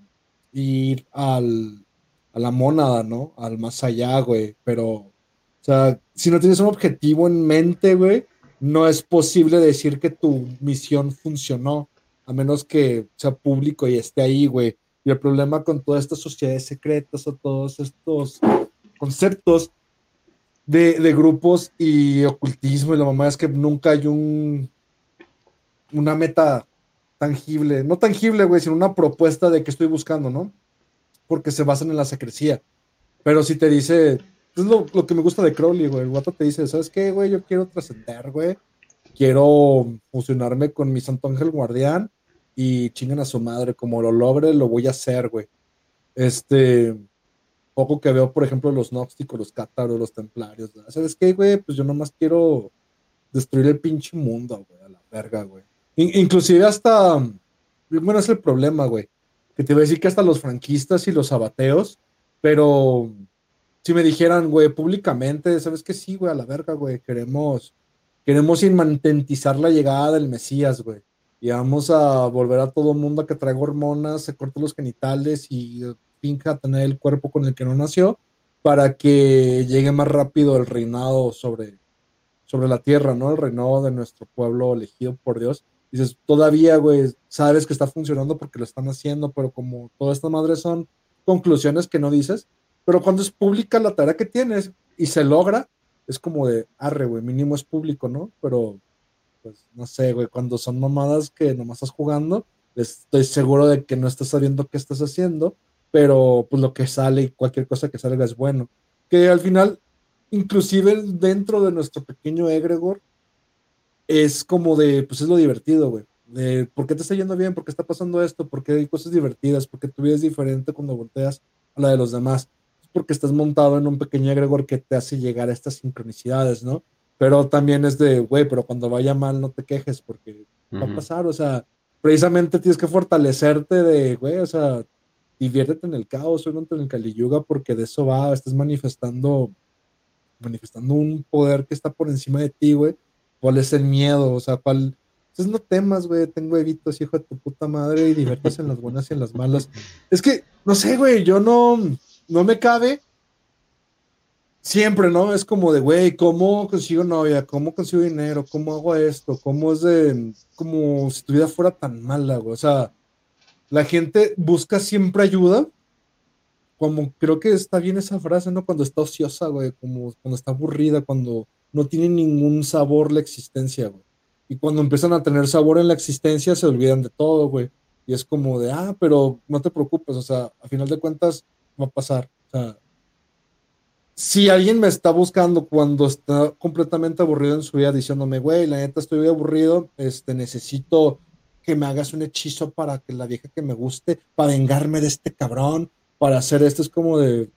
S2: ir al, a la mónada, ¿no? Al más allá, güey. Pero, o sea, si no tienes un objetivo en mente, güey, no es posible decir que tu misión funcionó a menos que sea público y esté ahí, güey. Y el problema con todas estas sociedades secretas o todos estos conceptos de, grupos y ocultismo y la mamá es que nunca hay un una meta tangible, no tangible, güey, sino una propuesta de que estoy buscando, ¿no? Porque se basan en la secrecía. Pero si te dice, es lo, que me gusta de Crowley, güey, el te dice, ¿sabes qué, güey? Yo quiero trascender, güey. Quiero fusionarme con mi Santo Ángel Guardián y chingan a su madre, como lo logre, lo voy a hacer, güey. Este, poco que veo, por ejemplo, los gnósticos, los cátaros, los templarios, ¿sabes qué, güey? Pues yo nomás quiero destruir el pinche mundo, güey, a la verga, güey. inclusive hasta, bueno, es el problema, güey, que te voy a decir que hasta los franquistas y los abateos, pero si me dijeran, güey, públicamente, ¿sabes qué? Sí, güey, a la verga, güey, queremos, queremos inmantentizar la llegada del Mesías, güey y vamos a volver a todo mundo a que traiga hormonas, se corte los genitales y finja tener el cuerpo con el que no nació para que llegue más rápido el reinado sobre, sobre la tierra, ¿no? El reinado de nuestro pueblo elegido por Dios. dices, todavía, güey, sabes que está funcionando porque lo están haciendo, pero como todas estas madres son conclusiones que no dices, pero cuando es pública la tarea que tienes y se logra, es como de, arre, güey, mínimo es público, ¿no? Pero, pues, no sé, güey, cuando son mamadas que nomás estás jugando, estoy seguro de que no estás sabiendo qué estás haciendo, pero pues lo que sale y cualquier cosa que salga es bueno. Que al final, inclusive dentro de nuestro pequeño egregor, es como de, pues es lo divertido, güey. De por qué te está yendo bien, por qué está pasando esto, por qué hay cosas divertidas, por qué tu vida es diferente cuando volteas a la de los demás. Porque estás montado en un pequeño egregor que te hace llegar a estas sincronicidades, ¿no? Pero también es de, güey, pero cuando vaya mal no te quejes porque va a pasar, o sea, precisamente tienes que fortalecerte de, güey, o sea, diviértete en el caos, en el Kali Yuga, porque de eso va, estás manifestando, manifestando un poder que está por encima de ti, güey ¿Cuál es el miedo? O sea, ¿cuál? Entonces no temas, güey, tengo evitos, hijo de tu puta madre, y divertirse en las buenas y en las malas. Es que, no sé, güey, yo no, no me cabe. Siempre, ¿no? Es como de, güey, ¿cómo consigo novia? ¿Cómo consigo dinero? ¿Cómo hago esto? ¿Cómo es de, como si tu vida fuera tan mala, güey? O sea, la gente busca siempre ayuda, como creo que está bien esa frase, ¿no? Cuando está ociosa, güey, como cuando está aburrida, cuando no tiene ningún sabor la existencia, güey. Y cuando empiezan a tener sabor en la existencia, se olvidan de todo, güey. Y es como de, ah, pero no te preocupes, o sea, a final de cuentas va a pasar. O sea, si alguien me está buscando cuando está completamente aburrido en su vida, diciéndome, güey, la neta estoy aburrido, este, necesito que me hagas un hechizo para que la vieja que me guste, para vengarme de este cabrón, para hacer esto, es como de,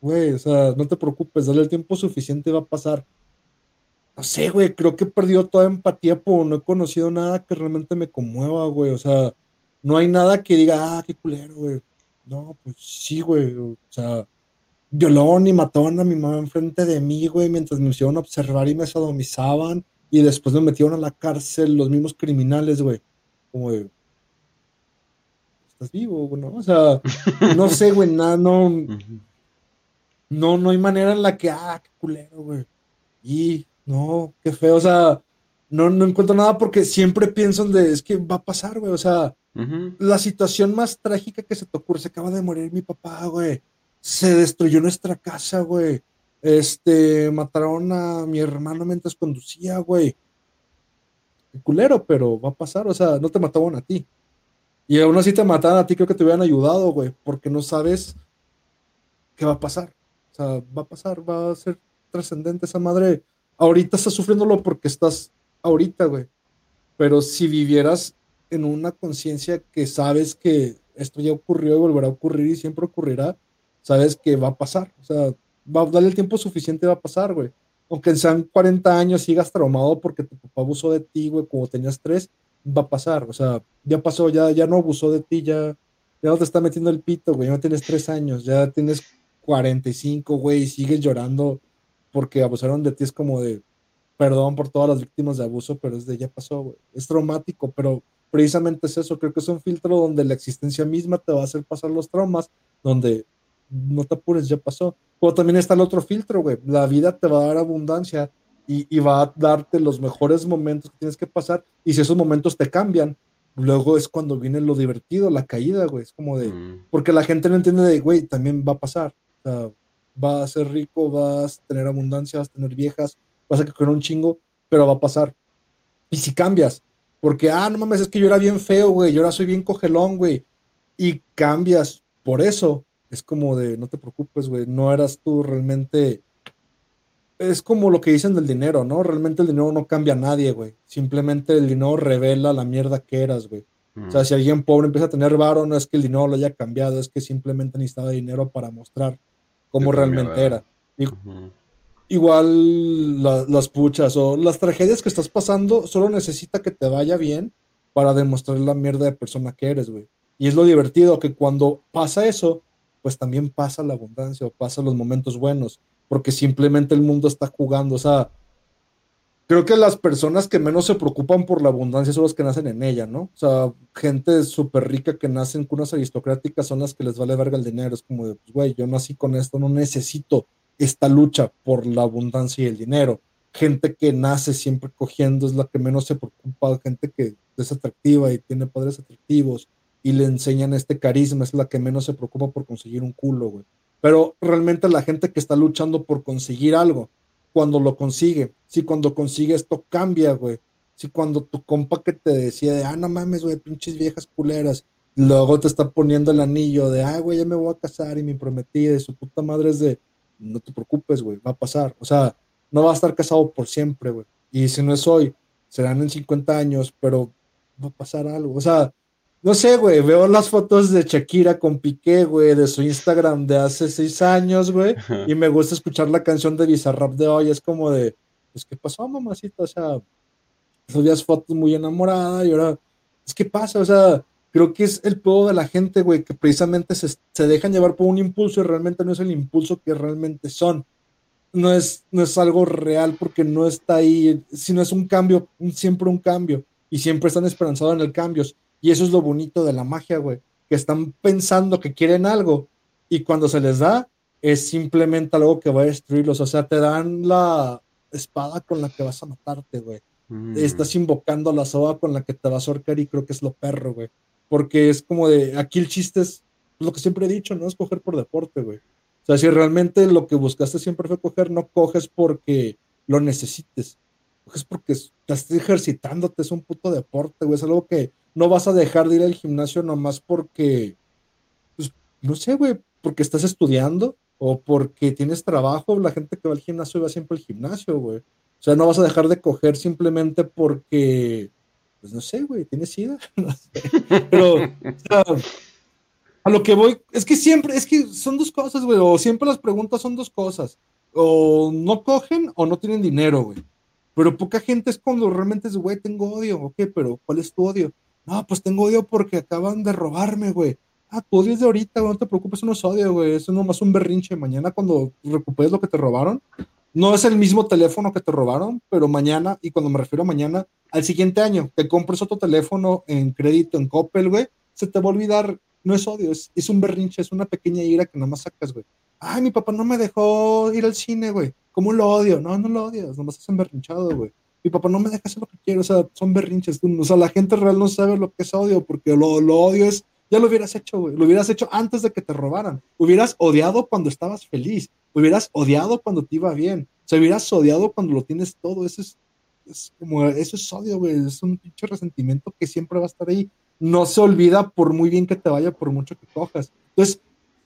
S2: güey, o sea, no te preocupes, dale el tiempo suficiente, va a pasar no sé, güey, creo que he perdido toda empatía por no he conocido nada que realmente me conmueva, güey. O sea, no hay nada que diga, ah, qué culero, güey. No, pues sí, güey. O sea, violaron y mataron a mi mamá enfrente de mí, güey, mientras me hicieron observar y me sodomizaban. Y después me metieron a la cárcel los mismos criminales, güey. Como de, estás vivo, güey, ¿no? O sea, no sé, güey, nada, no. No, no hay manera en la que, ah, qué culero, güey. Y no, qué feo, o sea, no, no encuentro nada porque siempre pienso en de, es que va a pasar, güey, o sea, la situación más trágica que se te ocurre, se acaba de morir mi papá, güey, se destruyó nuestra casa, güey, este, mataron a mi hermano mientras conducía, güey, qué culero, pero va a pasar, o sea, no te mataban a ti. Y aún así te mataban a ti, creo que te hubieran ayudado, güey, porque no sabes qué va a pasar. O sea, va a pasar, va a ser trascendente esa madre ahorita estás sufriéndolo porque estás ahorita, güey. Pero si vivieras en una conciencia que sabes que esto ya ocurrió y volverá a ocurrir y siempre ocurrirá, sabes que va a pasar. O sea, va a darle el tiempo suficiente, va a pasar, güey. Aunque sean 40 años, sigas traumado porque tu papá abusó de ti, güey, como tenías tres, va a pasar. O sea, ya pasó, ya, ya no abusó de ti, ya, ya no te está metiendo el pito, güey. Ya no tienes tres años, ya tienes 45, güey, y sigues llorando porque abusaron de ti, es como de, perdón por todas las víctimas de abuso, pero es de ya pasó, güey. Es traumático, pero precisamente es eso, creo que es un filtro donde la existencia misma te va a hacer pasar los traumas, donde no te apures, ya pasó. Pero también está el otro filtro, güey. La vida te va a dar abundancia y, y, va a darte los mejores momentos que tienes que pasar. Y si esos momentos te cambian, luego es cuando viene lo divertido, la caída, güey. Es como de. Mm. Porque la gente no entiende de, güey, también va a pasar. O sea, vas a ser rico, vas a tener abundancia, vas a tener viejas, vas a quedar un chingo, pero va a pasar. Y si cambias, porque, ah, no mames, es que yo era bien feo, güey, yo ahora soy bien cogelón, güey, y cambias por eso, es como de, no te preocupes, güey, no eras tú realmente... Es como lo que dicen del dinero, ¿no? Realmente el dinero no cambia a nadie, güey. Simplemente el dinero revela la mierda que eras, güey. O sea, si alguien pobre empieza a tener varo, no es que el dinero lo haya cambiado, es que simplemente necesitaba dinero para mostrar como realmente era. Igual las puchas o las tragedias que estás pasando, solo necesita que te vaya bien para demostrar la mierda de persona que eres, güey. Y es lo divertido, que cuando pasa eso, pues también pasa la abundancia o pasa los momentos buenos, porque simplemente el mundo está jugando, o sea, creo que las personas que menos se preocupan por la abundancia son las que nacen en ella, ¿no? O sea, gente súper rica que nace en cunas aristocráticas son las que les vale verga el dinero. Es como de, pues, güey, yo nací con esto, no necesito esta lucha por la abundancia y el dinero. gente que nace siempre cogiendo es la que menos se preocupa, gente que es atractiva y tiene poderes atractivos y le enseñan este carisma, es la que menos se preocupa por conseguir un culo, güey. Pero realmente la gente que está luchando por conseguir algo, cuando lo consigue, si cuando consigue esto cambia, güey. Si cuando tu compa que te decía de, ah, no mames, güey, pinches viejas culeras, luego te está poniendo el anillo de, ah, güey, ya me voy a casar y me prometí, de su puta madre es de, no te preocupes, güey, va a pasar. O sea, no va a estar casado por siempre, güey. Y si no es hoy, serán en 50 años, pero va a pasar algo. O sea, no sé, güey, veo las fotos de Shakira con Piqué, güey, de su Instagram de hace seis años, güey, y me gusta escuchar la canción de Bizarrap de hoy, es como de, pues, ¿qué pasó, mamacita? O sea, subías fotos muy enamorada y ahora, es que pasa, o sea, creo que es el pedo de la gente, güey, que precisamente se, se, dejan llevar por un impulso y realmente no es el impulso que realmente son. No es, no es algo real porque no está ahí, sino es un cambio, un, siempre un cambio, y siempre están esperanzados en el cambio. Y eso es lo bonito de la magia, güey, que están pensando que quieren algo y cuando se les da es simplemente algo que va a destruirlos. O sea, te dan la espada con la que vas a matarte, güey. Mm. Estás invocando la soga con la que te vas a ahorcar y creo que es lo perro, güey porque es como de, aquí el chiste es lo que siempre he dicho, no es coger por deporte, güey. O sea, si realmente lo que buscaste siempre fue coger, no coges porque lo necesites, coges porque estás ejercitándote, es un puto deporte, güey, es algo que no vas a dejar de ir al gimnasio nomás porque, pues, no sé, güey, porque estás estudiando o porque tienes trabajo, la gente que va al gimnasio va siempre al gimnasio, güey. O sea, no vas a dejar de coger simplemente porque pues no sé, güey, ¿tienes sida? No sé. Pero, a lo que voy, es que siempre, es que son dos cosas, güey, o siempre las preguntas son dos cosas, o no cogen o no tienen dinero, güey. Pero poca gente es cuando realmente es, güey, tengo odio, ok, pero ¿cuál es tu odio? No, pues tengo odio porque acaban de robarme, güey. Ah, tu odio es de ahorita, güey, no te preocupes, no es odio, güey, eso es nomás un berrinche. Mañana cuando recuperes lo que te robaron, no es el mismo teléfono que te robaron, pero mañana, y cuando me refiero a mañana, al siguiente año, te compres otro teléfono en crédito en Coppel, güey, se te va a olvidar, no es odio, es, es un berrinche, es una pequeña ira que nomás sacas, güey. Ay, mi papá no me dejó ir al cine, güey. ¿Cómo lo odio? No, no lo odias, nomás estás emberrinchado, güey. Mi papá no me deja hacer lo que quiero, o sea, son berrinches. O sea, la gente real no sabe lo que es odio, porque lo, lo odio es, ya lo hubieras hecho, güey. Lo hubieras hecho antes de que te robaran. Hubieras odiado cuando estabas feliz. Hubieras odiado cuando te iba bien. O sea, hubieras odiado cuando lo tienes todo. Eso es es como, eso es odio, güey, es un pinche resentimiento que siempre va a estar ahí. No se olvida por muy bien que te vaya, por mucho que cojas. Entonces,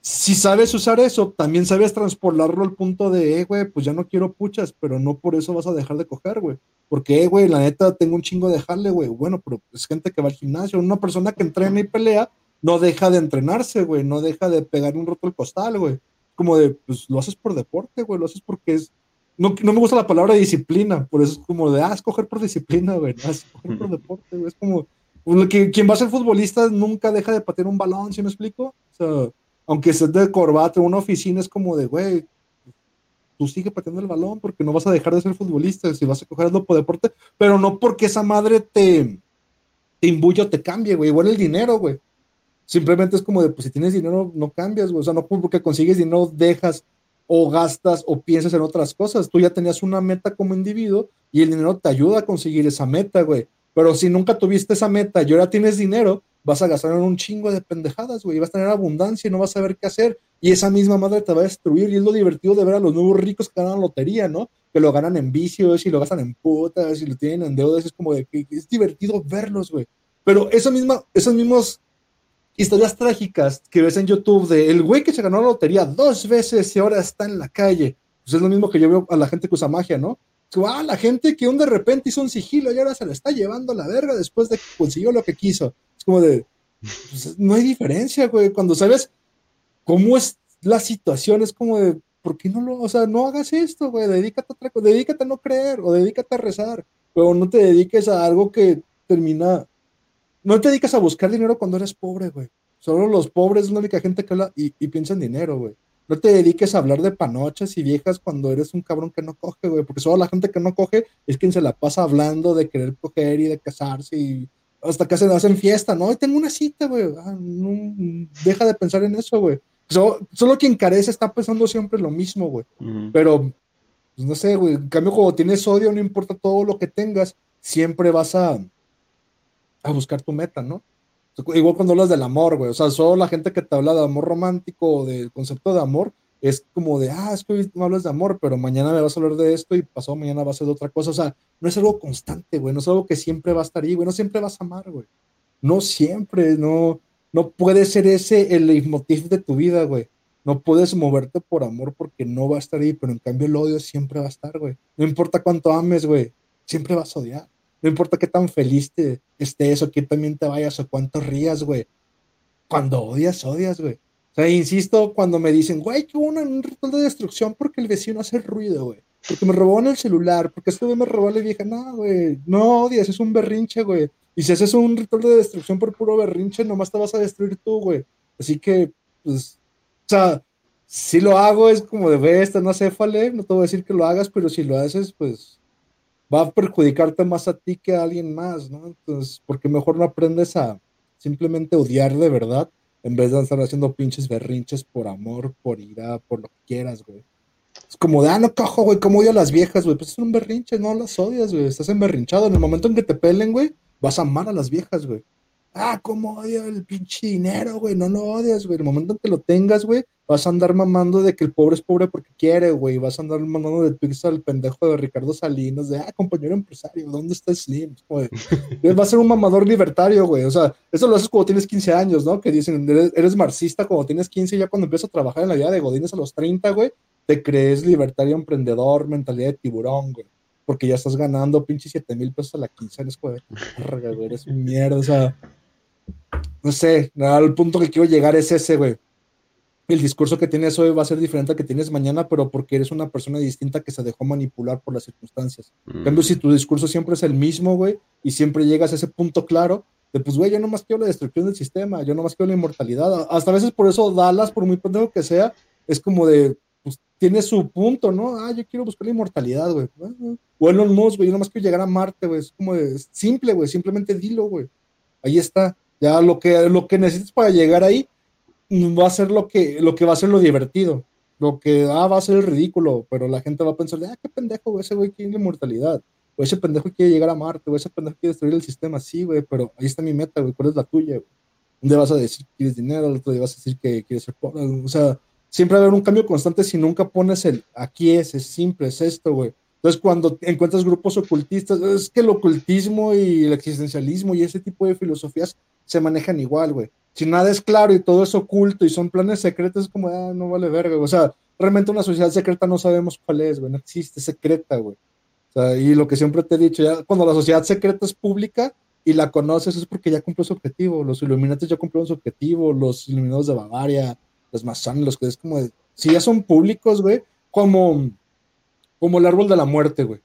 S2: si sabes usar eso, también sabes transpolarlo al punto de, eh, güey, pues ya no quiero puchas, pero no por eso vas a dejar de coger, güey. Porque, eh, güey, la neta, tengo un chingo de dejarle, güey. Bueno, pero es gente que va al gimnasio. Una persona que entrena y pelea no deja de entrenarse, güey. No deja de pegar un roto al costal, güey. Como de, pues lo haces por deporte, güey. Lo haces porque es, no, no, me gusta la palabra disciplina, por eso es como de, ah, escoger por disciplina, güey, no, escoger por deporte, güey, es como, pues, que, quien va a ser futbolista nunca deja de patear un balón, ¿sí me explico? O sea, aunque estés de corbata en una oficina, es como de, güey, tú sigue pateando el balón porque no vas a dejar de ser futbolista, si vas a cogerlo por deporte, pero no porque esa madre te, te imbuye o te cambie, güey, igual el dinero, güey. Simplemente es como de, pues si tienes dinero, no cambias, güey, o sea, no porque consigues dinero, dejas o gastas o piensas en otras cosas. Tú ya tenías una meta como individuo y el dinero te ayuda a conseguir esa meta, güey. Pero si nunca tuviste esa meta y ahora tienes dinero, vas a gastar en un chingo de pendejadas, güey. Vas a tener abundancia y no vas a saber qué hacer. Y esa misma madre te va a destruir. Y es lo divertido de ver a los nuevos ricos que ganan lotería, ¿no? Que lo ganan en vicios y lo gastan en putas y lo tienen en deudas. Es como de que es divertido verlos, güey. Pero esa misma, esos mismos historias trágicas que ves en YouTube de el güey que se ganó la lotería dos veces y ahora está en la calle. Pues es lo mismo que yo veo a la gente que usa magia, ¿no? Ah, la gente que un de repente hizo un sigilo y ahora se lo está llevando a la verga después de que consiguió lo que quiso. Es como de, pues, no hay diferencia, güey. Cuando sabes cómo es la situación, es como de, ¿por qué no lo, o sea, no hagas esto, güey? Dedícate a otra cosa, dedícate a no creer o dedícate a rezar, pero no te dediques a algo que termina no te dedicas a buscar dinero cuando eres pobre, güey. Solo los pobres es la única gente que habla y, piensa en dinero, güey. No te dediques a hablar de panochas y viejas cuando eres un cabrón que no coge, güey. Porque solo la gente que no coge es quien se la pasa hablando de querer coger y de casarse y hasta que se hacen fiesta, ¿no? Y tengo una cita, güey. Ah, deja de pensar en eso, güey. Solo, quien carece está pensando siempre lo mismo, güey. Pero pues no sé, güey. En cambio, cuando tienes odio, no importa todo lo que tengas, siempre vas a, a buscar tu meta, ¿no? Igual cuando hablas del amor, güey. O sea, solo la gente que te habla de amor romántico o del concepto de amor es como de, ah, es que hoy no hablas de amor, pero mañana me vas a hablar de esto y pasado mañana va a ser de otra cosa. O sea, no es algo constante, güey. No es algo que siempre va a estar ahí, güey. No siempre vas a amar, güey. No siempre, no, no puede ser ese el leitmotiv de tu vida, güey. No puedes moverte por amor porque no va a estar ahí, pero en cambio el odio siempre va a estar, güey. No importa cuánto ames, güey, siempre vas a odiar. No importa qué tan feliz te estés o que también te vayas o cuánto rías, güey. Cuando odias, odias, güey. O sea, insisto, cuando me dicen, güey, que hubo un ritual de destrucción porque el vecino hace ruido, güey. Porque me robó en el celular, porque este güey me robó la vieja. No, güey, no odias, es un berrinche, güey. Y si haces un ritual de destrucción por puro berrinche, nomás te vas a destruir tú, güey. Así que, pues, o sea, si lo hago es como de, ve, esta no fale, no te voy a decir que lo hagas, pero si lo haces, pues va a perjudicarte más a ti que a alguien más, ¿no? Entonces, porque mejor no aprendes a simplemente odiar de verdad en vez de estar haciendo pinches berrinches por amor, por ira, por lo que quieras, güey. Es como de, ah, no cojo, güey, ¿cómo odio a las viejas, güey? Pues es un berrinche, no las odias, güey. Estás emberrinchado. En el momento en que te pelen, güey, vas a amar a las viejas, güey. Ah, ¿cómo odio el pinche dinero, güey? No lo odias, güey. El momento en que lo tengas, güey, vas a andar mamando de que el pobre es pobre porque quiere, güey. Vas a andar mandando de pizza al pendejo de Ricardo Salinas, de, ah, compañero empresario, ¿dónde está Slim? Güey. Va a ser un mamador libertario, güey. O sea, eso lo haces cuando tienes 15 años, ¿no? Que dicen, eres, marxista cuando tienes 15, ya cuando empiezas a trabajar en la vida de Godines a los 30, güey, te crees libertario, emprendedor, mentalidad de tiburón, güey. Porque ya estás ganando pinche 7 mil pesos a la quincena, es güey. Eres mierda, o sea no sé, al punto que quiero llegar es ese, güey. El discurso que tienes hoy va a ser diferente al que tienes mañana, pero porque eres una persona distinta que se dejó manipular por las circunstancias. En cambio, si mm. tu discurso siempre es el mismo, güey, y siempre llegas a ese punto claro, de pues, güey, yo no más quiero la destrucción del sistema, yo no más quiero la inmortalidad. Hasta a veces por eso Dallas, por muy pendejo que sea, es como de, pues, tiene su punto, ¿no? Ah, yo quiero buscar la inmortalidad, güey. O Elon Musk, güey, yo no más quiero llegar a Marte, güey. Es como de, simple, güey, simplemente dilo, güey. Ahí está. Ya lo que, lo que necesitas para llegar ahí va a ser lo que, lo que va a ser lo divertido. Lo que ah, va a ser el ridículo, pero la gente va a pensar, ah, qué pendejo, ese güey quiere inmortalidad. O ese pendejo quiere llegar a Marte, o ese pendejo quiere destruir el sistema. Sí, güey, pero ahí está mi meta, güey. ¿Cuál es la tuya, güey? ¿Dónde vas a decir que quieres dinero? ¿Dónde otro vas a decir que quieres ser pobre. O sea, siempre va a haber un cambio constante si nunca pones el aquí es, es simple, es esto, güey. Entonces, cuando encuentras grupos ocultistas, es que el ocultismo y el existencialismo y ese tipo de filosofías se manejan igual, güey. Si nada es claro y todo es oculto y son planes secretos, es como, ah, no vale verga, O sea, realmente una sociedad secreta no sabemos cuál es, güey. No existe secreta, güey. O sea, y lo que siempre te he dicho, ya cuando la sociedad secreta es pública y la conoces es porque ya cumplió su objetivo. Los iluminantes ya cumplieron su objetivo, los iluminados de Bavaria, los masones, los que es como, si ya son públicos, güey, como, como el árbol de la muerte, güey.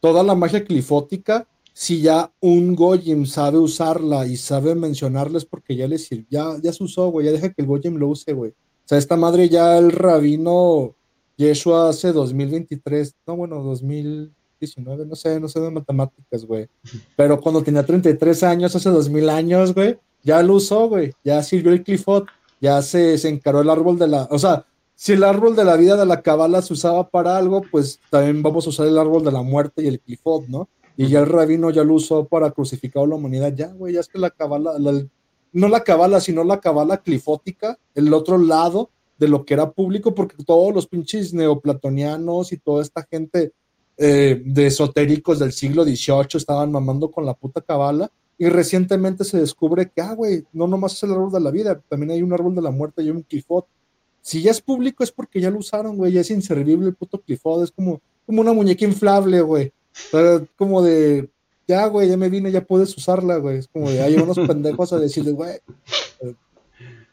S2: Toda la magia clifótica si ya un Goyim sabe usarla y sabe mencionarles porque ya le sirve, ya, ya se usó, güey, ya deja que el Goyim lo use, güey. O sea, esta madre ya el rabino Yeshua hace 2023, no, bueno, 2019, no sé, no sé de matemáticas, güey. Pero cuando tenía 33 años, hace 2000 años, güey, ya lo usó, güey. Ya sirvió el clifot, ya se, se encaró el árbol de la, o sea, si el árbol de la vida de la cabala se usaba para algo, pues también vamos a usar el árbol de la muerte y el clifot, ¿no? Y ya el rabino ya lo usó para crucificar a la humanidad. Ya, güey, ya es que la cabala, no la cabala, sino la cabala clifótica, el otro lado de lo que era público, porque todos los pinches neoplatonianos y toda esta gente eh, de esotéricos del siglo XVIII estaban mamando con la puta cabala. Y recientemente se descubre que, ah, güey, no nomás es el árbol de la vida, también hay un árbol de la muerte y un clifot. Si ya es público es porque ya lo usaron, güey, ya es inservible el puto clifot, es como, como una muñeca inflable, güey. Pero como de, ya, güey, ya me vine, ya puedes usarla, güey. Es como de, hay unos pendejos a decirle, güey.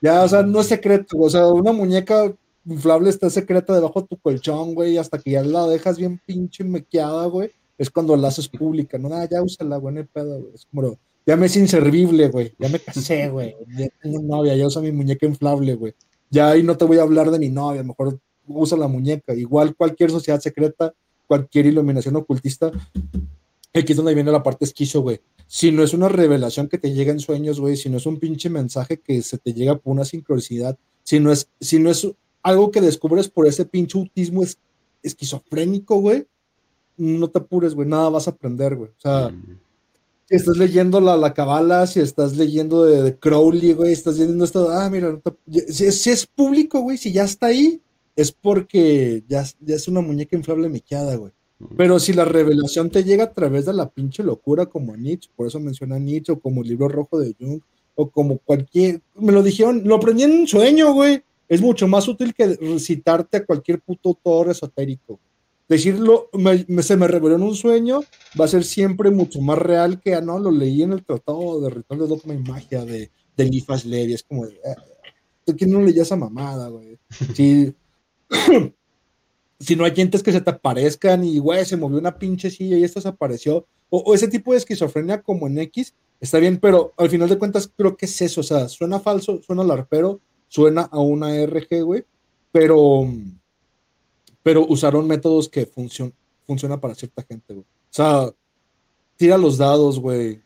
S2: Ya, o sea, no es secreto, o sea, una muñeca inflable está secreta debajo de tu colchón, güey, hasta que ya la dejas bien pinche mequeada, güey. Es cuando la haces pública, no, nada, ya úsala, güey, no pedo, güey. Es como, ya me es inservible, güey. Ya me casé, güey. Ya tengo novia, ya usa mi muñeca inflable, güey. Ya ahí no te voy a hablar de mi novia, mejor usa la muñeca. Igual cualquier sociedad secreta cualquier iluminación ocultista, aquí es donde viene la parte esquizo, güey. Si no es una revelación que te llega en sueños, güey, si no es un pinche mensaje que se te llega por una sincronicidad, si no es, si no es algo que descubres por ese pinche autismo esquizofrénico, güey, no te apures, güey, nada vas a aprender, güey. O sea, si estás leyendo la, la cabala, si estás leyendo de, Crowley, güey, estás leyendo esto, ah, mira, si, es público, güey, si ya está ahí, es porque ya, ya es una muñeca inflable mequeada, güey. Pero si la revelación te llega a través de la pinche locura como Nietzsche, por eso menciona Nietzsche, o como el libro rojo de Jung, o como cualquier, me lo dijeron, lo aprendí en un sueño, güey. Es mucho más útil que recitarte a cualquier puto autor esotérico. Decirlo, se me reveló en un sueño, va a ser siempre mucho más real que, ah, no, lo leí en el tratado de Ritual de Dogma y Magia de, de Lifas Levi. Es como de, ah, ¿quién no leía esa mamada, güey? Si, si no hay gentes que se te aparezcan y, güey, se movió una pinche silla y esto se apareció, o, ese tipo de esquizofrenia como en X, está bien, pero al final de cuentas creo que es eso, o sea, suena falso, suena larpero, suena a una RG, güey, pero, pero usaron métodos que funcionan funciona para cierta gente, güey. O sea, tira los dados, güey,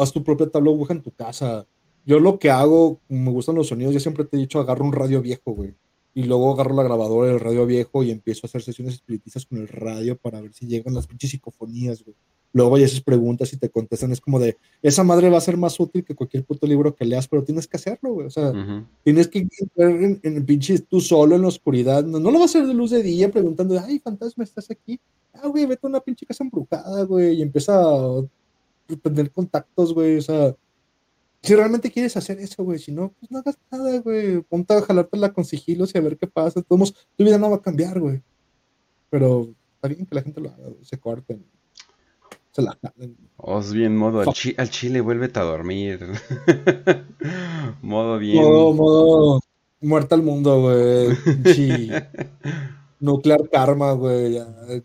S2: haz tu propia tabla en tu casa. Yo lo que hago, me gustan los sonidos, yo siempre te he dicho, agarro un radio viejo, güey. Y luego agarro la grabadora del radio viejo y empiezo a hacer sesiones espiritistas con el radio para ver si llegan las pinches psicofonías, güey. Luego hay esas preguntas y te contestan, es como de, esa madre va a ser más útil que cualquier puto libro que leas, pero tienes que hacerlo, güey, o sea, tienes que entrar en, el pinche tú solo en la oscuridad, no, lo vas a hacer de luz de día preguntando, ay, fantasma, ¿estás aquí? Ah, güey, vete a una pinche casa embrujada, güey, y empieza a tener contactos, güey, o sea, si realmente quieres hacer eso, güey, si no, pues no hagas nada, güey, ponte a jalártela con sigilos y a ver qué pasa, todos, tu vida no va a cambiar, güey, pero está bien que la gente lo haga, se corten
S1: Os bien, modo al, chile, vuélvete a dormir. modo bien.
S2: Modo, modo muerta al mundo, güey. Nuclear Karma, güey.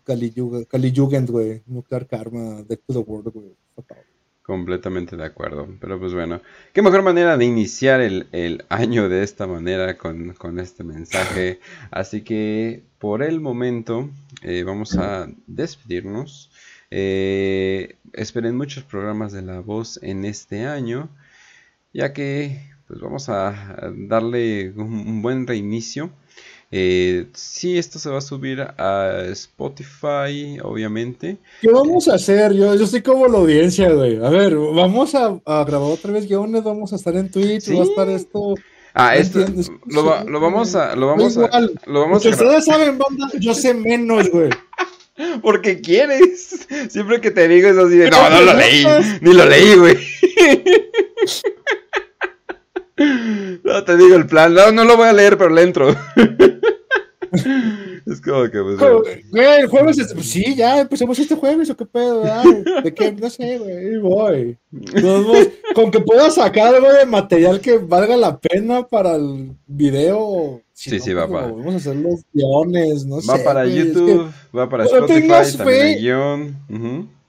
S2: Kali Jugend, güey. Nuclear Karma, Death to the World, güey.
S1: Completamente de acuerdo. Pero pues bueno, qué mejor manera de iniciar el, año de esta manera con, este mensaje. Así que por el momento eh, vamos a despedirnos. Eh, esperen muchos programas de La Voz en este año, ya que pues vamos a darle un, buen reinicio. Eh, sí, esto se va a subir a Spotify, obviamente.
S2: ¿Qué vamos a hacer? Yo, yo estoy como la audiencia, güey. A ver, vamos a, grabar otra vez guiones, vamos a estar en Twitch, va a estar esto.
S1: Ah, esto lo, vamos a, lo vamos a, lo vamos a
S2: Ustedes saben, banda, yo sé menos, güey.
S1: Porque quieres. Siempre que te digo eso así de, no, no lo leí. Ni lo leí, güey. No te digo el plan. No, no lo voy a leer, pero le entro. Es como que, pues.
S2: Güey, el jueves, pues, sí, ya empezamos este jueves, o qué pedo, de qué, no sé, güey, voy. con que pueda sacar algo de material que valga la pena para el video.
S1: sí, sí, va
S2: para. Vamos a hacer los guiones, no
S1: va
S2: sé.
S1: Para YouTube, va para Spotify, también el guion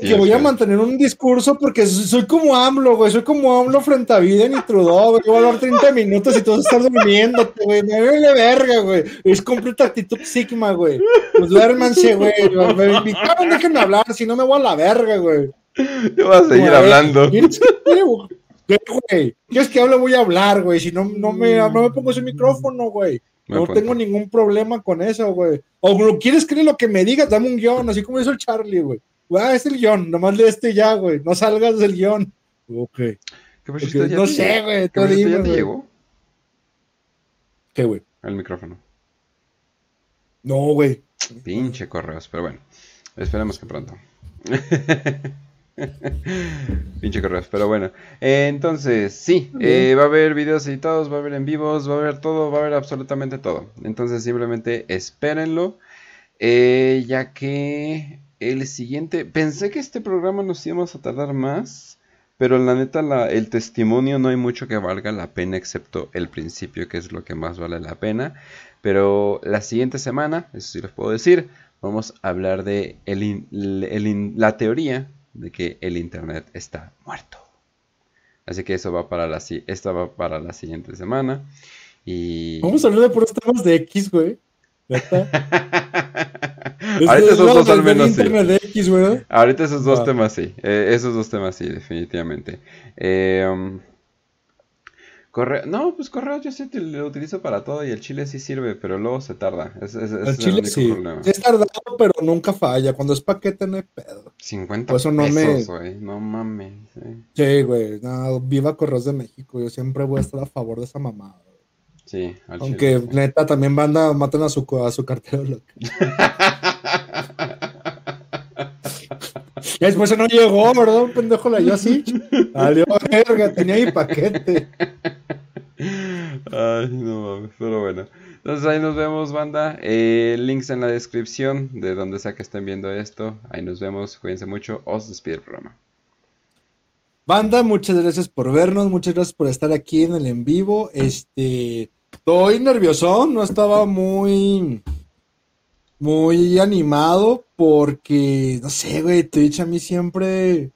S2: que voy a mantener un discurso porque soy como AMLO, güey. Soy como AMLO frente a Biden y Trudeau, güey. Voy a hablar 30 minutos y todos están durmiendo, güey. Me de verga, güey. Es completa actitud sigma, güey. Pues duérmanse, güey. Me déjenme hablar, si no me voy a la verga, güey.
S1: Yo voy a seguir hablando.
S2: ¿Qué, güey? ¿Quieres que hable? Voy a hablar, güey. Si no, no, me, no me pongo ese micrófono, güey. No tengo ningún problema con eso, güey. O quieres creer lo que me digas, dame un guion, así como hizo el Charlie, güey. Ah, es el guion, nomás lee este ya, güey. No salgas del guion. Ok. ¿Qué no sé, güey. ¿Qué dime, ya te llegó? ¿Qué, güey?
S1: El micrófono.
S2: No, güey.
S1: Pinche correos, pero bueno. Esperemos que pronto. Pinche correos, pero bueno. entonces, sí, eh, va a haber videos editados, va a haber en vivos, va a haber todo, va a haber absolutamente todo. Entonces, simplemente espérenlo. Eh, ya que el siguiente, pensé que este programa nos íbamos a tardar más, pero la neta la, el testimonio no hay mucho que valga la pena excepto el principio que es lo que más vale la pena. Pero la siguiente semana, eso sí les puedo decir, vamos a hablar de la teoría de que el Internet está muerto. Así que eso va para la, va para la siguiente semana. Y...
S2: Vamos a hablar de puros temas de X, güey.
S1: Ahorita esos dos al menos sí. Ahorita esos dos temas sí. Eh, esos dos temas sí, definitivamente. Eh, um, Correo, no, pues correo yo sí lo utilizo para todo y el chile sí sirve, pero luego se tarda. Es, es, es
S2: el chile sí. Problema. Es tardado, pero nunca falla. Cuando es paquete no hay pedo.
S1: 50 pesos, no güey. No mames.
S2: Sí, güey. No, viva Correos de México. Yo siempre voy a estar a favor de esa mamada.
S1: Sí,
S2: al Aunque neta también banda matan a su, a su cartero. Y después no llegó, ¿verdad? Un pendejo la yo así. Salió verga, tenía mi paquete.
S1: Ay, no mames, pero bueno. Entonces ahí nos vemos, banda. Eh, links en la descripción de donde sea que estén viendo esto. Ahí nos vemos. Cuídense mucho. Os despide el programa.
S2: Banda, muchas gracias por vernos. Muchas gracias por estar aquí en el en vivo. Este, estoy nervioso. No estaba muy muy animado porque, no sé, güey, Twitch a mí siempre...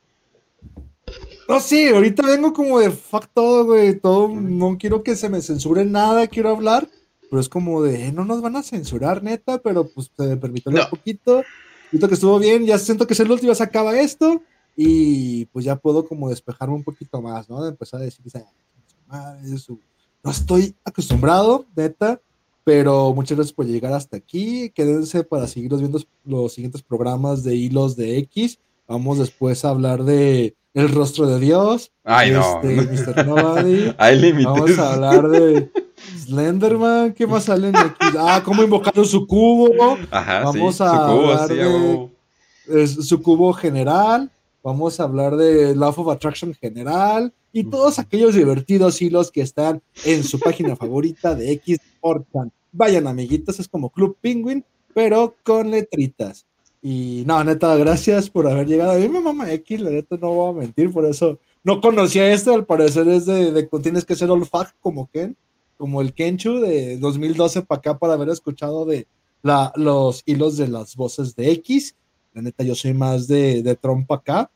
S2: No sé, ahorita vengo como de fuck todo, güey, todo, no quiero que se me censure nada, quiero hablar, pero es como de, eh, no nos van a censurar, neta, pero pues te permiten un poquito, siento que estuvo bien, ya siento que es el último, se acaba esto, y pues ya puedo como despejarme un poquito más, ¿no? De empezar a decir, no estoy acostumbrado, neta, pero muchas gracias por llegar hasta aquí. Quédense para seguir viendo los siguientes programas de Hilos de X. Vamos después a hablar de El Rostro de Dios.
S1: Ay, no.
S2: Este, Mr. Nobody.
S1: Hay.
S2: Vamos a hablar de Slenderman. ¿Qué más sale en X? Ah, cómo invocaron su cubo.
S1: Ajá,
S2: Vamos a hablar de su cubo general. Vamos a hablar de Love of Attraction general y todos aquellos divertidos hilos que están en su página favorita de X Orcan. Vayan, amiguitos, es como Club Penguin, pero con letritas. Y no, neta, gracias por haber llegado. A mí me mama X, la neta, no voy a mentir, por eso no conocía esto. Al parecer es de, de tienes que ser olfac como Ken, como el Kenchu de 2012 para acá, para haber escuchado de la, los hilos de las voces de X. La neta, yo soy más de, de trompa acá.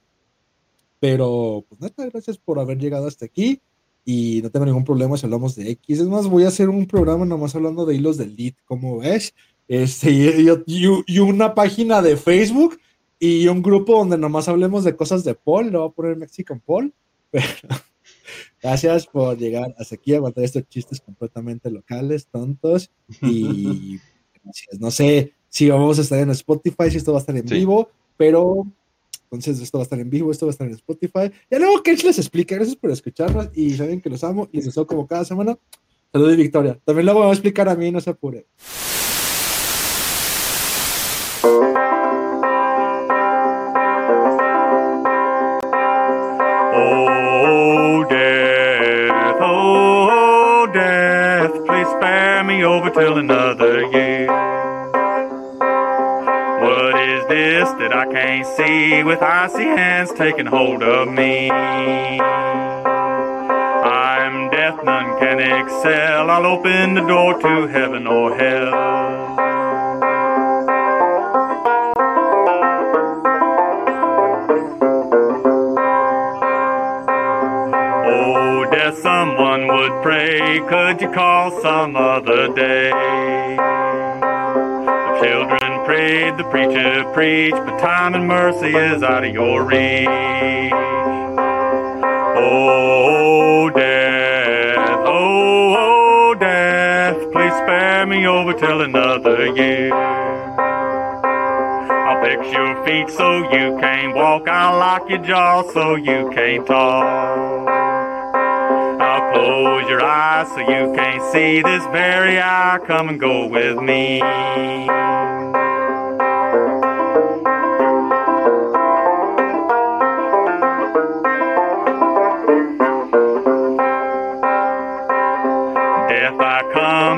S2: Pero, pues neta, gracias por haber llegado hasta aquí. Y no tengo ningún problema si hablamos de X. Es más, voy a hacer un programa nomás hablando de hilos del lead, como ves. Este, y, una página de Facebook y un grupo donde nomás hablemos de cosas de Paul. Lo voy a poner Mexican Paul. gracias por llegar hasta aquí, aguantar estos chistes completamente locales, tontos. Y gracias. No sé si vamos a estar en Spotify, si esto va a estar en vivo, pero entonces, esto va a estar en vivo, esto va a estar en Spotify. Y luego Kench les explica. Gracias por escucharnos y saben que los amo y les deseo como cada semana. Saludos y victoria. También lo voy a explicar a mí, no se apure.
S3: Oh, oh, me over till another year. That I can't see with icy hands taking hold of me. I'm death, none can excel. I'll open the door to heaven or hell. Oh, death, someone would pray. Could you call some other day? The the preacher preached, but time and mercy is out of your reach. Oh, death, oh, oh, death, please spare me over till another year. I'll fix your feet so you can't walk, I'll lock your jaw so you can't talk. I'll close your eyes so you can't see this very hour. Come and go with me.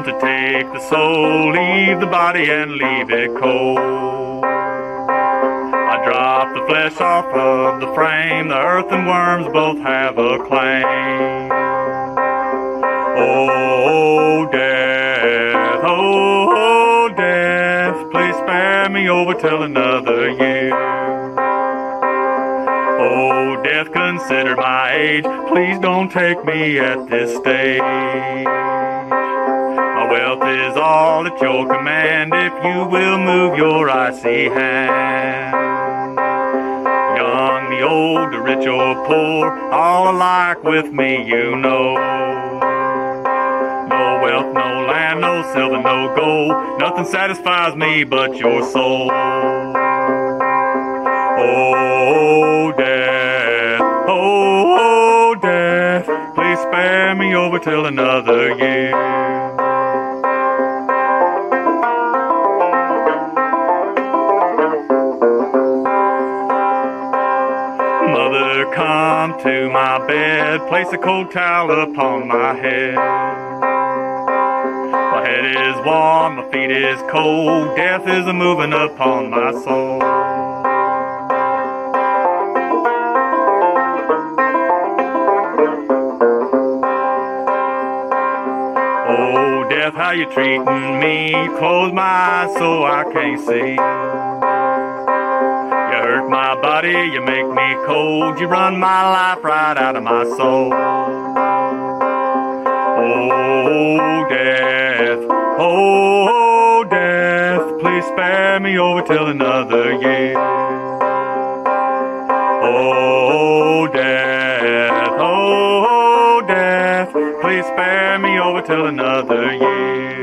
S3: To take the soul, leave the body and leave it cold. I drop the flesh off of the frame, the earth and worms both have a claim. Oh, death, oh, oh, death, please spare me over till another year. Oh, death, consider my age, please don't take me at this stage wealth is all at your command if you will move your icy hand. Young, the old, the rich or poor, all alike with me, you know. No wealth, no land, no silver, no gold. Nothing satisfies me but your soul. Oh, death, oh, oh, death, please spare me over till another year. Come to my bed, place a cold towel upon my head. My head is warm, my feet is cold, death is a moving upon my soul. Oh, death, how you treating me? Close my eyes so I can't see. Hurt my body, you make me cold, you run my life right out of my soul. Oh, death, oh, death, please spare me over till another year. Oh, death, oh, death, please spare me over till another year.